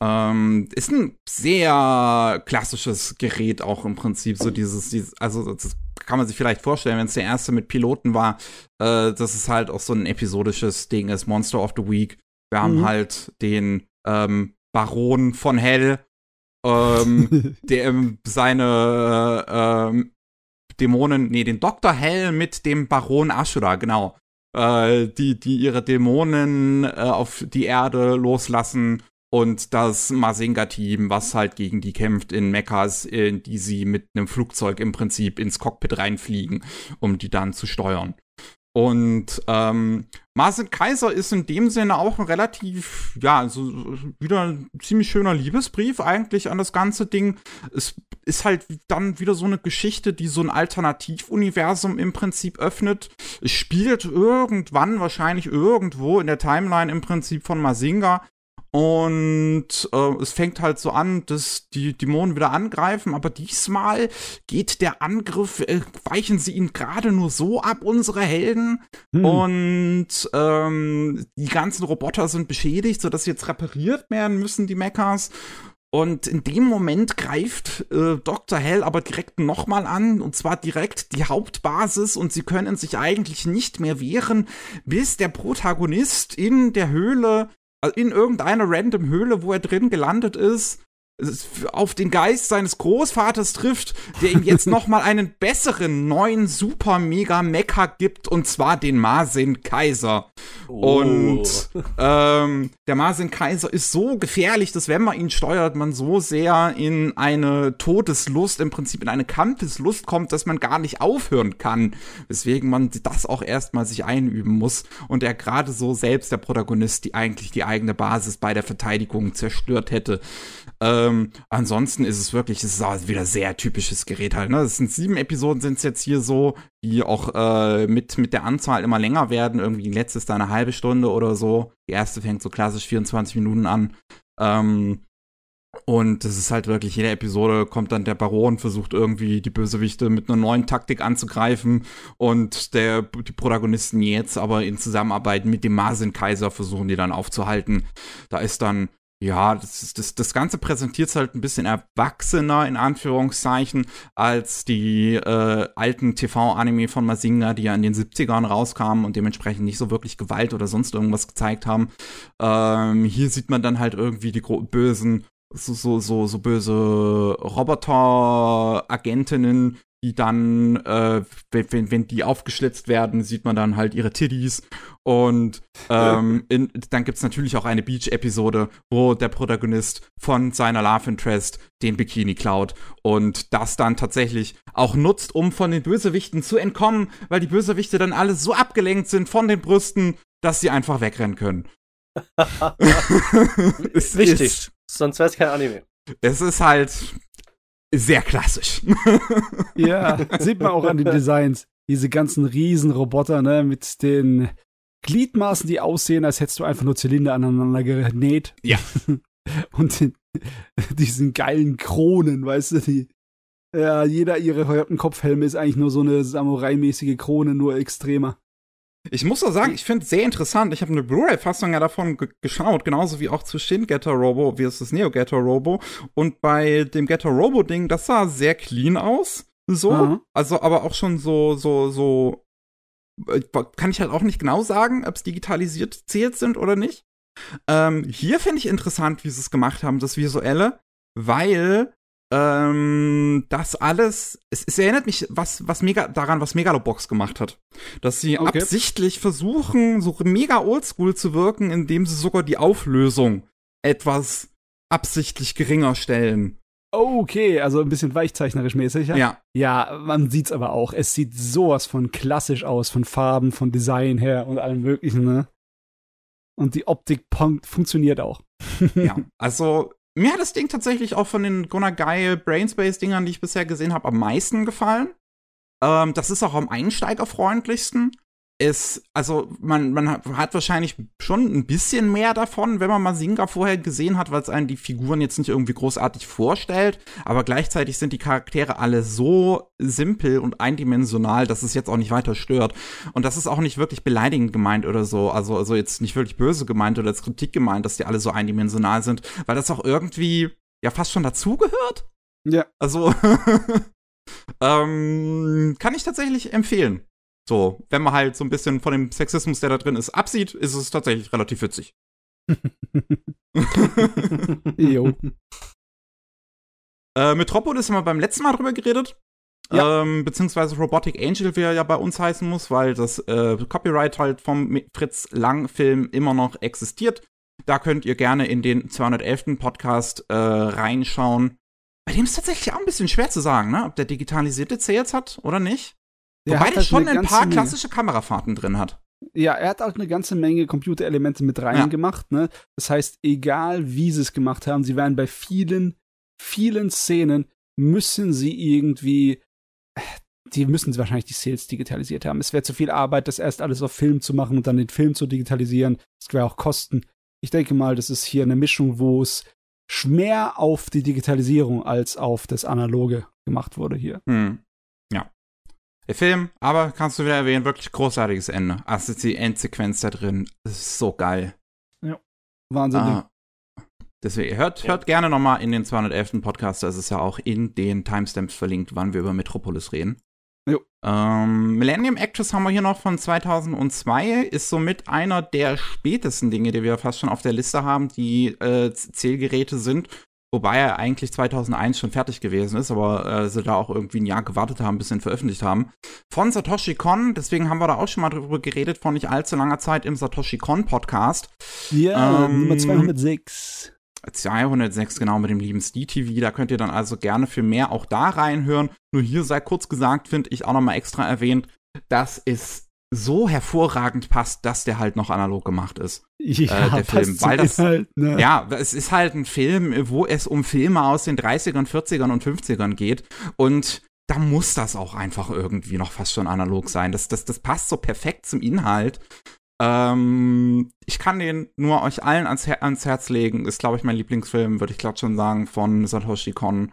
Ähm, ist ein sehr klassisches Gerät auch im Prinzip, so dieses, dieses also das kann man sich vielleicht vorstellen, wenn es der erste mit Piloten war, äh, dass es halt auch so ein episodisches Ding ist, Monster of the Week. Wir mhm. haben halt den ähm, Baron von Hell, ähm, [laughs] der seine ähm, Dämonen, nee, den Dr. Hell mit dem Baron Ashura, genau. Äh, die, die ihre Dämonen äh, auf die Erde loslassen und das Mazinga-Team, was halt gegen die kämpft in Mechas, in die sie mit einem Flugzeug im Prinzip ins Cockpit reinfliegen, um die dann zu steuern. Und ähm, Marcin Kaiser ist in dem Sinne auch ein relativ, ja, also wieder ein ziemlich schöner Liebesbrief eigentlich an das ganze Ding. Es ist halt dann wieder so eine Geschichte, die so ein Alternativuniversum im Prinzip öffnet. Es spielt irgendwann, wahrscheinlich irgendwo in der Timeline im Prinzip von Mazinga. Und äh, es fängt halt so an, dass die Dämonen wieder angreifen, aber diesmal geht der Angriff, äh, weichen sie ihn gerade nur so ab, unsere Helden. Hm. Und ähm, die ganzen Roboter sind beschädigt, sodass sie jetzt repariert werden müssen, die Mechas. Und in dem Moment greift äh, Dr. Hell aber direkt nochmal an, und zwar direkt die Hauptbasis, und sie können sich eigentlich nicht mehr wehren, bis der Protagonist in der Höhle also in irgendeiner random Höhle, wo er drin gelandet ist, auf den Geist seines Großvaters trifft, der ihm jetzt [laughs] noch mal einen besseren neuen super mega Mecha gibt und zwar den Marsin Kaiser. Oh. Und ähm, der Marsin Kaiser ist so gefährlich, dass wenn man ihn steuert, man so sehr in eine Todeslust, im Prinzip in eine Kampfeslust kommt, dass man gar nicht aufhören kann. Weswegen man das auch erstmal sich einüben muss und er gerade so selbst der Protagonist, die eigentlich die eigene Basis bei der Verteidigung zerstört hätte. Ähm, ansonsten ist es wirklich, es ist auch wieder sehr typisches Gerät halt. Ne? Es sind sieben Episoden, sind es jetzt hier so, die auch äh, mit, mit der Anzahl immer länger werden. Irgendwie die letzte ist da eine halbe Stunde oder so. Die erste fängt so klassisch 24 Minuten an. Ähm, und das ist halt wirklich, jede Episode kommt dann der Baron, versucht irgendwie die Bösewichte mit einer neuen Taktik anzugreifen und der, die Protagonisten jetzt aber in Zusammenarbeit mit dem Marsin-Kaiser versuchen die dann aufzuhalten. Da ist dann ja, das, das, das Ganze präsentiert es halt ein bisschen erwachsener, in Anführungszeichen, als die äh, alten TV-Anime von Mazinga, die ja in den 70ern rauskamen und dementsprechend nicht so wirklich Gewalt oder sonst irgendwas gezeigt haben. Ähm, hier sieht man dann halt irgendwie die bösen, so, so, so, so böse Roboter-Agentinnen, die dann, äh, wenn, wenn die aufgeschlitzt werden, sieht man dann halt ihre Tiddies. Und ähm, in, dann gibt's natürlich auch eine Beach-Episode, wo der Protagonist von seiner Love Interest den Bikini klaut und das dann tatsächlich auch nutzt, um von den Bösewichten zu entkommen, weil die Bösewichte dann alle so abgelenkt sind von den Brüsten, dass sie einfach wegrennen können. [laughs] [laughs] ist wichtig, sonst wäre es kein Anime. Es ist halt sehr klassisch. [laughs] ja, sieht man auch an den Designs. Diese ganzen Riesenroboter, ne, mit den Gliedmaßen, die aussehen, als hättest du einfach nur Zylinder aneinander genäht. Ja. [laughs] Und den, diesen geilen Kronen, weißt du, die, ja, jeder ihre Kopfhelme ist eigentlich nur so eine Samurai-mäßige Krone, nur extremer. Ich muss auch sagen, ich finde es sehr interessant. Ich habe eine Blu-ray-Fassung ja davon geschaut, genauso wie auch zu Shin Getter Robo, wie es das Neo Getter Robo. Und bei dem Getter Robo-Ding, das sah sehr clean aus. So. Mhm. Also, aber auch schon so, so, so. Äh, kann ich halt auch nicht genau sagen, ob es digitalisiert zählt sind oder nicht. Ähm, hier finde ich interessant, wie sie es gemacht haben, das Visuelle, weil ähm, das alles, es, es, erinnert mich was, was mega daran, was Megalobox gemacht hat. Dass sie okay. absichtlich versuchen, so mega oldschool zu wirken, indem sie sogar die Auflösung etwas absichtlich geringer stellen. Okay, also ein bisschen weichzeichnerisch mäßig. Ja. Ja, ja man sieht's aber auch. Es sieht sowas von klassisch aus, von Farben, von Design her und allem möglichen, ne? Und die Optik funktioniert auch. ja, [laughs] also mir hat das Ding tatsächlich auch von den Gonagai Brainspace-Dingern, die ich bisher gesehen habe, am meisten gefallen. Ähm, das ist auch am einsteigerfreundlichsten ist, also man, man hat wahrscheinlich schon ein bisschen mehr davon, wenn man mal Singa vorher gesehen hat, weil es einen die Figuren jetzt nicht irgendwie großartig vorstellt, aber gleichzeitig sind die Charaktere alle so simpel und eindimensional, dass es jetzt auch nicht weiter stört. Und das ist auch nicht wirklich beleidigend gemeint oder so, also, also jetzt nicht wirklich böse gemeint oder als Kritik gemeint, dass die alle so eindimensional sind, weil das auch irgendwie ja fast schon dazugehört. Ja. Also [laughs] ähm, kann ich tatsächlich empfehlen. So, wenn man halt so ein bisschen von dem Sexismus, der da drin ist, absieht, ist es tatsächlich relativ witzig. [laughs] jo. Äh, Metropolis haben wir beim letzten Mal drüber geredet. Ja. Ähm, beziehungsweise Robotic Angel, wie er ja bei uns heißen muss, weil das äh, Copyright halt vom Fritz Lang-Film immer noch existiert. Da könnt ihr gerne in den 211. Podcast äh, reinschauen. Bei dem ist tatsächlich auch ein bisschen schwer zu sagen, ne? ob der digitalisierte zählt hat oder nicht. Der Wobei der halt schon ein paar klassische Kamerafahrten drin hat. Ja, er hat auch eine ganze Menge Computerelemente mit reingemacht. Ja. Ne? Das heißt, egal wie sie es gemacht haben, sie werden bei vielen, vielen Szenen müssen sie irgendwie die müssen wahrscheinlich die Sales digitalisiert haben. Es wäre zu viel Arbeit, das erst alles auf Film zu machen und dann den Film zu digitalisieren. Das wäre auch Kosten. Ich denke mal, das ist hier eine Mischung, wo es mehr auf die Digitalisierung als auf das Analoge gemacht wurde hier. Hm. Der Film, aber kannst du wieder erwähnen, wirklich großartiges Ende. Also die Endsequenz da drin, das ist so geil. Ja. Wahnsinn. Ah. Deswegen hört, hört gerne noch mal in den 211. Podcast, da ist es ja auch in den Timestamps verlinkt, wann wir über Metropolis reden. Ähm, Millennium Actress haben wir hier noch von 2002, ist somit einer der spätesten Dinge, die wir fast schon auf der Liste haben, die äh, Zählgeräte sind. Wobei er eigentlich 2001 schon fertig gewesen ist, aber äh, sie da auch irgendwie ein Jahr gewartet haben, bis sie ihn veröffentlicht haben. Von Satoshi Kon, deswegen haben wir da auch schon mal drüber geredet, vor nicht allzu langer Zeit im Satoshi Kon Podcast. Ja, ähm, Nummer 206. 206, genau, mit dem lieben TV. Da könnt ihr dann also gerne für mehr auch da reinhören. Nur hier sei kurz gesagt, finde ich auch nochmal extra erwähnt, dass es so hervorragend passt, dass der halt noch analog gemacht ist. Ja, äh, der Film. Weil das, halt, ne? ja, es ist halt ein Film, wo es um Filme aus den 30ern, 40ern und 50ern geht. Und da muss das auch einfach irgendwie noch fast schon analog sein. Das, das, das passt so perfekt zum Inhalt. Ähm, ich kann den nur euch allen ans, Her ans Herz legen. Ist, glaube ich, mein Lieblingsfilm, würde ich gerade schon sagen, von Satoshi Kon.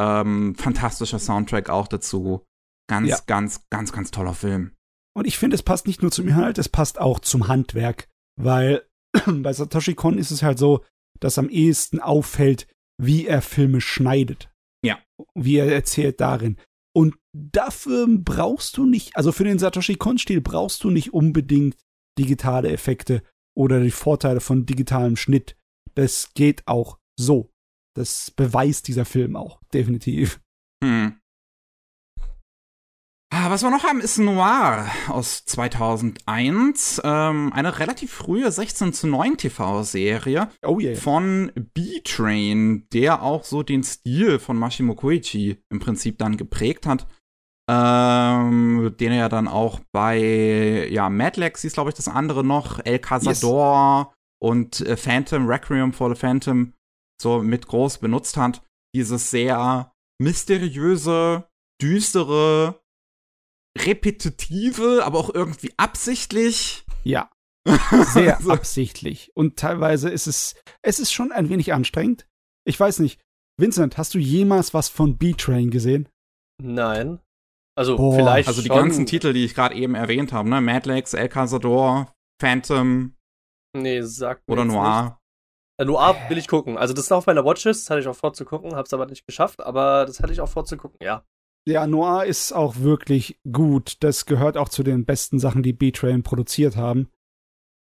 Ähm, fantastischer Soundtrack auch dazu. Ganz, ja. ganz, ganz, ganz toller Film. Und ich finde, es passt nicht nur zum Inhalt, es passt auch zum Handwerk. Weil [clears throat] bei Satoshi Kon ist es halt so, dass am ehesten auffällt, wie er Filme schneidet. Ja. Wie er erzählt darin. Und dafür brauchst du nicht, also für den Satoshi Kon-Stil brauchst du nicht unbedingt digitale Effekte oder die Vorteile von digitalem Schnitt. Das geht auch so. Das beweist dieser Film auch, definitiv. Hm. Ah, was wir noch haben, ist Noir aus 2001. Ähm, eine relativ frühe 16 zu 9 TV-Serie oh yeah. von B-Train, der auch so den Stil von Mashimo Koichi im Prinzip dann geprägt hat ähm, den er ja dann auch bei, ja, Mad Lex hieß, glaube ich, das andere noch, El Cazador yes. und äh, Phantom, Requiem for the Phantom so mit groß benutzt hat. Dieses sehr mysteriöse, düstere, repetitive, aber auch irgendwie absichtlich. Ja. [laughs] Sehr so. absichtlich. Und teilweise ist es, es ist schon ein wenig anstrengend. Ich weiß nicht. Vincent, hast du jemals was von B-Train gesehen? Nein. Also Boah, vielleicht. Also die schon. ganzen Titel, die ich gerade eben erwähnt habe, ne? Mad Lex, El Cazador, Phantom. Nee, sagt Oder Noir. Äh, Noir will ich gucken. Also das ist auf meiner Watchlist, das hatte ich auch vorzugucken, hab's aber nicht geschafft, aber das hatte ich auch vorzugucken, ja. Ja, Noir ist auch wirklich gut. Das gehört auch zu den besten Sachen, die B-Train produziert haben.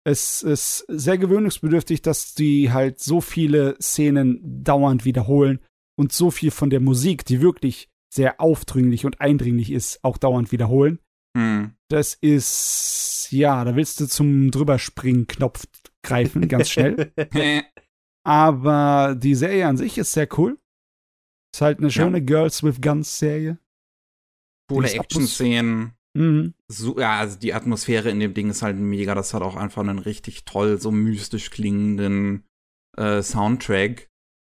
Es ist sehr gewöhnungsbedürftig, dass die halt so viele Szenen dauernd wiederholen und so viel von der Musik, die wirklich sehr aufdringlich und eindringlich ist, auch dauernd wiederholen. Hm. Das ist, ja, da willst du zum Drüberspringen-Knopf greifen, ganz schnell. [laughs] [laughs] Aber die Serie an sich ist sehr cool. Ist halt eine schöne ja. Girls with Guns Serie. Coole Action-Szenen. Mhm. So, ja, also die Atmosphäre in dem Ding ist halt mega. Das hat auch einfach einen richtig toll, so mystisch klingenden äh, Soundtrack.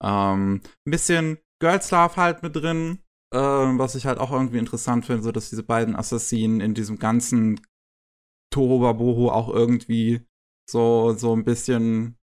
Ähm, ein bisschen Girls Love halt mit drin. Ähm, was ich halt auch irgendwie interessant finde, so dass diese beiden Assassinen in diesem ganzen Tohuwabohu auch irgendwie so, so ein bisschen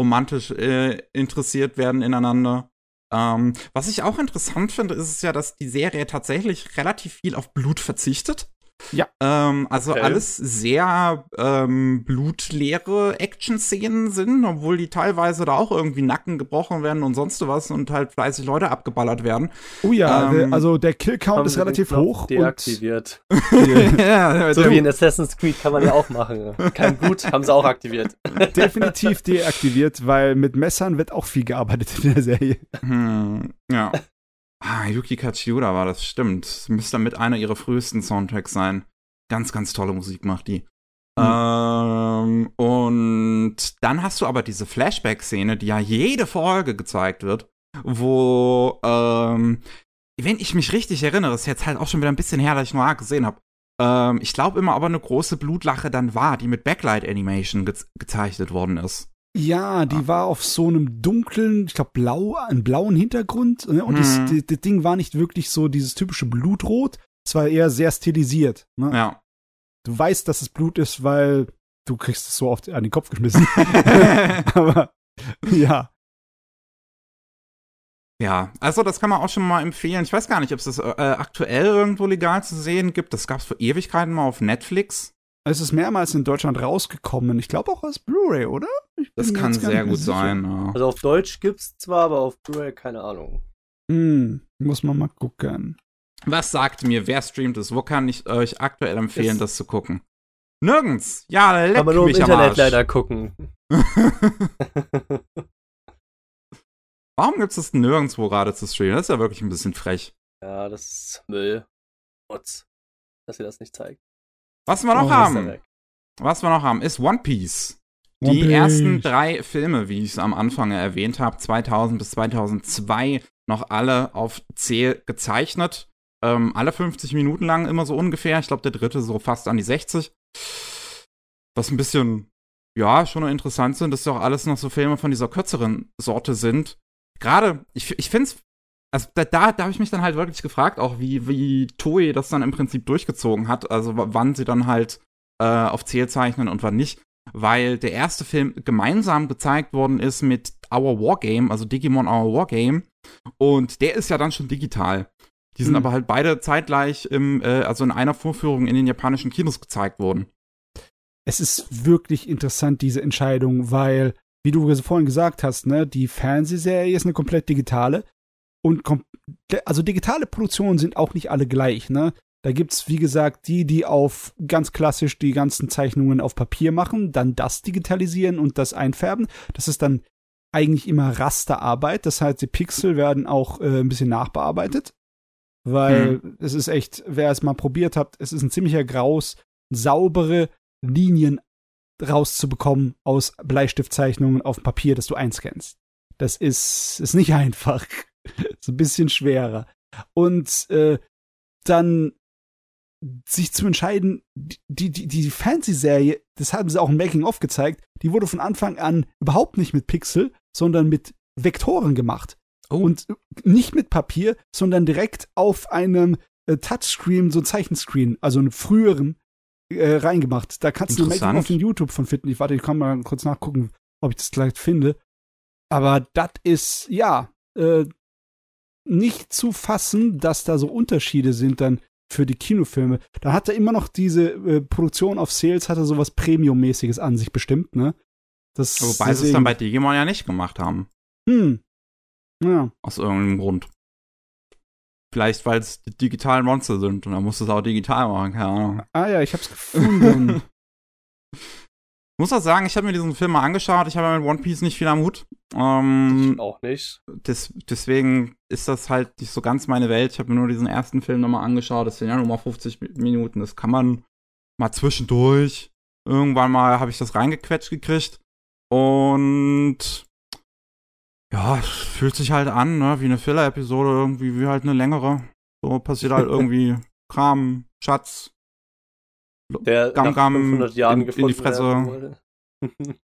romantisch äh, interessiert werden ineinander. Ähm, was ich auch interessant finde, ist es ja, dass die Serie tatsächlich relativ viel auf Blut verzichtet. Ja. Ähm, also okay. alles sehr ähm, blutleere Action-Szenen sind, obwohl die teilweise da auch irgendwie Nacken gebrochen werden und sonst was und halt fleißig Leute abgeballert werden. Oh ja, ähm, also der Kill-Count ist relativ hoch. Deaktiviert. [laughs] ja, so wie in Assassin's Creed kann man ja auch machen. Kein Blut haben sie auch aktiviert. [laughs] Definitiv deaktiviert, weil mit Messern wird auch viel gearbeitet in der Serie. Hm, ja. Ah, Yuki Kachiura war das, stimmt. Das müsste damit einer ihrer frühesten Soundtracks sein. Ganz, ganz tolle Musik macht die. Mhm. Ähm, und dann hast du aber diese Flashback-Szene, die ja jede Folge gezeigt wird, wo, ähm, wenn ich mich richtig erinnere, ist jetzt halt auch schon wieder ein bisschen her, dass ich Noir gesehen habe, ähm, ich glaube immer aber eine große Blutlache dann war, die mit Backlight Animation ge gezeichnet worden ist. Ja, die ah. war auf so einem dunklen, ich glaube blau, einem blauen Hintergrund ne? und hm. das, mhm. das, Ding war nicht wirklich so dieses typische Blutrot, es war eher sehr stilisiert. Ne? Ja. Du weißt, dass es Blut ist, weil du kriegst es so oft an den Kopf geschmissen. [laughs] aber ja, ja, also das kann man auch schon mal empfehlen. Ich weiß gar nicht, ob es das äh, aktuell irgendwo legal zu sehen gibt. Das gab es vor Ewigkeiten mal auf Netflix. Es ist mehrmals in Deutschland rausgekommen. Ich glaube auch als Blu-ray, oder? Das kann sehr gut sicher. sein. Ja. Also auf Deutsch gibt's zwar, aber auf Blu-ray keine Ahnung. Hm, muss man mal gucken. Was sagt mir, wer streamt es? Wo kann ich euch aktuell empfehlen, es das zu gucken? Nirgends. Ja, leck man nur im Internet leider gucken. [laughs] [laughs] Warum gibt es das nirgendwo gerade zu streamen? Das ist ja wirklich ein bisschen frech. Ja, das ist Müll. Mutz, dass ihr das nicht zeigt. Was wir noch oh, haben, was wir noch haben, ist One Piece. One die Piece. ersten drei Filme, wie ich es am Anfang erwähnt habe, 2000 bis 2002, noch alle auf Zähl gezeichnet. Ähm, alle 50 Minuten lang immer so ungefähr. Ich glaube, der dritte so fast an die 60. Was ein bisschen, ja, schon interessant sind, dass doch alles noch so Filme von dieser kürzeren Sorte sind gerade, ich, ich finde es, also da, da, da habe ich mich dann halt wirklich gefragt, auch wie, wie Toei das dann im Prinzip durchgezogen hat, also wann sie dann halt äh, auf Zähl zeichnen und wann nicht. Weil der erste Film gemeinsam gezeigt worden ist mit Our Wargame, also Digimon Our Wargame. Und der ist ja dann schon digital. Die sind mhm. aber halt beide zeitgleich im, äh, also in einer Vorführung in den japanischen Kinos gezeigt worden. Es ist wirklich interessant, diese Entscheidung, weil wie du vorhin gesagt hast, ne, die Fernsehserie ist eine komplett digitale. Und also digitale Produktionen sind auch nicht alle gleich, ne? Da gibt's, wie gesagt, die, die auf ganz klassisch die ganzen Zeichnungen auf Papier machen, dann das digitalisieren und das einfärben. Das ist dann eigentlich immer Rasterarbeit. Das heißt, die Pixel werden auch äh, ein bisschen nachbearbeitet. Weil mhm. es ist echt, wer es mal probiert hat, es ist ein ziemlicher Graus, saubere Linien rauszubekommen aus Bleistiftzeichnungen auf Papier, das du einscannst. Das ist, ist nicht [laughs] einfach. [laughs] ist ein bisschen schwerer. Und äh, dann sich zu entscheiden, die, die, die Fantasy-Serie, das haben sie auch im Making-of gezeigt, die wurde von Anfang an überhaupt nicht mit Pixel, sondern mit Vektoren gemacht. Oh. Und nicht mit Papier, sondern direkt auf einem äh, Touchscreen, so ein Zeichenscreen, also einem früheren, äh, reingemacht. Da kannst du Making auf YouTube von finden. Ich warte, ich kann mal kurz nachgucken, ob ich das gleich finde. Aber das ist, ja, äh, nicht zu fassen, dass da so Unterschiede sind dann für die Kinofilme. Da hat er immer noch diese äh, Produktion auf Sales, hat er sowas Premium-mäßiges an sich bestimmt, ne? Das, Wobei sie es dann bei Digimon ja nicht gemacht haben. Hm. Ja. Aus irgendeinem Grund. Vielleicht, weil es digitale Monster sind und dann musst du es auch digital machen, keine Ahnung. Ah ja, ich hab's gefunden. [laughs] Ich muss auch sagen, ich habe mir diesen Film mal angeschaut. Ich habe ja mit One Piece nicht viel am Hut. Ähm, ich auch nicht. Des, deswegen ist das halt nicht so ganz meine Welt. Ich habe mir nur diesen ersten Film nochmal angeschaut. Das sind ja nur mal 50 Minuten. Das kann man mal zwischendurch. Irgendwann mal habe ich das reingequetscht gekriegt. Und ja, es fühlt sich halt an, ne, wie eine Filler-Episode, irgendwie wie halt eine längere. So passiert halt [laughs] irgendwie Kram, Schatz, der Gam Gam 500 Jahren in, in die Fresse. [laughs]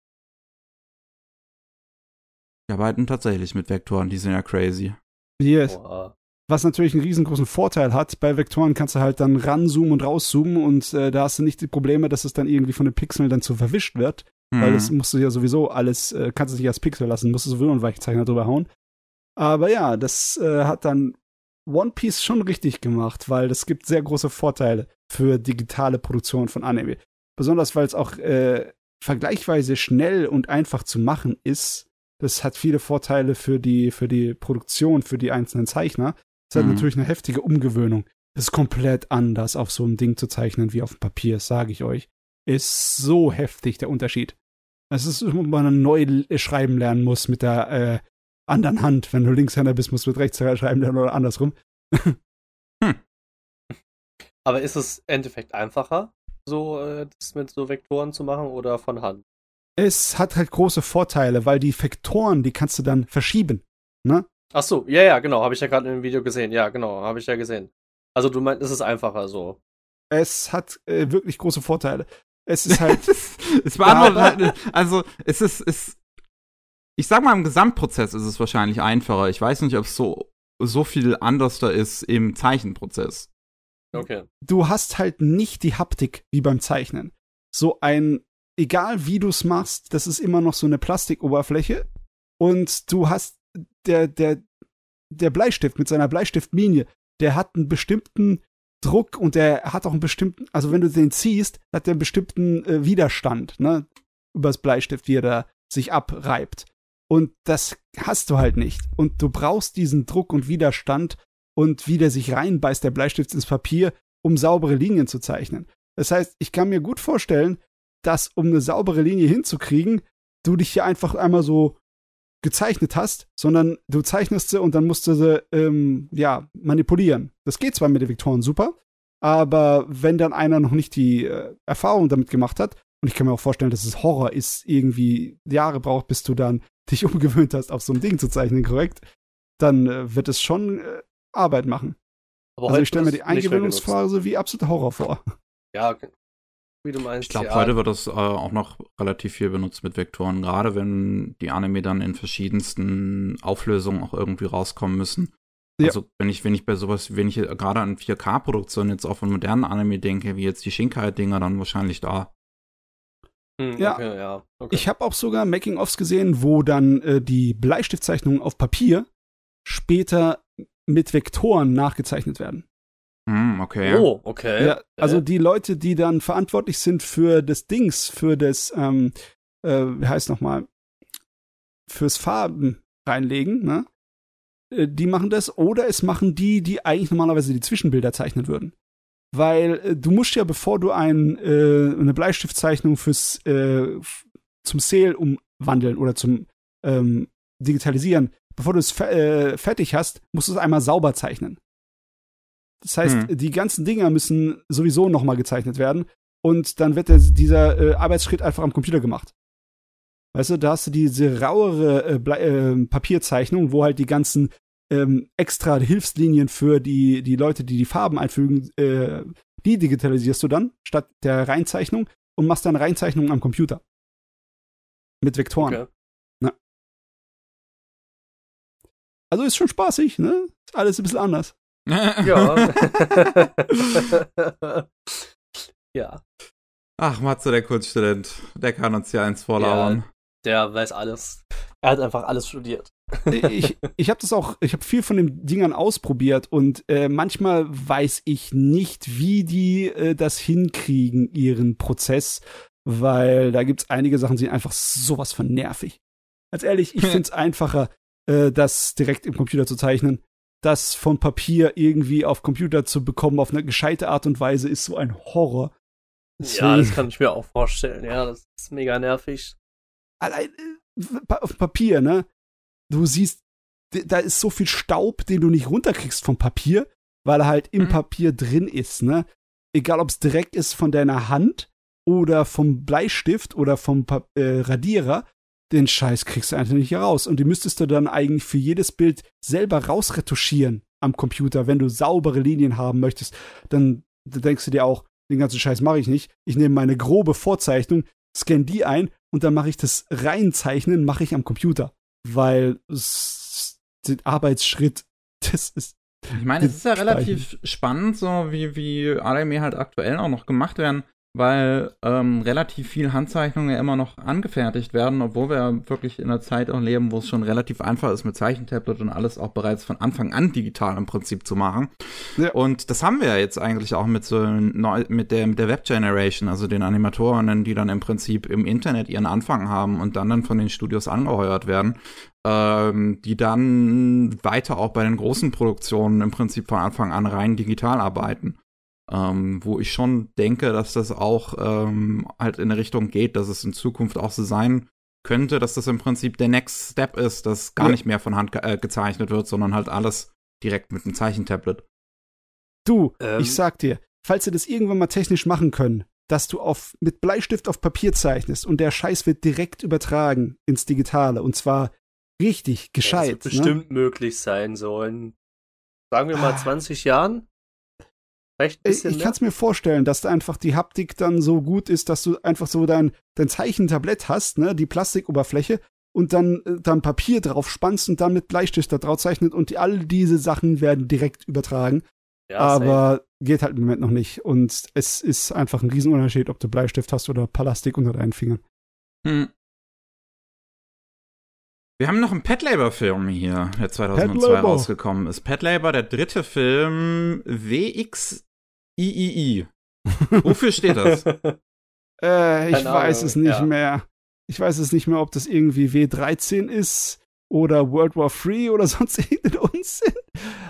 Die arbeiten tatsächlich mit Vektoren, die sind ja crazy. Yes. Boah. Was natürlich einen riesengroßen Vorteil hat, bei Vektoren kannst du halt dann ranzoomen und rauszoomen und äh, da hast du nicht die Probleme, dass es dann irgendwie von den Pixeln dann zu verwischt wird. Mhm. Weil das musst du ja sowieso alles, äh, kannst du nicht als Pixel lassen, musst du sowieso einen Weichzeichner drüber hauen. Aber ja, das äh, hat dann One Piece schon richtig gemacht, weil das gibt sehr große Vorteile für digitale Produktion von Anime. Besonders weil es auch äh, vergleichsweise schnell und einfach zu machen ist. Das hat viele Vorteile für die, für die Produktion, für die einzelnen Zeichner. Es hat mhm. natürlich eine heftige Umgewöhnung. Es ist komplett anders, auf so einem Ding zu zeichnen wie auf dem Papier, sage ich euch. Ist so heftig der Unterschied. Es ist, wenn man neu schreiben lernen muss mit der äh, anderen Hand. Wenn du Linkshänder bist, musst du mit rechts schreiben lernen oder andersrum. [laughs] Aber ist es im Endeffekt einfacher, so äh, das mit so Vektoren zu machen oder von Hand? Es hat halt große Vorteile, weil die Vektoren, die kannst du dann verschieben. Ne? Ach so, ja, ja, genau, habe ich ja gerade im Video gesehen. Ja, genau, habe ich ja gesehen. Also du meinst, es ist einfacher so. Es hat äh, wirklich große Vorteile. Es ist halt. [laughs] es beantwortet halt, also es ist, es, ich sag mal, im Gesamtprozess ist es wahrscheinlich einfacher. Ich weiß nicht, ob es so, so viel anders da ist im Zeichenprozess. Okay. Du hast halt nicht die Haptik wie beim Zeichnen. So ein, egal wie du es machst, das ist immer noch so eine Plastikoberfläche. Und du hast der, der, der Bleistift mit seiner Bleistiftlinie, der hat einen bestimmten Druck und der hat auch einen bestimmten, also wenn du den ziehst, hat der einen bestimmten äh, Widerstand, ne, übers Bleistift, wie er da sich abreibt. Und das hast du halt nicht. Und du brauchst diesen Druck und Widerstand und wie der sich reinbeißt, der Bleistift ins Papier, um saubere Linien zu zeichnen. Das heißt, ich kann mir gut vorstellen, dass um eine saubere Linie hinzukriegen, du dich hier einfach einmal so gezeichnet hast, sondern du zeichnest sie und dann musst du sie ähm, ja manipulieren. Das geht zwar mit den Vektoren super, aber wenn dann einer noch nicht die äh, Erfahrung damit gemacht hat, und ich kann mir auch vorstellen, dass es Horror ist, irgendwie Jahre braucht, bis du dann dich [laughs] umgewöhnt hast, auf so einem Ding zu zeichnen, korrekt, dann äh, wird es schon äh, Arbeit machen. Aber also ich stelle mir die Eingewöhnungsphase wie absoluter Horror vor. Ja, wie du meinst. Ich glaube, ja. heute wird das äh, auch noch relativ viel benutzt mit Vektoren, gerade wenn die Anime dann in verschiedensten Auflösungen auch irgendwie rauskommen müssen. Ja. Also wenn ich, wenn ich bei sowas, wenn ich gerade an 4K-Produktionen jetzt auch von modernen Anime denke, wie jetzt die Shinkai-Dinger, dann wahrscheinlich da. Hm, ja. Okay, ja. Okay. Ich habe auch sogar Making-ofs gesehen, wo dann äh, die Bleistiftzeichnungen auf Papier später mit Vektoren nachgezeichnet werden. Hm, okay. Oh, okay. Ja, also die Leute, die dann verantwortlich sind für das Dings, für das, ähm, äh, wie heißt nochmal, fürs Farben reinlegen, ne? Äh, die machen das, oder es machen die, die eigentlich normalerweise die Zwischenbilder zeichnen würden. Weil äh, du musst ja, bevor du ein, äh, eine Bleistiftzeichnung fürs äh, zum Sale umwandeln oder zum ähm, Digitalisieren, bevor du es äh, fertig hast, musst du es einmal sauber zeichnen. Das heißt, hm. die ganzen Dinger müssen sowieso nochmal gezeichnet werden und dann wird der, dieser äh, Arbeitsschritt einfach am Computer gemacht. Weißt du, da hast du diese rauere äh, äh, Papierzeichnung, wo halt die ganzen ähm, extra Hilfslinien für die, die Leute, die die Farben einfügen, äh, die digitalisierst du dann statt der Reinzeichnung und machst dann Reinzeichnungen am Computer. Mit Vektoren. Okay. Also ist schon spaßig, ne? Ist alles ein bisschen anders. ja. [laughs] ja. Ach, Matze, der Kurzstudent, der kann uns ja eins vorlauern. Ja, der weiß alles. Er hat einfach alles studiert. ich ich habe das auch, ich habe viel von den Dingern ausprobiert und äh, manchmal weiß ich nicht, wie die äh, das hinkriegen, ihren Prozess, weil da gibt es einige Sachen, die sind einfach sowas von nervig. Als ehrlich, ich [laughs] finde es einfacher, äh, das direkt im Computer zu zeichnen. Das von Papier irgendwie auf Computer zu bekommen auf eine gescheite Art und Weise ist so ein Horror. Deswegen, ja, das kann ich mir auch vorstellen. Ja, das ist mega nervig. Allein äh, auf Papier, ne? Du siehst, da ist so viel Staub, den du nicht runterkriegst vom Papier, weil er halt im mhm. Papier drin ist, ne? Egal, ob es direkt ist von deiner Hand oder vom Bleistift oder vom pa äh, Radierer, den Scheiß kriegst du einfach nicht raus. Und die müsstest du dann eigentlich für jedes Bild selber rausretuschieren am Computer, wenn du saubere Linien haben möchtest. Dann, denkst du dir auch, den ganzen Scheiß mache ich nicht. Ich nehme meine grobe Vorzeichnung, scanne die ein und dann mache ich das Reinzeichnen, mache ich am Computer. Weil den Arbeitsschritt, [laughs] das ist. Ich meine, es ist ja relativ spannend, so wie, wie Anime halt aktuell auch noch gemacht werden weil ähm, relativ viel Handzeichnungen immer noch angefertigt werden, obwohl wir wirklich in einer Zeit auch leben, wo es schon relativ einfach ist, mit Zeichentablet und alles auch bereits von Anfang an digital im Prinzip zu machen. Ja. Und das haben wir ja jetzt eigentlich auch mit so mit der, mit der Web Generation, also den Animatoren, die dann im Prinzip im Internet ihren Anfang haben und dann dann von den Studios angeheuert werden. Ähm, die dann weiter auch bei den großen Produktionen im Prinzip von Anfang an rein digital arbeiten ähm, wo ich schon denke, dass das auch ähm, halt in eine Richtung geht, dass es in Zukunft auch so sein könnte, dass das im Prinzip der Next Step ist, dass gar ja. nicht mehr von Hand ge äh, gezeichnet wird, sondern halt alles direkt mit einem Zeichentablet. Du, ähm. ich sag dir, falls sie das irgendwann mal technisch machen können, dass du auf, mit Bleistift auf Papier zeichnest und der Scheiß wird direkt übertragen ins Digitale und zwar richtig gescheit. Ja, das wird ne? bestimmt möglich sein sollen. Sagen wir mal ah. 20 Jahren? Bisschen ich kann es mir vorstellen, dass da einfach die Haptik dann so gut ist, dass du einfach so dein, dein Zeichentablett hast, ne, die Plastikoberfläche, und dann, äh, dann Papier drauf spannst und dann mit Bleistift da drauf zeichnet und die, all diese Sachen werden direkt übertragen. Ja, aber safe. geht halt im Moment noch nicht. Und es ist einfach ein Riesenunterschied, ob du Bleistift hast oder Plastik unter deinen Fingern. Hm. Wir haben noch einen Pet Labor Film hier, der 2002 rausgekommen ist. Pet Labor, der dritte Film WXIII. Wofür steht das? [laughs] äh, ich Keine weiß Ahnung, es nicht ja. mehr. Ich weiß es nicht mehr, ob das irgendwie W13 ist oder World War III oder [laughs] sonst irgendein Unsinn.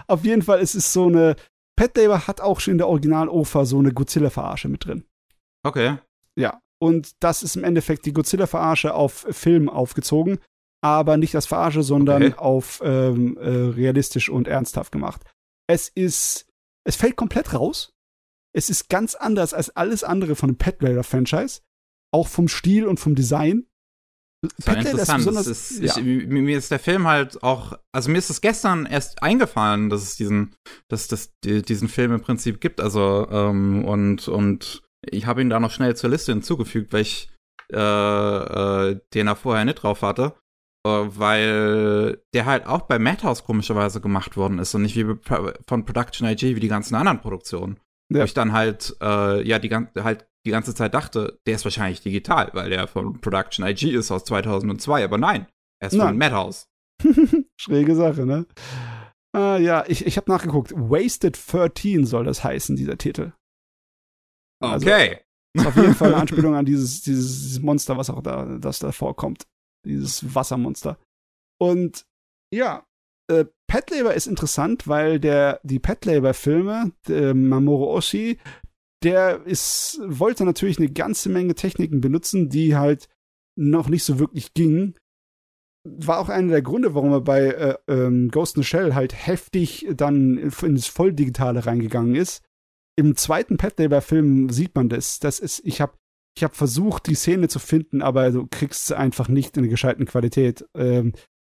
Auf jeden Fall ist es so eine. Pet Labor hat auch schon in der Original-OFA so eine Godzilla-Verarsche mit drin. Okay. Ja. Und das ist im Endeffekt die Godzilla-Verarsche auf Film aufgezogen aber nicht als Verarsche, sondern okay. auf ähm, äh, realistisch und ernsthaft gemacht. Es ist, es fällt komplett raus. Es ist ganz anders als alles andere von dem Pet Raider Franchise, auch vom Stil und vom Design. Das war interessant. Ist ist, ja. ich, mir ist der Film halt auch, also mir ist es gestern erst eingefallen, dass es diesen, dass das diesen Film im Prinzip gibt. Also ähm, und und ich habe ihn da noch schnell zur Liste hinzugefügt, weil ich äh, äh, den er vorher nicht drauf hatte. Äh, weil der halt auch bei Madhouse komischerweise gemacht worden ist und nicht wie von Production IG wie die ganzen anderen Produktionen. Ja. Wo ich dann halt, äh, ja, die, halt die ganze Zeit dachte, der ist wahrscheinlich digital, weil der von Production IG ist aus 2002, aber nein, er ist nein. von Madhouse. [laughs] Schräge Sache, ne? Ah, ja, ich, ich habe nachgeguckt. Wasted 13 soll das heißen, dieser Titel. Also, okay. Ist auf jeden Fall eine [laughs] Anspielung an dieses, dieses Monster, was auch da, das da vorkommt dieses Wassermonster. Und ja, äh, Pet Labor ist interessant, weil der, die Pet Labor-Filme, Mamoru Oshii, der ist, wollte natürlich eine ganze Menge Techniken benutzen, die halt noch nicht so wirklich gingen. War auch einer der Gründe, warum er bei äh, ähm, Ghost in the Shell halt heftig dann ins Volldigitale reingegangen ist. Im zweiten Pet Labor Film sieht man das. Das ist, ich habe ich habe versucht, die Szene zu finden, aber du kriegst sie einfach nicht in der gescheiten Qualität. Ähm,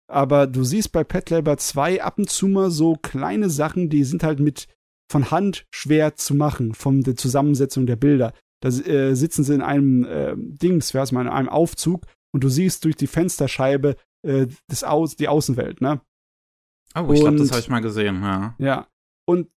aber du siehst bei Pet Labor 2 ab und zu mal so kleine Sachen, die sind halt mit von Hand schwer zu machen, von der Zusammensetzung der Bilder. Da äh, sitzen sie in einem äh, Dings, heißt man, in einem Aufzug und du siehst durch die Fensterscheibe äh, das Aus, die Außenwelt, ne? Oh, ich glaube, das habe ich mal gesehen, ja. Ja. Und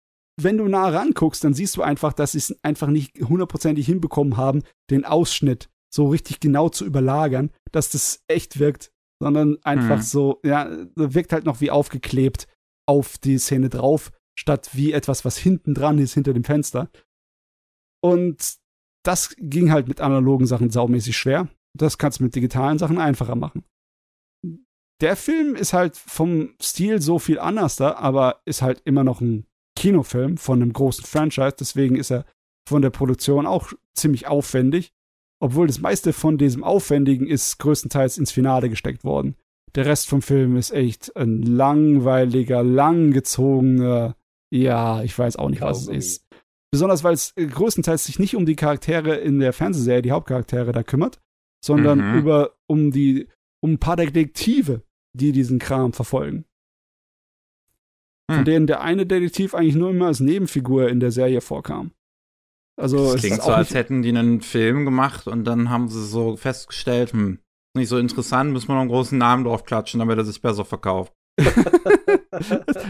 wenn du nah ranguckst, dann siehst du einfach, dass sie es einfach nicht hundertprozentig hinbekommen haben, den Ausschnitt so richtig genau zu überlagern, dass das echt wirkt, sondern einfach mhm. so, ja, wirkt halt noch wie aufgeklebt auf die Szene drauf, statt wie etwas, was hinten dran ist, hinter dem Fenster. Und das ging halt mit analogen Sachen saumäßig schwer. Das kannst du mit digitalen Sachen einfacher machen. Der Film ist halt vom Stil so viel anders da, aber ist halt immer noch ein Kinofilm von einem großen Franchise, deswegen ist er von der Produktion auch ziemlich aufwendig, obwohl das meiste von diesem Aufwendigen ist größtenteils ins Finale gesteckt worden. Der Rest vom Film ist echt ein langweiliger, langgezogener, ja, ich weiß auch nicht, was es ist. Besonders weil es größtenteils sich nicht um die Charaktere in der Fernsehserie, die Hauptcharaktere da kümmert, sondern mhm. über um die um ein paar Detektive, die diesen Kram verfolgen. Von hm. denen der eine Detektiv eigentlich nur immer als Nebenfigur in der Serie vorkam. Also das klingt so, als hätten die einen Film gemacht und dann haben sie so festgestellt, hm, nicht so interessant, müssen wir noch einen großen Namen drauf klatschen, damit er sich besser verkauft. [laughs]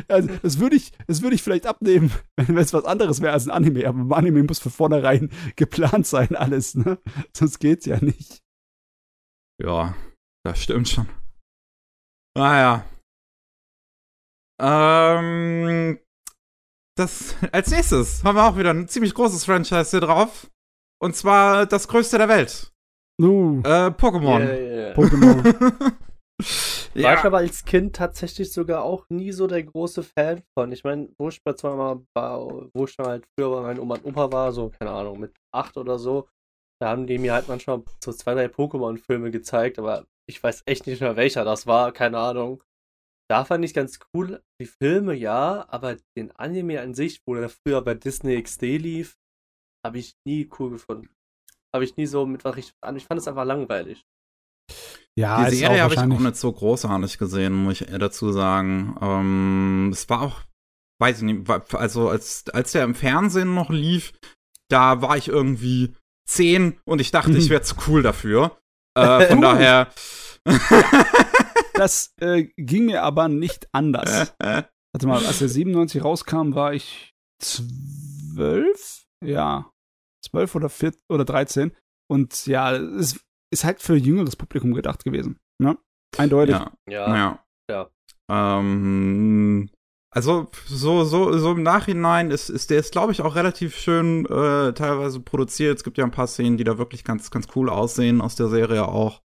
also, das würde ich, das ich vielleicht abnehmen, wenn es was anderes wäre als ein Anime. Aber ein Anime muss von vornherein [laughs] geplant sein, alles, ne? Sonst geht's ja nicht. Ja, das stimmt schon. Naja, ähm, das, als nächstes haben wir auch wieder ein ziemlich großes Franchise hier drauf. Und zwar das größte der Welt. Uh. Äh, Pokémon. Yeah, yeah. Pokémon. [laughs] ja. War ich aber als Kind tatsächlich sogar auch nie so der große Fan von. Ich meine, wo ich zwar mal war, wo ich dann halt früher bei meinem Oma und Opa war, so, keine Ahnung, mit acht oder so, da haben die mir halt manchmal so zwei, drei Pokémon-Filme gezeigt, aber ich weiß echt nicht mehr, welcher das war, keine Ahnung. Da fand ich ganz cool, die Filme ja, aber den Anime an sich, wo der früher bei Disney XD lief, habe ich nie cool gefunden. Habe ich nie so mit was richtig an. Ich fand es einfach langweilig. Ja, die Serie habe ich auch nicht so großartig gesehen, muss ich dazu sagen. Ähm, es war auch weiß ich nicht, also als, als der im Fernsehen noch lief, da war ich irgendwie zehn und ich dachte, mhm. ich [laughs] wäre zu cool dafür. Äh, [laughs] von daher. [laughs] das äh, ging mir aber nicht anders. [laughs] Warte mal, als der 97 rauskam, war ich zwölf? Ja. Zwölf oder vier oder dreizehn. Und ja, es ist halt für jüngeres Publikum gedacht gewesen. Ne? Eindeutig. Ja. Ja. ja. ja. Ähm, also so, so, so im Nachhinein ist, ist der ist, glaube ich, auch relativ schön äh, teilweise produziert. Es gibt ja ein paar Szenen, die da wirklich ganz, ganz cool aussehen aus der Serie auch.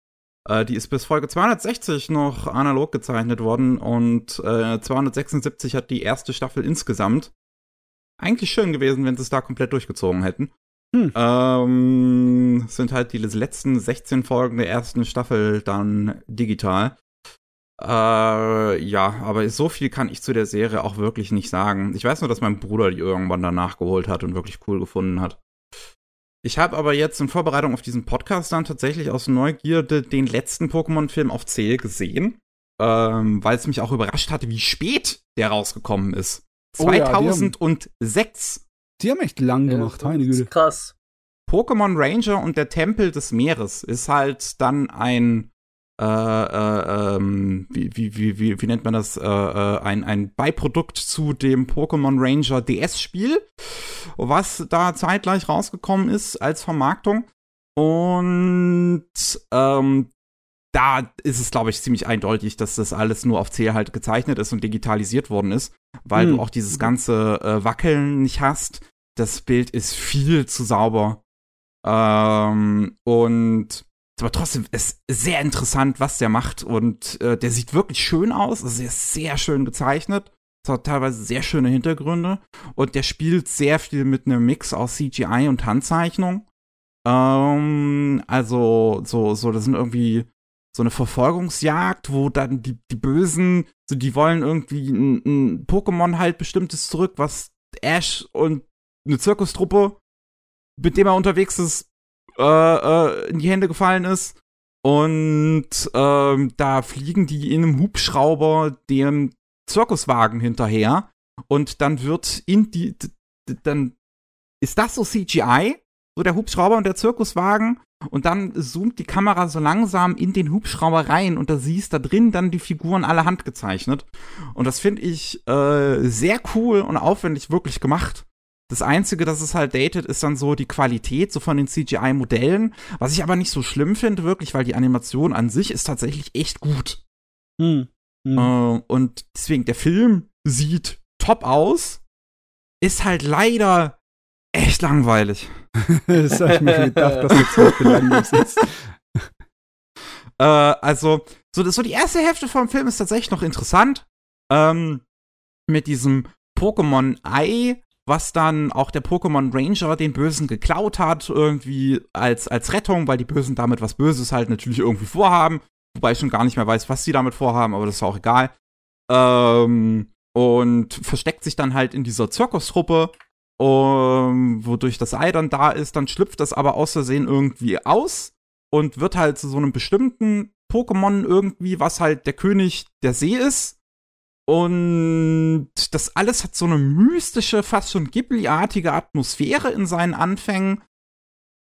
Äh, die ist bis Folge 260 noch analog gezeichnet worden und äh, 276 hat die erste Staffel insgesamt. Eigentlich schön gewesen, wenn sie es da komplett durchgezogen hätten. Hm. Ähm, sind halt die letzten 16 Folgen der ersten Staffel dann digital. Äh, ja, aber so viel kann ich zu der Serie auch wirklich nicht sagen. Ich weiß nur, dass mein Bruder die irgendwann danach geholt hat und wirklich cool gefunden hat. Ich habe aber jetzt in Vorbereitung auf diesen Podcast dann tatsächlich aus Neugierde den letzten Pokémon-Film auf Zähl gesehen, ähm, weil es mich auch überrascht hatte, wie spät der rausgekommen ist. Oh 2006. Ja, die, haben, die haben echt lang gemacht, meine Güte. Krass. Pokémon Ranger und der Tempel des Meeres ist halt dann ein äh, äh, ähm, wie, wie, wie, wie, wie nennt man das, äh, äh ein, ein Beiprodukt zu dem Pokémon Ranger DS-Spiel, was da zeitgleich rausgekommen ist als Vermarktung. Und ähm, da ist es, glaube ich, ziemlich eindeutig, dass das alles nur auf C halt gezeichnet ist und digitalisiert worden ist, weil hm. du auch dieses ganze äh, Wackeln nicht hast. Das Bild ist viel zu sauber. Ähm, und aber trotzdem ist sehr interessant, was der macht. Und äh, der sieht wirklich schön aus. Also er ist sehr schön gezeichnet. Es hat teilweise sehr schöne Hintergründe. Und der spielt sehr viel mit einem Mix aus CGI und Handzeichnung. Ähm, also, so, so, das sind irgendwie so eine Verfolgungsjagd, wo dann die, die Bösen, so die wollen irgendwie ein, ein Pokémon halt bestimmtes zurück, was Ash und eine Zirkustruppe, mit dem er unterwegs ist, äh, äh, in die Hände gefallen ist. Und ähm, da fliegen die in einem Hubschrauber dem Zirkuswagen hinterher. Und dann wird in die. Dann ist das so CGI, so der Hubschrauber und der Zirkuswagen. Und dann zoomt die Kamera so langsam in den Hubschrauber rein und da siehst da drin dann die Figuren alle handgezeichnet. Und das finde ich äh, sehr cool und aufwendig wirklich gemacht. Das Einzige, das es halt datet, ist dann so die Qualität so von den CGI-Modellen, was ich aber nicht so schlimm finde, wirklich, weil die Animation an sich ist tatsächlich echt gut. Hm. Hm. Äh, und deswegen, der Film sieht top aus, ist halt leider echt langweilig. [laughs] das habe ich mir gedacht, dass das so langweilig ist. äh, also, so, so die erste Hälfte vom Film ist tatsächlich noch interessant. Ähm, mit diesem Pokémon Ei, was dann auch der Pokémon Ranger den Bösen geklaut hat, irgendwie als, als Rettung, weil die Bösen damit was Böses halt natürlich irgendwie vorhaben. Wobei ich schon gar nicht mehr weiß, was sie damit vorhaben, aber das ist auch egal. Ähm, und versteckt sich dann halt in dieser Zirkustruppe, um, wodurch das Ei dann da ist. Dann schlüpft das aber aus Versehen irgendwie aus und wird halt zu so einem bestimmten Pokémon irgendwie, was halt der König der See ist. Und das alles hat so eine mystische, fast schon Ghibli-artige Atmosphäre in seinen Anfängen.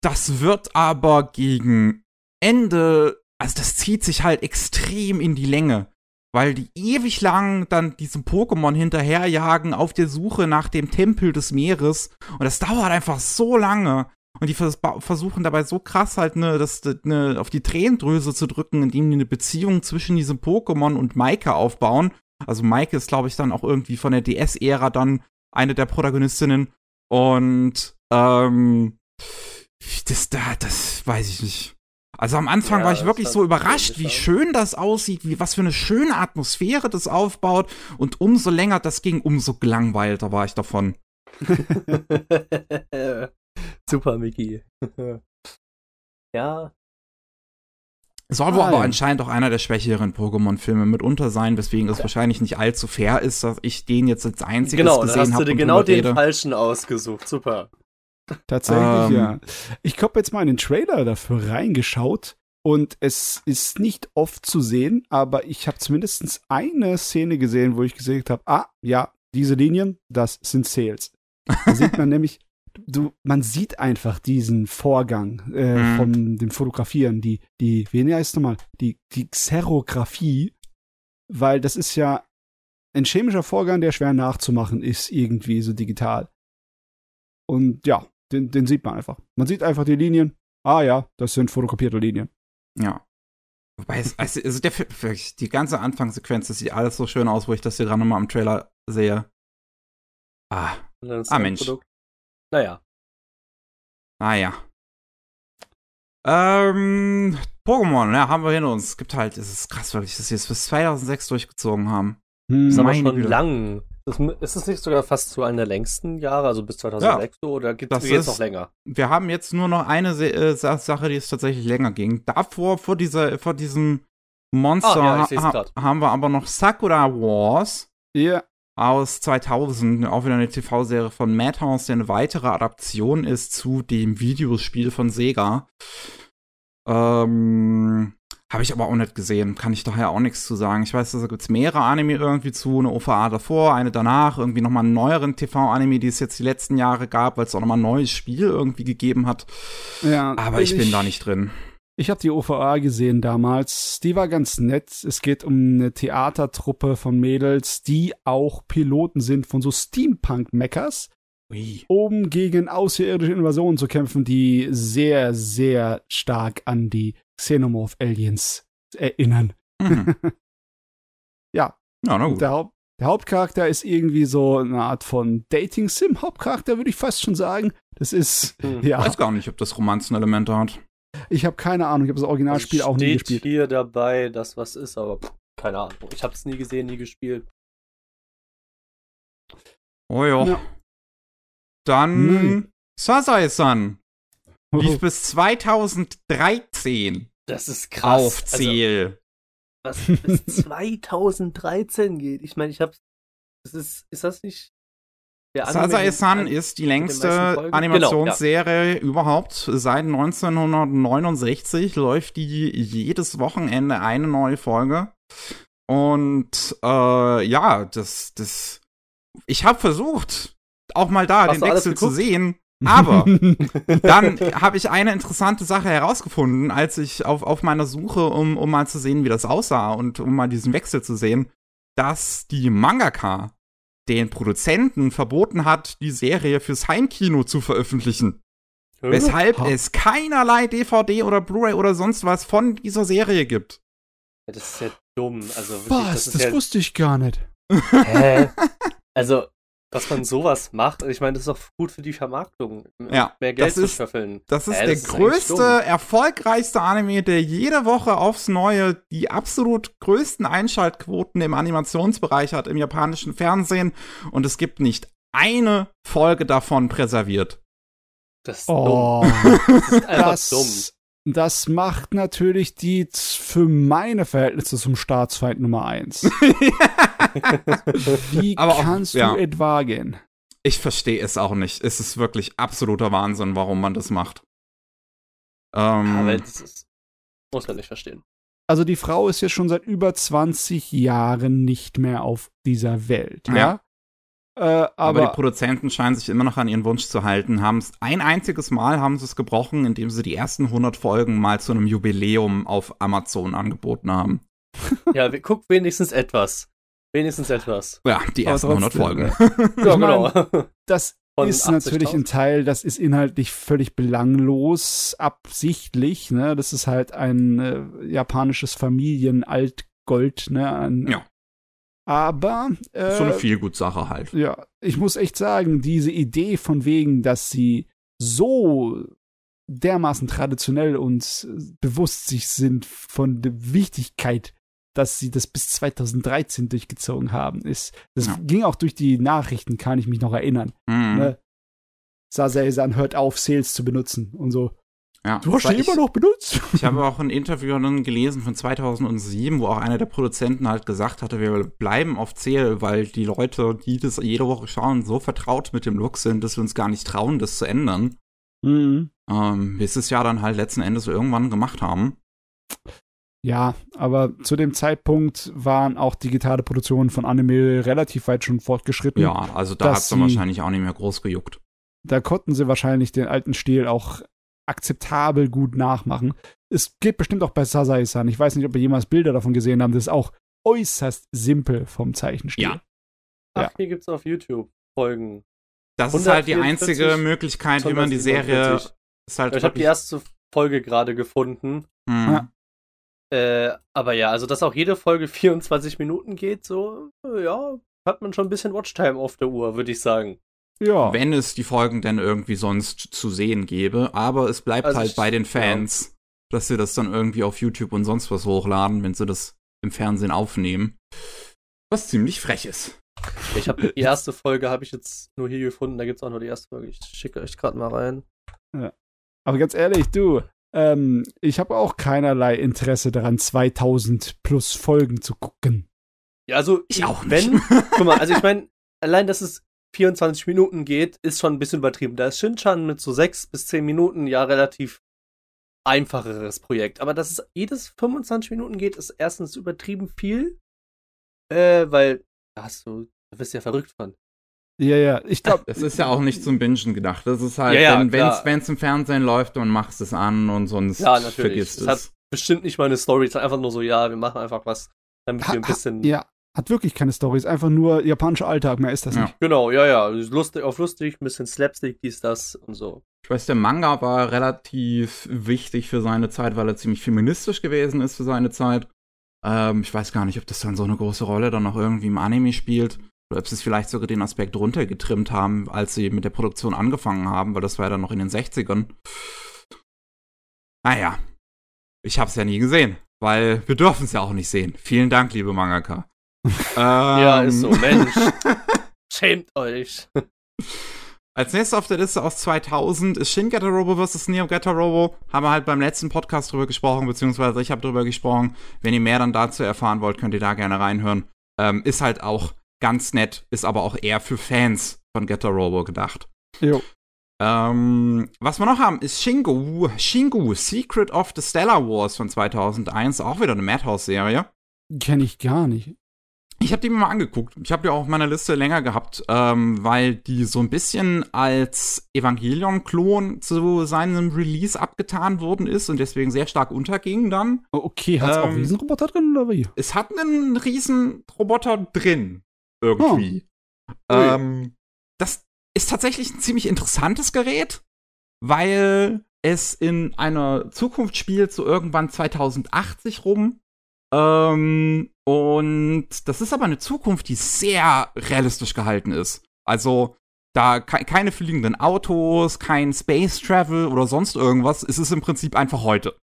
Das wird aber gegen Ende, also das zieht sich halt extrem in die Länge, weil die ewig lang dann diesem Pokémon hinterherjagen auf der Suche nach dem Tempel des Meeres. Und das dauert einfach so lange. Und die vers versuchen dabei so krass halt ne, das, ne, auf die Tränendrüse zu drücken, indem die eine Beziehung zwischen diesem Pokémon und Maike aufbauen. Also Maike ist, glaube ich, dann auch irgendwie von der DS-Ära dann eine der Protagonistinnen. Und ähm, das da, das weiß ich nicht. Also am Anfang ja, war ich wirklich so überrascht, wie schön das aussieht, wie was für eine schöne Atmosphäre das aufbaut. Und umso länger das ging, umso gelangweilter war ich davon. [laughs] Super, Mickey. [laughs] ja, soll wohl aber anscheinend auch einer der schwächeren Pokémon-Filme mitunter sein, weswegen es wahrscheinlich nicht allzu fair ist, dass ich den jetzt als einziges genau, gesehen habe. Genau, hast du dir genau den falschen ausgesucht. Super. Tatsächlich, ähm, ja. Ich habe jetzt mal in den Trailer dafür reingeschaut und es ist nicht oft zu sehen, aber ich habe zumindest eine Szene gesehen, wo ich gesehen habe, ah, ja, diese Linien, das sind Sales. Da sieht man [laughs] nämlich, du, man sieht einfach diesen Vorgang äh, mhm. von dem Fotografieren, die, die, wie heißt es nochmal, die, die Xerographie, weil das ist ja ein chemischer Vorgang, der schwer nachzumachen ist, irgendwie so digital. Und ja, den, den sieht man einfach. Man sieht einfach die Linien. Ah ja, das sind fotokopierte Linien. Ja. Wobei es, also, also der, die ganze Anfangssequenz, das sieht alles so schön aus, wo ich das hier dran nochmal am Trailer sehe. Ah. Ah, Mensch. Produkt. Naja. Naja. Ähm, Pokémon, ja, haben wir hinter uns. Es gibt halt, es ist krass, wirklich, dass sie es bis 2006 durchgezogen haben. Hm, das ist aber schon lang. Das, ist es nicht sogar fast zu einer der längsten Jahre, also bis 2006 ja, oder gibt es jetzt noch länger? Wir haben jetzt nur noch eine äh, Sache, die es tatsächlich länger ging. Davor, vor dieser, vor diesem Monster, ah, ja, ha haben wir aber noch Sakura Wars. Ja. Aus 2000, auch wieder eine TV-Serie von Madhouse, die eine weitere Adaption ist zu dem Videospiel von Sega. Ähm, habe ich aber auch nicht gesehen, kann ich daher auch nichts zu sagen. Ich weiß, da gibt es mehrere Anime irgendwie zu, eine OVA davor, eine danach, irgendwie nochmal einen neueren TV-Anime, die es jetzt die letzten Jahre gab, weil es auch nochmal ein neues Spiel irgendwie gegeben hat. Ja, aber ich, ich bin da nicht drin. Ich habe die OVA gesehen damals. Die war ganz nett. Es geht um eine Theatertruppe von Mädels, die auch Piloten sind von so Steampunk-Meckers. Um gegen außerirdische Invasionen zu kämpfen, die sehr, sehr stark an die Xenomorph-Aliens erinnern. Mhm. [laughs] ja. ja na gut. Der, Haupt, der, Hauptcharakter ist irgendwie so eine Art von Dating-Sim-Hauptcharakter, würde ich fast schon sagen. Das ist, hm. ja. Ich weiß gar nicht, ob das Romanzenelemente hat. Ich habe keine Ahnung, ich habe das Originalspiel auch nie gespielt. Steht hier dabei, dass was ist, aber pff, keine Ahnung. Ich habe es nie gesehen, nie gespielt. Oh jo. ja. Dann hm. Sasai-san lief bis 2013. Das ist krass. Auf also, Ziel. Also, was bis [laughs] 2013 geht. Ich meine, ich hab's. Das ist, ist das nicht. Sasae-san ist die längste Animationsserie genau, ja. überhaupt. Seit 1969 läuft die jedes Wochenende eine neue Folge. Und äh, ja, das, das. Ich habe versucht, auch mal da Hast den Wechsel zu sehen. Aber [laughs] dann habe ich eine interessante Sache herausgefunden, als ich auf, auf meiner Suche, um, um mal zu sehen, wie das aussah und um mal diesen Wechsel zu sehen, dass die Mangaka den Produzenten verboten hat, die Serie fürs Heimkino zu veröffentlichen. Weshalb ha. es keinerlei DVD oder Blu-ray oder sonst was von dieser Serie gibt. Ja, das ist ja dumm. Also wirklich, was? Das, das ja wusste ich gar nicht. Hä? [laughs] Also, dass man sowas macht. Ich meine, das ist auch gut für die Vermarktung. Ja, mehr Geld zu schöffeln. Das ist äh, der das größte, erfolgreichste Anime, der jede Woche aufs Neue die absolut größten Einschaltquoten im Animationsbereich hat im japanischen Fernsehen. Und es gibt nicht eine Folge davon präserviert. Das ist oh, dumm. Das ist einfach das, dumm. Das macht natürlich die für meine Verhältnisse zum Staatsfeind Nummer eins. [laughs] Wie Aber kannst auch, ja. du etwa gehen? Ich verstehe es auch nicht. Es ist wirklich absoluter Wahnsinn, warum man das macht. Ähm, Aber das ist, muss man nicht verstehen. Also die Frau ist jetzt schon seit über 20 Jahren nicht mehr auf dieser Welt, ja? ja? Äh, aber, aber, die Produzenten scheinen sich immer noch an ihren Wunsch zu halten. Haben ein einziges Mal haben sie es gebrochen, indem sie die ersten 100 Folgen mal zu einem Jubiläum auf Amazon angeboten haben. [laughs] Ja, guck wenigstens etwas. Wenigstens etwas. Ja, die ersten 100 Folgen. [laughs] ja, genau. das Von ist natürlich ein Teil, das ist inhaltlich völlig belanglos, absichtlich. Ne? Das ist halt ein äh, japanisches Familienaltgold. Ne? Ein, ja. Aber. Äh, so eine Vielgut-Sache halt. Ja, ich muss echt sagen, diese Idee von wegen, dass sie so dermaßen traditionell und bewusst sich sind von der Wichtigkeit dass sie das bis 2013 durchgezogen haben. Ist, das ja. ging auch durch die Nachrichten, kann ich mich noch erinnern. Mhm. Ne? Sasae-san hört auf, Sales zu benutzen und so. Ja, du hast sie immer noch benutzt. Ich habe auch ein Interview gelesen von 2007, wo auch einer der Produzenten halt gesagt hatte, wir bleiben auf Zähl, weil die Leute, die das jede Woche schauen, so vertraut mit dem Look sind, dass wir uns gar nicht trauen, das zu ändern. Mhm. Ähm, bis es ja dann halt letzten Endes irgendwann gemacht haben. Ja, aber zu dem Zeitpunkt waren auch digitale Produktionen von Anime relativ weit schon fortgeschritten. Ja, also da hat es dann wahrscheinlich auch nicht mehr groß gejuckt. Da konnten sie wahrscheinlich den alten Stil auch akzeptabel gut nachmachen. Es geht bestimmt auch bei Sasai-san. Ich weiß nicht, ob ihr jemals Bilder davon gesehen habt. Das ist auch äußerst simpel vom Zeichenstil. Ja. Ach, ja. hier gibt es auf YouTube Folgen. Das ist halt die einzige Möglichkeit, wie man die Serie. Halt ich habe die erste Folge gerade gefunden. Mhm. Ja. Äh, aber ja, also dass auch jede Folge 24 Minuten geht, so, ja, hat man schon ein bisschen Watchtime auf der Uhr, würde ich sagen. Ja. Wenn es die Folgen denn irgendwie sonst zu sehen gäbe. Aber es bleibt also halt ich, bei den Fans, ja. dass sie das dann irgendwie auf YouTube und sonst was hochladen, wenn sie das im Fernsehen aufnehmen. Was ziemlich frech ist. Ich habe die erste Folge habe ich jetzt nur hier gefunden. Da gibt es auch nur die erste Folge. Ich schicke euch gerade mal rein. Ja. Aber ganz ehrlich, du, ähm, ich habe auch keinerlei Interesse daran, 2000 plus Folgen zu gucken. Ja, also ich auch nicht. Wenn, guck mal, also ich meine, [laughs] allein, dass es 24 Minuten geht, ist schon ein bisschen übertrieben. Da ist Shinchan mit so 6 bis 10 Minuten ja relativ einfacheres Projekt. Aber dass es jedes 25 Minuten geht, ist erstens übertrieben viel. Äh, weil, da hast du, da bist du ja verrückt von. Ja, ja, ich glaube. Es ist ja auch nicht zum Bingen gedacht. Das ist halt, ja, ja, wenn es im Fernsehen läuft, dann machst du es an und sonst ja, vergisst es. Es hat bestimmt nicht mal eine Story. Es ist einfach nur so, ja, wir machen einfach was, damit ha, wir ein bisschen. Ha, ja, hat wirklich keine Story. Ist einfach nur japanischer Alltag, mehr ist das ja. nicht. Genau, ja, ja. Lustig, auf lustig, ein bisschen Slapstick, dies, das und so. Ich weiß, der Manga war relativ wichtig für seine Zeit, weil er ziemlich feministisch gewesen ist für seine Zeit. Ähm, ich weiß gar nicht, ob das dann so eine große Rolle dann noch irgendwie im Anime spielt. Oder ob sie es vielleicht sogar den Aspekt runtergetrimmt haben, als sie mit der Produktion angefangen haben, weil das war ja dann noch in den 60ern. Naja, ich hab's ja nie gesehen, weil wir dürfen es ja auch nicht sehen. Vielen Dank, liebe Mangaka ähm, [laughs] ja, ist so, Mensch. [laughs] Schämt euch. Als nächstes auf der Liste aus 2000 ist Shin Robo vs. Neo Robo. Haben wir halt beim letzten Podcast drüber gesprochen, beziehungsweise ich habe drüber gesprochen. Wenn ihr mehr dann dazu erfahren wollt, könnt ihr da gerne reinhören. Ähm, ist halt auch ganz nett, ist aber auch eher für Fans von Robo gedacht. Jo. Ähm, was wir noch haben, ist Shingu, Shingu, Secret of the Stellar Wars von 2001, auch wieder eine Madhouse-Serie. Kenne ich gar nicht. Ich habe die mir mal angeguckt. Ich habe die auch auf meiner Liste länger gehabt, ähm, weil die so ein bisschen als Evangelion-Klon zu seinem Release abgetan worden ist und deswegen sehr stark unterging dann. Okay, hat es ähm, auch Riesenroboter drin oder wie? Es hat einen Riesenroboter drin. Irgendwie. Oh. Ähm, das ist tatsächlich ein ziemlich interessantes Gerät, weil es in einer Zukunft spielt, so irgendwann 2080 rum. Ähm, und das ist aber eine Zukunft, die sehr realistisch gehalten ist. Also da ke keine fliegenden Autos, kein Space Travel oder sonst irgendwas. Es ist im Prinzip einfach heute.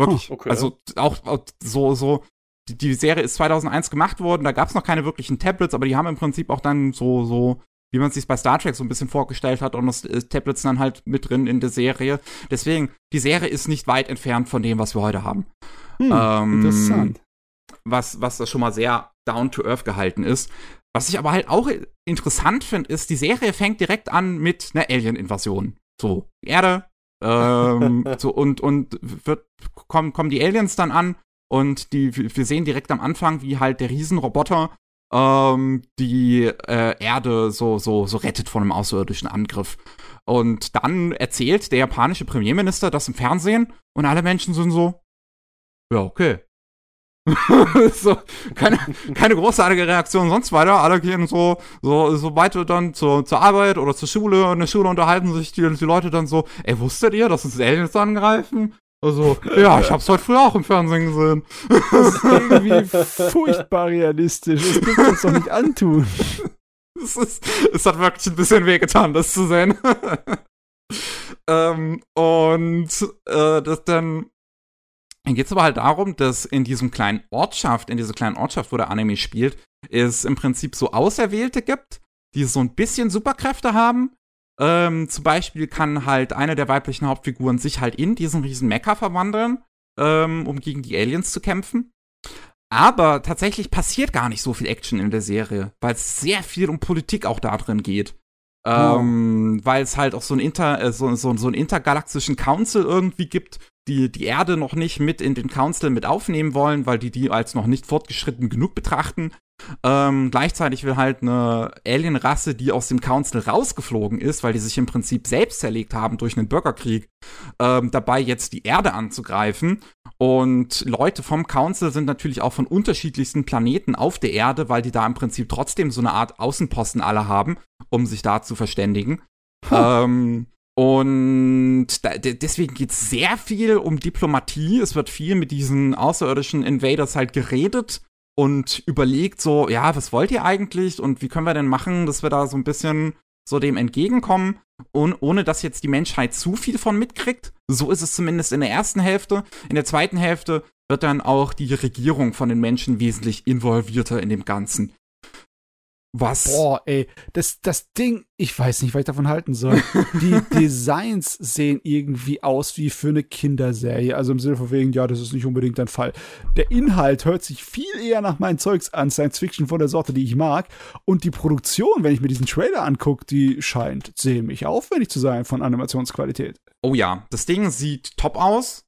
Wirklich. okay. Also auch, auch, so, so. Die, die, Serie ist 2001 gemacht worden. Da gab es noch keine wirklichen Tablets, aber die haben im Prinzip auch dann so, so, wie man es sich bei Star Trek so ein bisschen vorgestellt hat, und das äh, Tablets dann halt mit drin in der Serie. Deswegen, die Serie ist nicht weit entfernt von dem, was wir heute haben. Hm, ähm, interessant. Was, was das schon mal sehr down to earth gehalten ist. Was ich aber halt auch interessant finde, ist, die Serie fängt direkt an mit einer Alien-Invasion. So, Erde, ähm, [laughs] so, und, und wird, kommen, kommen die Aliens dann an und die, wir sehen direkt am Anfang, wie halt der Riesenroboter ähm, die äh, Erde so, so, so rettet von einem außerirdischen Angriff. Und dann erzählt der japanische Premierminister das im Fernsehen und alle Menschen sind so, ja, okay. [laughs] so, keine, keine großartige Reaktion sonst weiter. Alle gehen so, so, so weiter dann zur, zur Arbeit oder zur Schule. Und in der Schule unterhalten sich die, die Leute dann so, ey, wusstet ihr, dass uns Aliens angreifen? Also, ja, ich hab's heute früher auch im Fernsehen gesehen. Das ist [laughs] irgendwie furchtbar realistisch. Das können wir uns doch nicht antun. [laughs] Es, ist, es hat wirklich ein bisschen wehgetan, das zu sehen. ähm, und äh, das dann dann geht es aber halt darum, dass in diesem kleinen Ortschaft, in dieser kleinen Ortschaft, wo der Anime spielt, es im Prinzip so Auserwählte gibt, die so ein bisschen Superkräfte haben. Ähm, zum Beispiel kann halt eine der weiblichen Hauptfiguren sich halt in diesen riesen Mecha verwandeln, ähm, um gegen die Aliens zu kämpfen. Aber tatsächlich passiert gar nicht so viel Action in der Serie, weil es sehr viel um Politik auch da drin geht. Ähm, oh. Weil es halt auch so, ein Inter, äh, so, so, so einen intergalaktischen Council irgendwie gibt, die, die Erde noch nicht mit in den Council mit aufnehmen wollen, weil die die als noch nicht fortgeschritten genug betrachten. Ähm, gleichzeitig will halt eine Alien-Rasse, die aus dem Council rausgeflogen ist, weil die sich im Prinzip selbst zerlegt haben durch einen Bürgerkrieg, ähm, dabei jetzt die Erde anzugreifen. Und Leute vom Council sind natürlich auch von unterschiedlichsten Planeten auf der Erde, weil die da im Prinzip trotzdem so eine Art Außenposten alle haben, um sich da zu verständigen. Hm. Ähm, und da, deswegen geht es sehr viel um Diplomatie. Es wird viel mit diesen außerirdischen Invaders halt geredet und überlegt so, ja, was wollt ihr eigentlich und wie können wir denn machen, dass wir da so ein bisschen so dem entgegenkommen und ohne dass jetzt die Menschheit zu viel von mitkriegt. So ist es zumindest in der ersten Hälfte. In der zweiten Hälfte wird dann auch die Regierung von den Menschen wesentlich involvierter in dem Ganzen. Was? Boah, ey, das, das Ding, ich weiß nicht, was ich davon halten soll. Die [laughs] Designs sehen irgendwie aus wie für eine Kinderserie. Also im Sinne von wegen, ja, das ist nicht unbedingt dein Fall. Der Inhalt hört sich viel eher nach meinem Zeugs an, Science Fiction von der Sorte, die ich mag. Und die Produktion, wenn ich mir diesen Trailer angucke, die scheint ziemlich aufwendig zu sein von Animationsqualität. Oh ja, das Ding sieht top aus.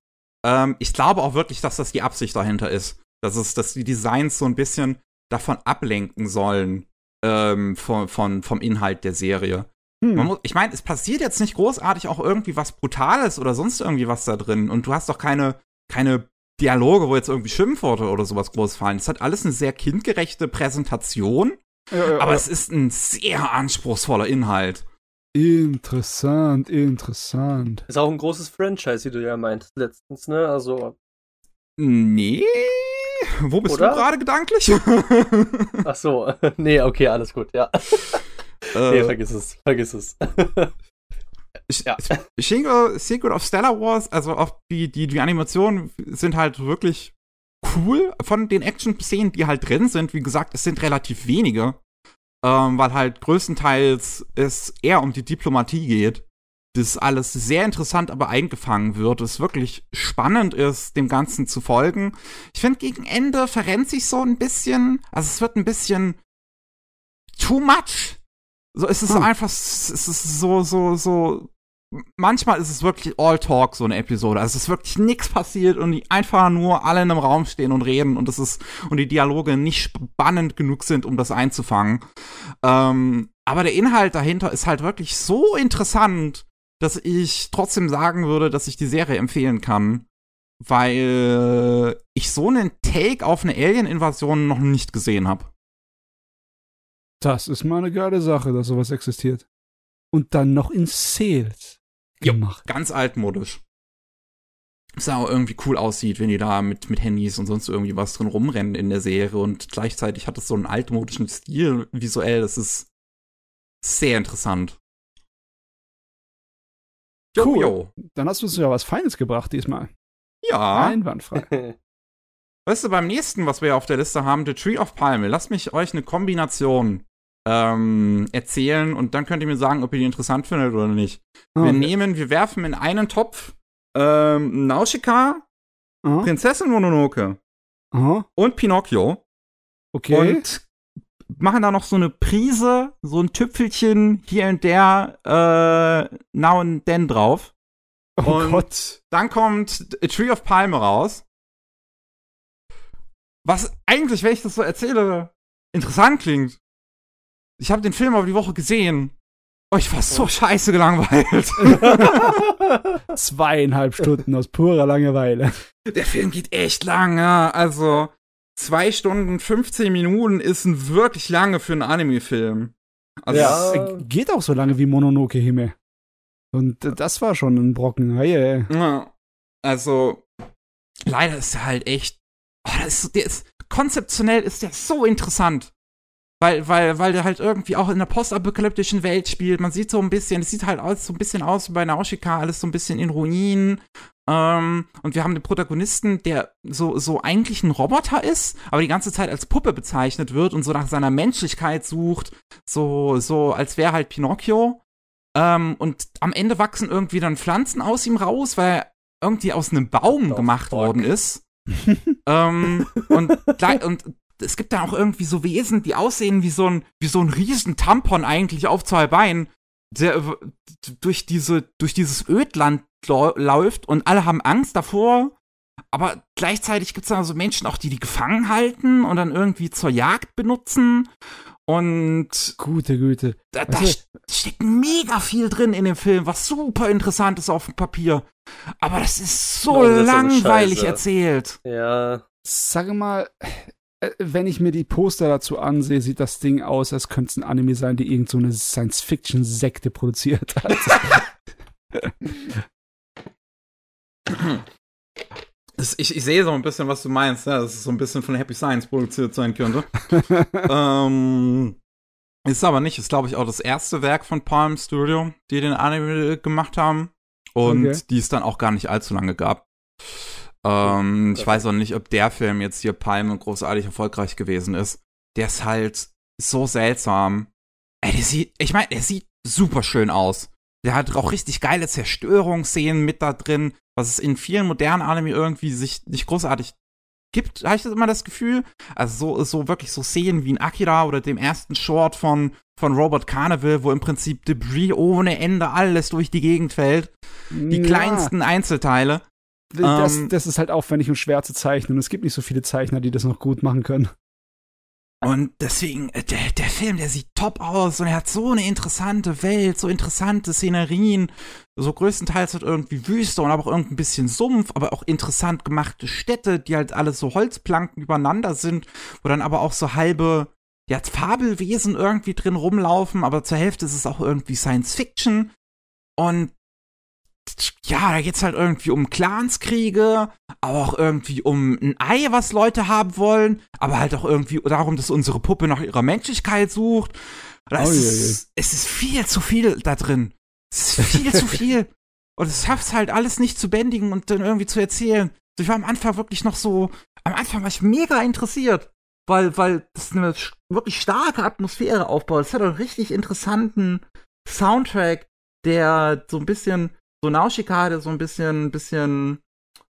Ähm, ich glaube auch wirklich, dass das die Absicht dahinter ist. Dass es, dass die Designs so ein bisschen davon ablenken sollen, ähm, von, von, vom Inhalt der Serie. Hm. Muss, ich meine, es passiert jetzt nicht großartig auch irgendwie was Brutales oder sonst irgendwie was da drin. Und du hast doch keine, keine Dialoge, wo jetzt irgendwie Schimpfworte oder sowas groß fallen. Es hat alles eine sehr kindgerechte Präsentation, ja, ja, aber ja. es ist ein sehr anspruchsvoller Inhalt. Interessant, interessant. Ist auch ein großes Franchise, wie du ja meintest letztens, ne? Also. Nee, wo bist Oder? du gerade gedanklich? [laughs] Ach so, [laughs] nee, okay, alles gut, ja. Äh, nee, vergiss es, vergiss es. ja. Shingo Secret of Stellar Wars, also auch die, die, die Animationen sind halt wirklich cool von den Action-Szenen, die halt drin sind. Wie gesagt, es sind relativ wenige, ähm, weil halt größtenteils es eher um die Diplomatie geht das alles sehr interessant aber eingefangen wird, es wirklich spannend ist, dem Ganzen zu folgen. Ich finde, gegen Ende verrennt sich so ein bisschen, also es wird ein bisschen too much. So ist es hm. einfach, es ist so, so, so, manchmal ist es wirklich all talk, so eine Episode. Also es ist wirklich nichts passiert und die einfach nur alle in einem Raum stehen und reden und das ist, und die Dialoge nicht spannend genug sind, um das einzufangen. Ähm, aber der Inhalt dahinter ist halt wirklich so interessant, dass ich trotzdem sagen würde, dass ich die Serie empfehlen kann, weil ich so einen Take auf eine Alien-Invasion noch nicht gesehen habe. Das ist mal eine geile Sache, dass sowas existiert. Und dann noch in Sales gemacht. Jo, ganz altmodisch. Es auch irgendwie cool aussieht, wenn die da mit, mit Handys und sonst irgendwie was drin rumrennen in der Serie und gleichzeitig hat es so einen altmodischen Stil visuell. Das ist sehr interessant. Cool. Jo. Dann hast du uns ja was Feines gebracht diesmal. Ja. Einwandfrei. [laughs] weißt du, beim nächsten, was wir auf der Liste haben, The Tree of Palme, lasst mich euch eine Kombination ähm, erzählen und dann könnt ihr mir sagen, ob ihr die interessant findet oder nicht. Okay. Wir nehmen, wir werfen in einen Topf ähm, Nausicaa, uh Prinzessin Mononoke uh und Pinocchio. Okay. Und machen da noch so eine Prise, so ein Tüpfelchen hier und der äh, now and then drauf. Oh und Gott. Dann kommt A Tree of Palme raus. Was eigentlich, wenn ich das so erzähle, interessant klingt. Ich habe den Film aber die Woche gesehen. Oh, ich war so oh. scheiße gelangweilt. [laughs] Zweieinhalb Stunden aus purer Langeweile. Der Film geht echt lang, ja. Also, zwei Stunden 15 Minuten ist ein wirklich lange für einen Anime-Film. Also ja, geht auch so lange wie Mononoke Hime. Und das war schon ein Brocken. Hey, hey. Ja, also leider ist er halt echt. Oh, ist, der ist, konzeptionell ist der so interessant. Weil, weil, weil der halt irgendwie auch in einer postapokalyptischen Welt spielt. Man sieht so ein bisschen, es sieht halt aus, so ein bisschen aus wie bei Nausicaa, alles so ein bisschen in Ruinen. Ähm, und wir haben den Protagonisten, der so, so eigentlich ein Roboter ist, aber die ganze Zeit als Puppe bezeichnet wird und so nach seiner Menschlichkeit sucht, so, so als wäre halt Pinocchio. Ähm, und am Ende wachsen irgendwie dann Pflanzen aus ihm raus, weil er irgendwie aus einem Baum gemacht fuck. worden ist. [laughs] ähm, und, und es gibt dann auch irgendwie so Wesen, die aussehen wie so ein, wie so ein riesen Tampon eigentlich auf zwei Beinen, der durch diese, durch dieses Ödland läuft und alle haben Angst davor. Aber gleichzeitig gibt es dann so Menschen auch, die die gefangen halten und dann irgendwie zur Jagd benutzen. Und gute Güte. Da, da steckt mega viel drin in dem Film, was super interessant ist auf dem Papier. Aber das ist so oh, das langweilig ist erzählt. Ja. Sag mal, wenn ich mir die Poster dazu ansehe, sieht das Ding aus, als könnte es ein Anime sein, die irgendeine so Science-Fiction-Sekte produziert hat. [laughs] ich, ich, sehe so ein bisschen, was du meinst, ja, dass es so ein bisschen von Happy Science produziert sein könnte. [laughs] ähm, ist aber nicht, ist glaube ich auch das erste Werk von Palm Studio, die den Anime gemacht haben. Und okay. die es dann auch gar nicht allzu lange gab. Ähm, ich weiß auch nicht, ob der Film jetzt hier Palme großartig erfolgreich gewesen ist. Der ist halt so seltsam. Ey, der sieht, ich meine, der sieht super schön aus. Der hat auch richtig geile Zerstörungsszenen mit da drin, was es in vielen modernen Anime irgendwie sich nicht großartig gibt, habe ich immer das Gefühl. Also so, so wirklich so Szenen wie in Akira oder dem ersten Short von, von Robert Carnival, wo im Prinzip Debris ohne Ende alles durch die Gegend fällt. Die ja. kleinsten Einzelteile. Das, ähm, das ist halt aufwendig und schwer zu zeichnen. Es gibt nicht so viele Zeichner, die das noch gut machen können. Und deswegen, äh, der, der Film, der sieht top aus und er hat so eine interessante Welt, so interessante Szenerien, so größtenteils halt irgendwie Wüste und aber auch irgendwie ein bisschen Sumpf, aber auch interessant gemachte Städte, die halt alles so Holzplanken übereinander sind, wo dann aber auch so halbe, ja, Fabelwesen irgendwie drin rumlaufen, aber zur Hälfte ist es auch irgendwie Science Fiction. Und ja, da geht's halt irgendwie um Clanskriege, aber auch irgendwie um ein Ei, was Leute haben wollen, aber halt auch irgendwie darum, dass unsere Puppe nach ihrer Menschlichkeit sucht. Oh, es, ist, es ist viel zu viel da drin. Es ist viel zu viel. [laughs] Und es schafft halt alles nicht zu bändigen und dann irgendwie zu erzählen. Ich war am Anfang wirklich noch so, am Anfang war ich mega interessiert, weil, weil das eine wirklich starke Atmosphäre aufbaut. Es hat einen richtig interessanten Soundtrack, der so ein bisschen so Nauschikade, so ein bisschen, bisschen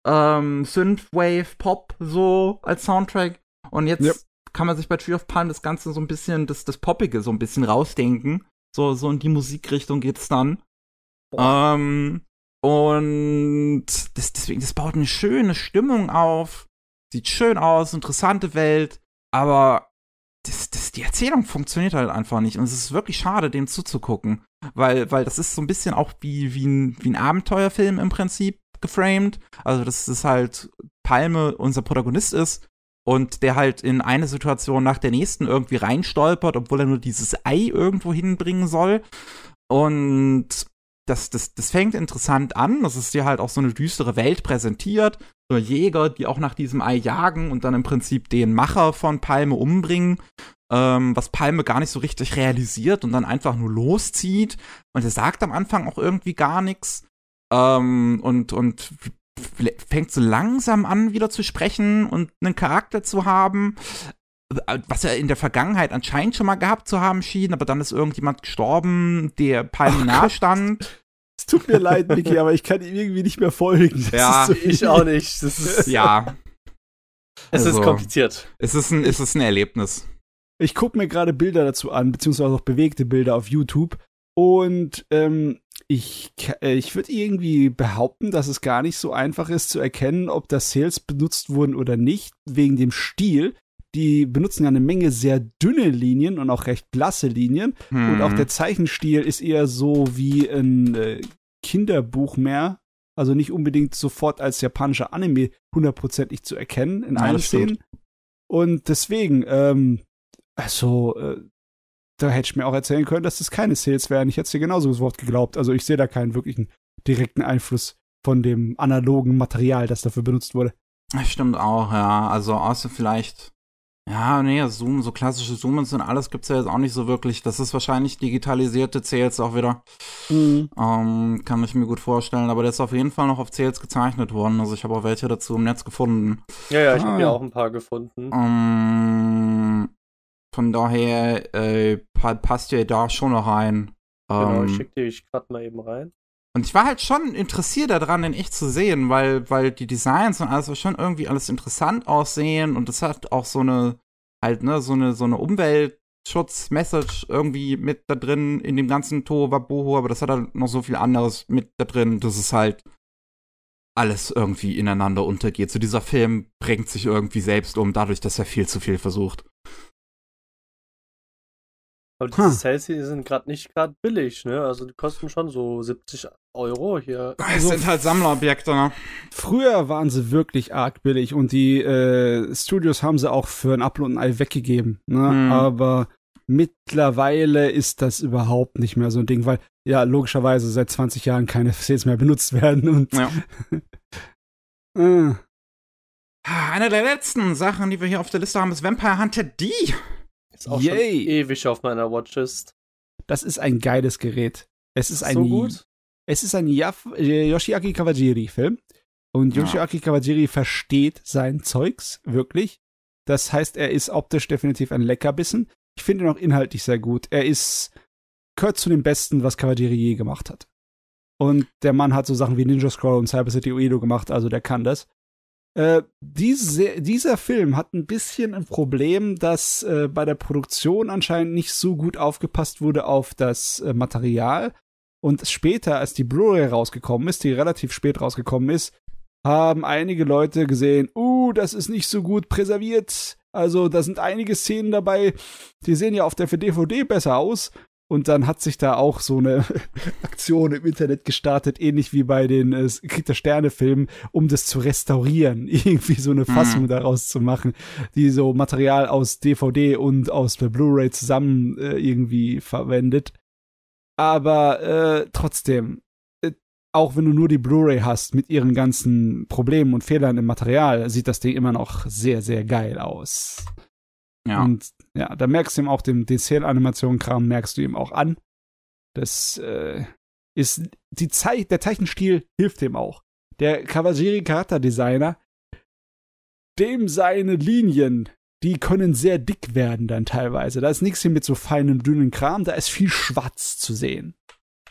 ähm, Synthwave Pop so als Soundtrack. Und jetzt yep. kann man sich bei Tree of Palm das Ganze so ein bisschen, das, das Poppige so ein bisschen rausdenken. So, so in die Musikrichtung geht's dann. Ähm, und das, deswegen, das baut eine schöne Stimmung auf. Sieht schön aus, interessante Welt, aber das, das, die Erzählung funktioniert halt einfach nicht. Und es ist wirklich schade, dem zuzugucken. Weil, weil das ist so ein bisschen auch wie, wie, ein, wie ein Abenteuerfilm im Prinzip geframed. Also, dass es halt Palme unser Protagonist ist und der halt in eine Situation nach der nächsten irgendwie reinstolpert, obwohl er nur dieses Ei irgendwo hinbringen soll. Und das, das, das fängt interessant an. Das ist dir halt auch so eine düstere Welt präsentiert. So Jäger, die auch nach diesem Ei jagen und dann im Prinzip den Macher von Palme umbringen. Ähm, was Palme gar nicht so richtig realisiert und dann einfach nur loszieht. Und er sagt am Anfang auch irgendwie gar nichts. Ähm, und, und fängt so langsam an, wieder zu sprechen und einen Charakter zu haben was er in der Vergangenheit anscheinend schon mal gehabt zu haben schien, aber dann ist irgendjemand gestorben, der Palme nahe stand. Es tut mir leid, Micky, aber ich kann ihm irgendwie nicht mehr folgen. Das ja, so ich auch nicht. Das [laughs] ist, ja. [laughs] Es also, ist kompliziert. Es ist ein, es ist ein Erlebnis. Ich gucke mir gerade Bilder dazu an, beziehungsweise auch bewegte Bilder auf YouTube. Und ähm, ich, äh, ich würde irgendwie behaupten, dass es gar nicht so einfach ist zu erkennen, ob das Sales benutzt wurden oder nicht, wegen dem Stil die benutzen ja eine Menge sehr dünne Linien und auch recht blasse Linien. Hm. Und auch der Zeichenstil ist eher so wie ein äh, Kinderbuch mehr. Also nicht unbedingt sofort als japanischer Anime hundertprozentig zu erkennen in ja, allen Szenen. Und deswegen, ähm, also, äh, da hätte ich mir auch erzählen können, dass das keine Sales wären. Ich hätte es dir genauso das Wort geglaubt. Also ich sehe da keinen wirklichen direkten Einfluss von dem analogen Material, das dafür benutzt wurde. Stimmt auch, ja. Also außer vielleicht ja, nee, Zoom, so klassische Zoomens und alles gibt's ja jetzt auch nicht so wirklich. Das ist wahrscheinlich digitalisierte Sales auch wieder. Mhm. Ähm, kann ich mir gut vorstellen. Aber der ist auf jeden Fall noch auf Sales gezeichnet worden. Also ich habe auch welche dazu im Netz gefunden. Ja, ja, ich ah, habe ja auch ein paar gefunden. Ähm, von daher äh, passt ihr da schon noch rein. Genau, ich ähm, schicke dir gerade mal eben rein. Und ich war halt schon interessiert daran, den echt zu sehen, weil, weil die Designs und alles schon irgendwie alles interessant aussehen und es hat auch so eine, halt, ne, so eine, so eine Umwelt, Datenschutz-Message irgendwie mit da drin in dem ganzen Tohuwabohu, aber das hat halt noch so viel anderes mit da drin, dass es halt alles irgendwie ineinander untergeht. So dieser Film bringt sich irgendwie selbst um, dadurch, dass er viel zu viel versucht. Aber diese. Sales hier sind gerade nicht gerade billig, ne? Also die kosten schon so 70 Euro hier. Es also, sind halt Sammlerobjekte, ne? Früher waren sie wirklich arg billig und die äh, Studios haben sie auch für ein Upload und ein Ei weggegeben, ne? Hm. Aber mittlerweile ist das überhaupt nicht mehr so ein Ding, weil ja logischerweise seit 20 Jahren keine Sales mehr benutzt [laughs] werden und ja. [laughs] äh. Eine der letzten Sachen, die wir hier auf der Liste haben, ist Vampire Hunter D. Ist auch Yay. schon ewig auf meiner Watchlist. Das ist ein geiles Gerät. Es ist, ist ein so gut. Es ist ein Yaf äh, Yoshiaki Kawajiri Film und ja. Yoshiaki Kawajiri versteht sein Zeugs wirklich. Das heißt, er ist optisch definitiv ein Leckerbissen. Ich finde ihn auch inhaltlich sehr gut. Er ist gehört zu den besten, was Kawajiri je gemacht hat. Und der Mann hat so Sachen wie Ninja Scroll und Cyber City Uedo gemacht, also der kann das. Äh, diese, dieser Film hat ein bisschen ein Problem, dass äh, bei der Produktion anscheinend nicht so gut aufgepasst wurde auf das äh, Material. Und später, als die Blu-ray rausgekommen ist, die relativ spät rausgekommen ist, haben einige Leute gesehen, uh, das ist nicht so gut präserviert. Also da sind einige Szenen dabei, die sehen ja auf der DVD besser aus. Und dann hat sich da auch so eine [laughs] Aktion im Internet gestartet, ähnlich wie bei den äh, Krieg der Sterne-Filmen, um das zu restaurieren, [laughs] irgendwie so eine Fassung mhm. daraus zu machen, die so Material aus DVD und aus der Blu-ray zusammen äh, irgendwie verwendet. Aber äh, trotzdem, äh, auch wenn du nur die Blu-ray hast mit ihren ganzen Problemen und Fehlern im Material, sieht das Ding immer noch sehr, sehr geil aus. Ja. Und ja, da merkst du ihm auch den, den Sale-Animation-Kram, merkst du ihm auch an. Das äh, ist die Zei der Zeichenstil hilft ihm auch. Der Kawajiri Charakterdesigner, dem seine Linien, die können sehr dick werden dann teilweise. Da ist nichts hier mit so feinem, dünnen Kram, da ist viel Schwarz zu sehen.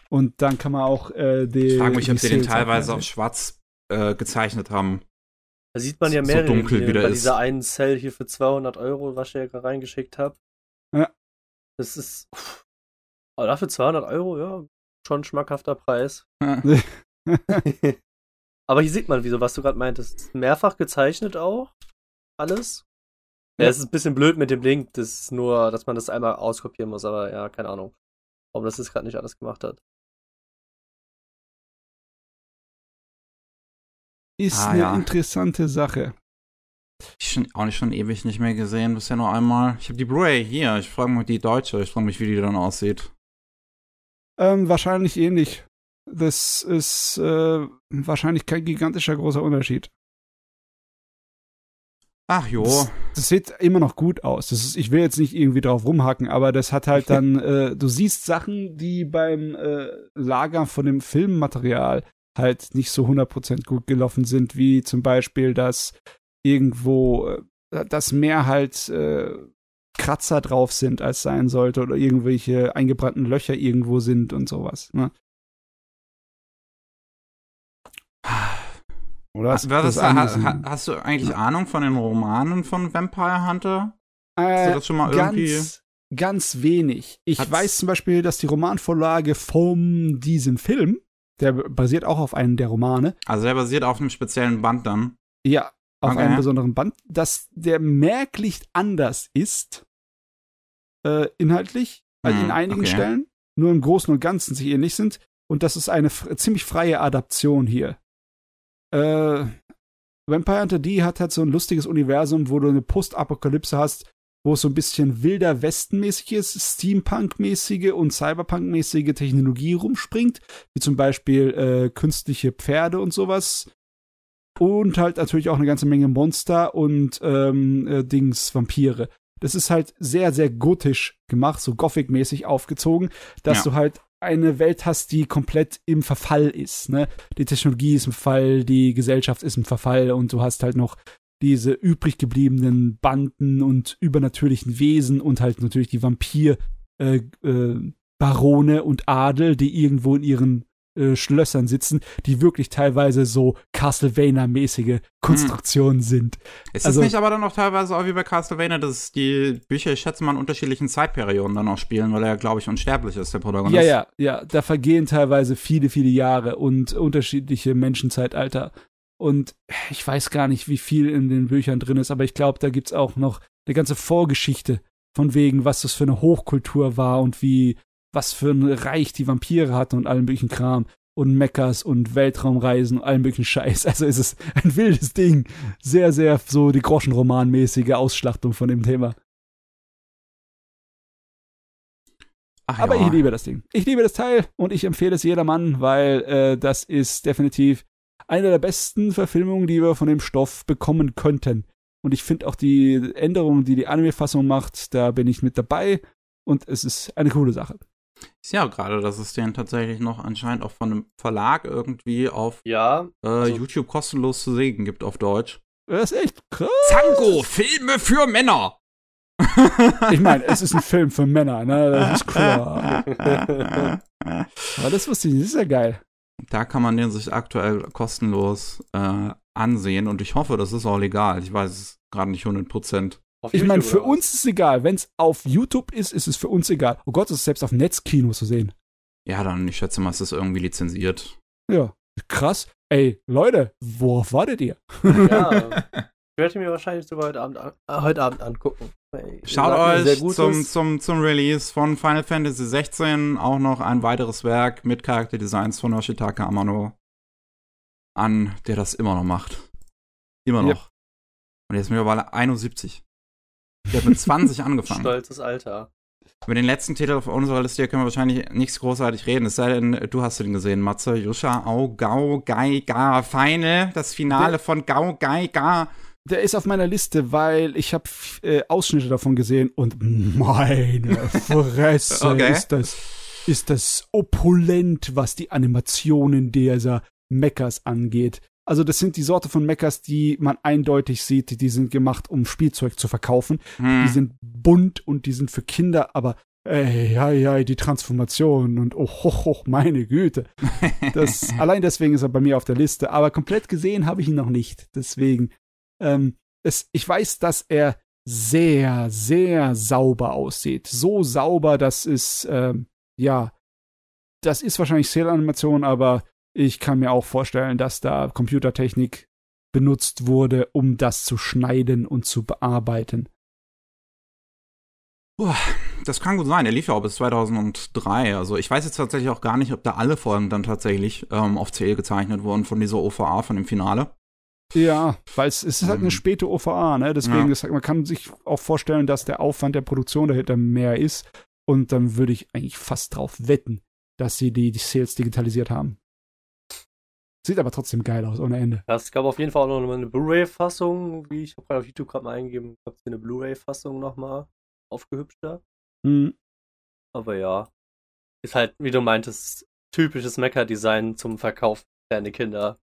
Und dann kann man auch äh, die. Ich frage mich, ob sie den teilweise auf schwarz äh, gezeichnet haben. Da sieht man ja mehrere so dunkel hier, bei ist. dieser einen Cell hier für 200 Euro, was ich ja gerade reingeschickt habe. Ja. Das ist. Aber dafür 200 Euro, ja, schon ein schmackhafter Preis. [laughs] [laughs] aber hier sieht man, wieso, was du gerade meintest. Mehrfach gezeichnet auch. Alles. Ja, es ist ein bisschen blöd mit dem Link. Das ist nur, dass man das einmal auskopieren muss, aber ja, keine Ahnung. Warum das jetzt gerade nicht alles gemacht hat. Ist ah, eine ja. interessante Sache. Ich schon, auch nicht schon ewig nicht mehr gesehen, bisher nur einmal. Ich habe die Blu-ray hier. Ich frage mich die deutsche. Ich frage mich, wie die dann aussieht. Ähm, wahrscheinlich ähnlich. Das ist äh, wahrscheinlich kein gigantischer großer Unterschied. Ach jo. Das, das, sieht immer noch gut aus. Ist, ich will jetzt nicht irgendwie drauf rumhacken, aber das hat halt [laughs] dann, äh, du siehst Sachen, die beim äh, Lager von dem Filmmaterial halt nicht so 100% gut gelaufen sind, wie zum Beispiel, dass irgendwo äh, das mehr halt äh, Kratzer drauf sind, als sein sollte, oder irgendwelche eingebrannten Löcher irgendwo sind und sowas. Ne? Oder hast, das, ha, hast du eigentlich Ahnung von den Romanen von Vampire Hunter? Äh, hast du das schon mal ganz, irgendwie? Ganz wenig. Ich Hat's weiß zum Beispiel, dass die Romanvorlage von diesem Film der basiert auch auf einem der Romane. Also der basiert auf einem speziellen Band dann? Ja, auf okay. einem besonderen Band, dass der merklich anders ist, äh, inhaltlich, hm, in einigen okay. Stellen, nur im Großen und Ganzen sich ähnlich sind. Und das ist eine ziemlich freie Adaption hier. Äh, Vampire Hunter D hat halt so ein lustiges Universum, wo du eine Postapokalypse hast, wo es so ein bisschen wilder Westenmäßig ist, Steampunk-mäßige und Cyberpunk-mäßige Technologie rumspringt, wie zum Beispiel äh, künstliche Pferde und sowas. Und halt natürlich auch eine ganze Menge Monster und ähm, äh, Dings, Vampire. Das ist halt sehr, sehr gotisch gemacht, so Gothic-mäßig aufgezogen, dass ja. du halt eine Welt hast, die komplett im Verfall ist. Ne? Die Technologie ist im Verfall, die Gesellschaft ist im Verfall und du hast halt noch diese übrig gebliebenen Banden und übernatürlichen Wesen und halt natürlich die Vampir äh, äh, Barone und Adel, die irgendwo in ihren äh, Schlössern sitzen, die wirklich teilweise so Castlevania-mäßige Konstruktionen hm. sind. Ist also, es nicht aber dann auch teilweise auch wie bei Castlevania, dass die Bücher, ich schätze mal, in unterschiedlichen Zeitperioden dann auch spielen, weil er, glaube ich, unsterblich ist, der Protagonist. Ja, ja, ja. Da vergehen teilweise viele, viele Jahre und unterschiedliche Menschenzeitalter. Und ich weiß gar nicht, wie viel in den Büchern drin ist, aber ich glaube, da gibt's auch noch eine ganze Vorgeschichte von wegen, was das für eine Hochkultur war und wie, was für ein Reich die Vampire hatten und allen möglichen Kram und Meckers und Weltraumreisen und allen möglichen Scheiß. [laughs] Also ist es ein wildes Ding. Sehr, sehr so die Groschenroman-mäßige Ausschlachtung von dem Thema. Ach, Aber ja. ich liebe das Ding. Ich liebe das Teil und ich empfehle es jedermann, weil äh, das ist definitiv eine der besten Verfilmungen, die wir von dem Stoff bekommen könnten. Und ich finde auch die Änderungen, die die Anime-Fassung macht, da bin ich mit dabei. Und es ist eine coole Sache. Ich sehe ja gerade, dass es den tatsächlich noch anscheinend auch von einem Verlag irgendwie auf ja, äh, also YouTube kostenlos zu sehen gibt auf Deutsch. Das ist echt krass. Zango, Filme für Männer. [laughs] ich meine, es ist ein Film für Männer, ne? Das ist klar. [laughs] Aber das wusste ich, das ist ja geil. Da kann man den sich aktuell kostenlos äh, ansehen und ich hoffe, das ist auch legal. Ich weiß es gerade nicht 100 Prozent. Ich meine, für uns ist es egal. Wenn es auf YouTube ist, ist es für uns egal. Oh Gott, es ist selbst auf Netzkino zu sehen. Ja, dann, ich schätze mal, es ist irgendwie lizenziert. Ja, krass. Ey, Leute, worauf wartet ihr? Ja, [laughs] ich werde mir wahrscheinlich sogar heute Abend, an, äh, heute Abend angucken. Schaut euch zum, zum, zum Release von Final Fantasy 16 auch noch ein weiteres Werk mit Charakterdesigns von Yoshitaka Amano an, der das immer noch macht. Immer noch. Yep. Und er ist mittlerweile 71. Der hat mit [laughs] 20 angefangen. Stolzes Alter. Über den letzten Titel auf unserer Liste können wir wahrscheinlich nichts großartig reden. Es sei denn, du hast den gesehen, Matze. Yusha, Au, Gao, Gai, Ga, Final. Das Finale von Gao, Gai, Ga. Der ist auf meiner Liste, weil ich habe äh, Ausschnitte davon gesehen und meine Fresse okay. ist das ist das opulent, was die Animationen dieser Mechas angeht. Also das sind die Sorte von Mechas, die man eindeutig sieht, die sind gemacht, um Spielzeug zu verkaufen. Hm. Die sind bunt und die sind für Kinder, aber ey, ja, ja, die Transformation und oh, hoch, hoch, meine Güte. [laughs] Das, allein deswegen ist er bei mir auf der Liste, aber komplett gesehen habe ich ihn noch nicht. Deswegen, ähm, es, ich weiß, dass er sehr, sehr sauber aussieht. So sauber, dass es, ähm, ja, das ist wahrscheinlich Cell-Animation, aber ich kann mir auch vorstellen, dass da Computertechnik benutzt wurde, um das zu schneiden und zu bearbeiten. Das kann gut sein. Er lief ja auch bis 2003. Also ich weiß jetzt tatsächlich auch gar nicht, ob da alle Folgen dann tatsächlich ähm, auf CL gezeichnet wurden von dieser OVA, von dem Finale. Ja, weil es, es ist halt eine ähm, späte OVA, ne? Deswegen, ja. ist, man kann sich auch vorstellen, dass der Aufwand der Produktion dahinter mehr ist. Und dann würde ich eigentlich fast drauf wetten, dass sie die, die Sales digitalisiert haben. Sieht aber trotzdem geil aus, ohne Ende. Es gab auf jeden Fall auch noch eine Blu-ray-Fassung, wie ich habe gerade auf YouTube gerade mal eingegeben, gab es eine Blu-ray-Fassung nochmal aufgehübschter. Mhm. Aber ja, ist halt, wie du meintest, typisches Mecha-Design zum Verkauf kleine Kinder.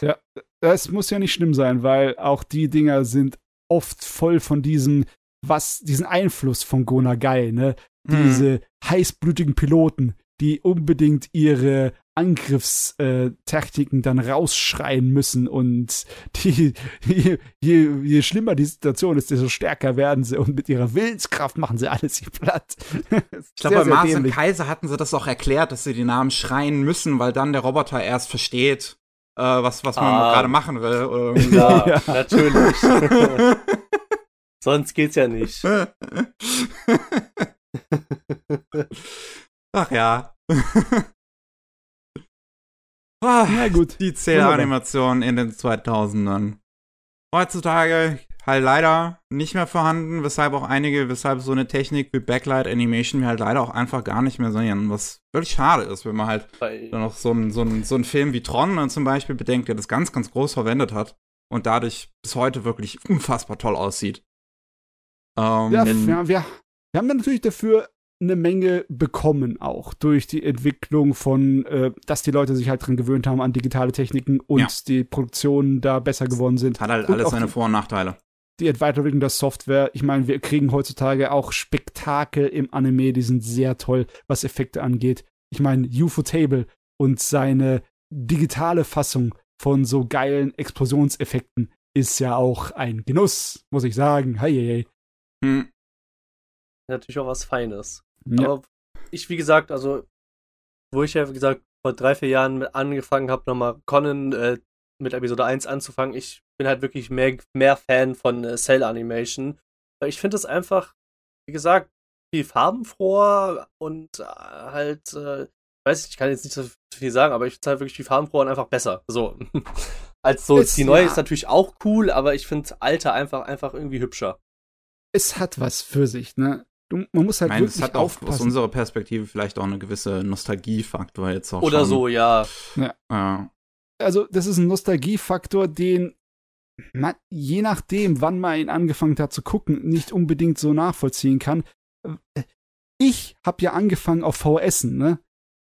Ja, das muss ja nicht schlimm sein, weil auch die Dinger sind oft voll von diesem, was, diesen Einfluss von Gona Gai, ne? Mhm. Diese heißblütigen Piloten, die unbedingt ihre Angriffstactiken dann rausschreien müssen und die, je, je, je, schlimmer die Situation ist, desto stärker werden sie und mit ihrer Willenskraft machen sie alles hier platt. ich [laughs] glaube, bei Mars und Kaiser hatten sie das auch erklärt, dass sie die Namen schreien müssen, weil dann der Roboter erst versteht, äh, was, was man ah. gerade machen will. Ja, [laughs] ja. natürlich. [laughs] Sonst geht's ja nicht. [laughs] Ach ja. Ah, Na gut. Die Zähleranimation in den 2000ern. Heutzutage halt leider nicht mehr vorhanden, weshalb auch einige, weshalb so eine Technik wie Backlight Animation wir halt leider auch einfach gar nicht mehr sehen, was wirklich schade ist, wenn man halt dann noch so einen so so ein Film wie Tron zum Beispiel bedenkt, der das ganz, ganz groß verwendet hat und dadurch bis heute wirklich unfassbar toll aussieht. Ähm, ja, wir, wir, wir haben dann natürlich dafür eine Menge bekommen auch durch die Entwicklung von, äh, dass die Leute sich halt dran gewöhnt haben an digitale Techniken und ja. die Produktionen da besser geworden sind. Hat halt alles seine Vor- und Nachteile. Die Weiterentwicklung der Software. Ich meine, wir kriegen heutzutage auch Spektakel im Anime, die sind sehr toll, was Effekte angeht. Ich meine, UFO Table und seine digitale Fassung von so geilen Explosionseffekten ist ja auch ein Genuss, muss ich sagen. Hey, hey, hey. Hm. Natürlich auch was Feines. Ja. Aber ich, wie gesagt, also, wo ich ja, wie gesagt, vor drei, vier Jahren angefangen habe, nochmal Conan äh, mit Episode 1 anzufangen, ich bin halt wirklich mehr, mehr Fan von äh, Cell Animation. Weil ich finde es einfach, wie gesagt, viel farbenfroher und äh, halt, äh, weiß ich, ich kann jetzt nicht so viel sagen, aber ich finde es halt wirklich viel farbenfroher und einfach besser. So. [laughs] Als so, es, die neue ja. ist natürlich auch cool, aber ich finde alte einfach, einfach irgendwie hübscher. Es hat was für sich, ne? Du, man muss halt ich meine, wirklich es hat auch aus unserer Perspektive vielleicht auch eine gewisse Nostalgiefaktor jetzt auch Oder schon. so, ja. ja. ja. Also, das ist ein Nostalgiefaktor, den man, je nachdem, wann man ihn angefangen hat zu gucken, nicht unbedingt so nachvollziehen kann. Ich habe ja angefangen auf VS, ne?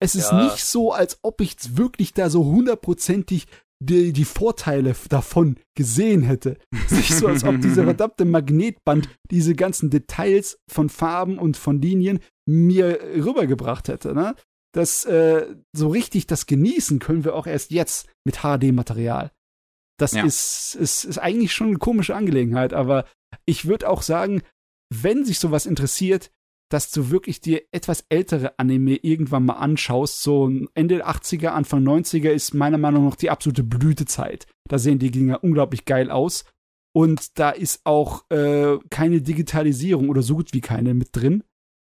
Es ist ja. nicht so, als ob ich wirklich da so hundertprozentig die, die Vorteile davon gesehen hätte. Es ist nicht so, als ob dieser [laughs] verdammte Magnetband diese ganzen Details von Farben und von Linien mir rübergebracht hätte. Ne? Das äh, so richtig das genießen können wir auch erst jetzt mit HD-Material. Das ja. ist, ist, ist eigentlich schon eine komische Angelegenheit, aber ich würde auch sagen, wenn sich sowas interessiert, dass du wirklich dir etwas ältere Anime irgendwann mal anschaust. So Ende 80er, Anfang 90er ist meiner Meinung nach die absolute Blütezeit. Da sehen die Dinger unglaublich geil aus. Und da ist auch äh, keine Digitalisierung oder so gut wie keine mit drin.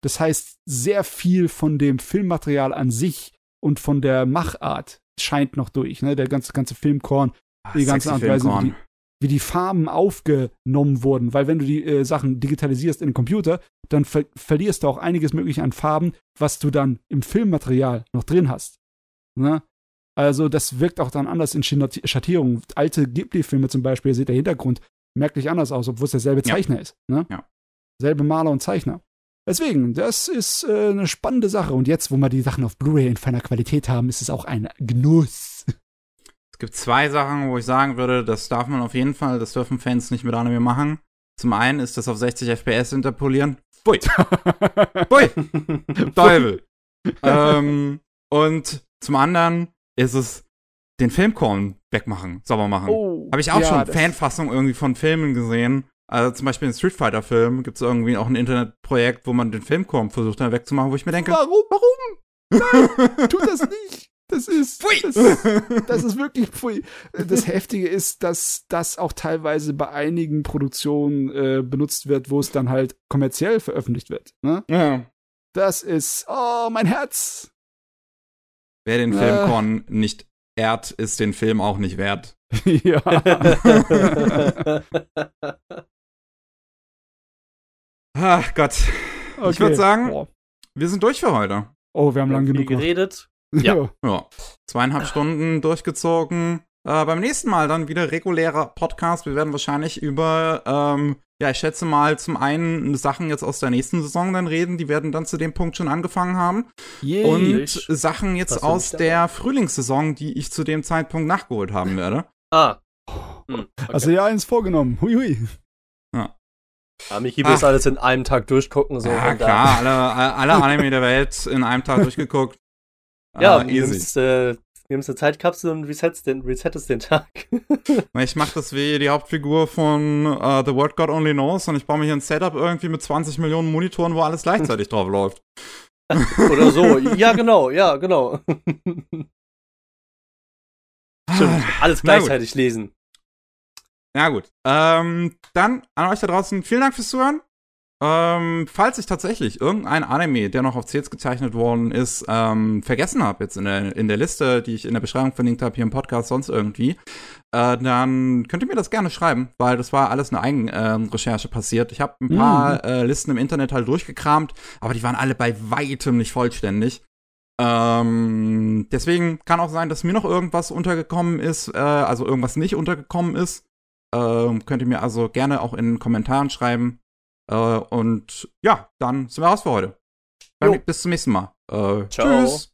Das heißt, sehr viel von dem Filmmaterial an sich und von der Machart scheint noch durch. Ne? Der ganze, ganze Filmkorn, die ganze Art und Weise, wie die, wie die Farben aufgenommen wurden. Weil wenn du die äh, Sachen digitalisierst in den Computer, dann ver verlierst du auch einiges mögliche an Farben, was du dann im Filmmaterial noch drin hast. Ne? Also das wirkt auch dann anders in Schattierungen. Alte Ghibli-Filme zum Beispiel, sieht der Hintergrund merklich anders aus, obwohl es derselbe Zeichner ja. ist. Ne? Ja. Selbe Maler und Zeichner. Deswegen, das ist äh, eine spannende Sache. Und jetzt, wo wir die Sachen auf Blu-ray in feiner Qualität haben, ist es auch ein Genuss. Es gibt zwei Sachen, wo ich sagen würde, das darf man auf jeden Fall, das dürfen Fans nicht mit Anime machen. Zum einen ist das auf 60 FPS interpolieren. [laughs] Pfui. Pfui. Teufel. ähm, und zum anderen ist es den Filmkorn wegmachen, sauber machen. Oh, Habe ich auch ja, schon Fanfassung irgendwie von Filmen gesehen. Also zum Beispiel in Street Fighter Film gibt es irgendwie auch ein Internetprojekt, wo man den Filmkorn versucht dann wegzumachen, wo ich mir denke, warum, warum? Nein, tu das nicht. Das ist, pfui. Das, [laughs] das, ist wirklich pfui. Das Heftige ist, dass das auch teilweise bei einigen Produktionen äh, benutzt wird, wo es dann halt kommerziell veröffentlicht wird. Ne? Ja. Das ist, oh, mein Herz. Wer den Filmkorn äh. nicht ehrt, ist den Film auch nicht wert. [laughs] ja. Ach Gott. Okay. Ich würde sagen, Boah. wir sind durch für heute. Oh, wir haben lange genug geredet. Ja. ja. Zweieinhalb Stunden durchgezogen. Äh, beim nächsten Mal dann wieder regulärer Podcast. Wir werden wahrscheinlich über, ähm, ja, ich schätze mal, zum einen Sachen jetzt aus der nächsten Saison dann reden. Die werden dann zu dem Punkt schon angefangen haben. Yay. Und Sachen jetzt aus der Frühlingssaison, die ich zu dem Zeitpunkt nachgeholt haben werde. Ah. Hm, okay. Also ja, eins vorgenommen. Hui, hui. Ja. Ja, Michi will alles in einem Tag durchgucken. So ja, klar, alle, alle Anime der Welt in einem Tag [laughs] durchgeguckt. Ja, ah, easy. Nimmst, äh, nimmst eine Zeitkapsel und resettest den, resettest den Tag. [laughs] ich mach das wie die Hauptfigur von uh, The World God Only Knows und ich baue mir hier ein Setup irgendwie mit 20 Millionen Monitoren, wo alles gleichzeitig drauf läuft. [laughs] Oder so. [laughs] Ja, genau, ja, genau. Stimmt, alles gleichzeitig lesen. Ja, gut. Ähm, dann an euch da draußen, vielen Dank fürs Zuhören. Ähm, falls ich tatsächlich irgendein Anime, der noch auf CDs gezeichnet worden ist, ähm, vergessen habe, jetzt in der, in der Liste, die ich in der Beschreibung verlinkt habe, hier im Podcast, sonst irgendwie, äh, dann könnt ihr mir das gerne schreiben, weil das war alles eine Eigenrecherche äh, passiert. Ich habe ein paar mhm. äh, Listen im Internet halt durchgekramt, aber die waren alle bei weitem nicht vollständig. Ähm, deswegen kann auch sein, dass mir noch irgendwas untergekommen ist, äh, also irgendwas nicht untergekommen ist. Ähm, könnt ihr mir also gerne auch in den Kommentaren schreiben. Äh, und ja, dann sind wir raus für heute. Bis zum nächsten Mal. Äh. Tschüss.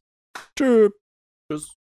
Tschüss.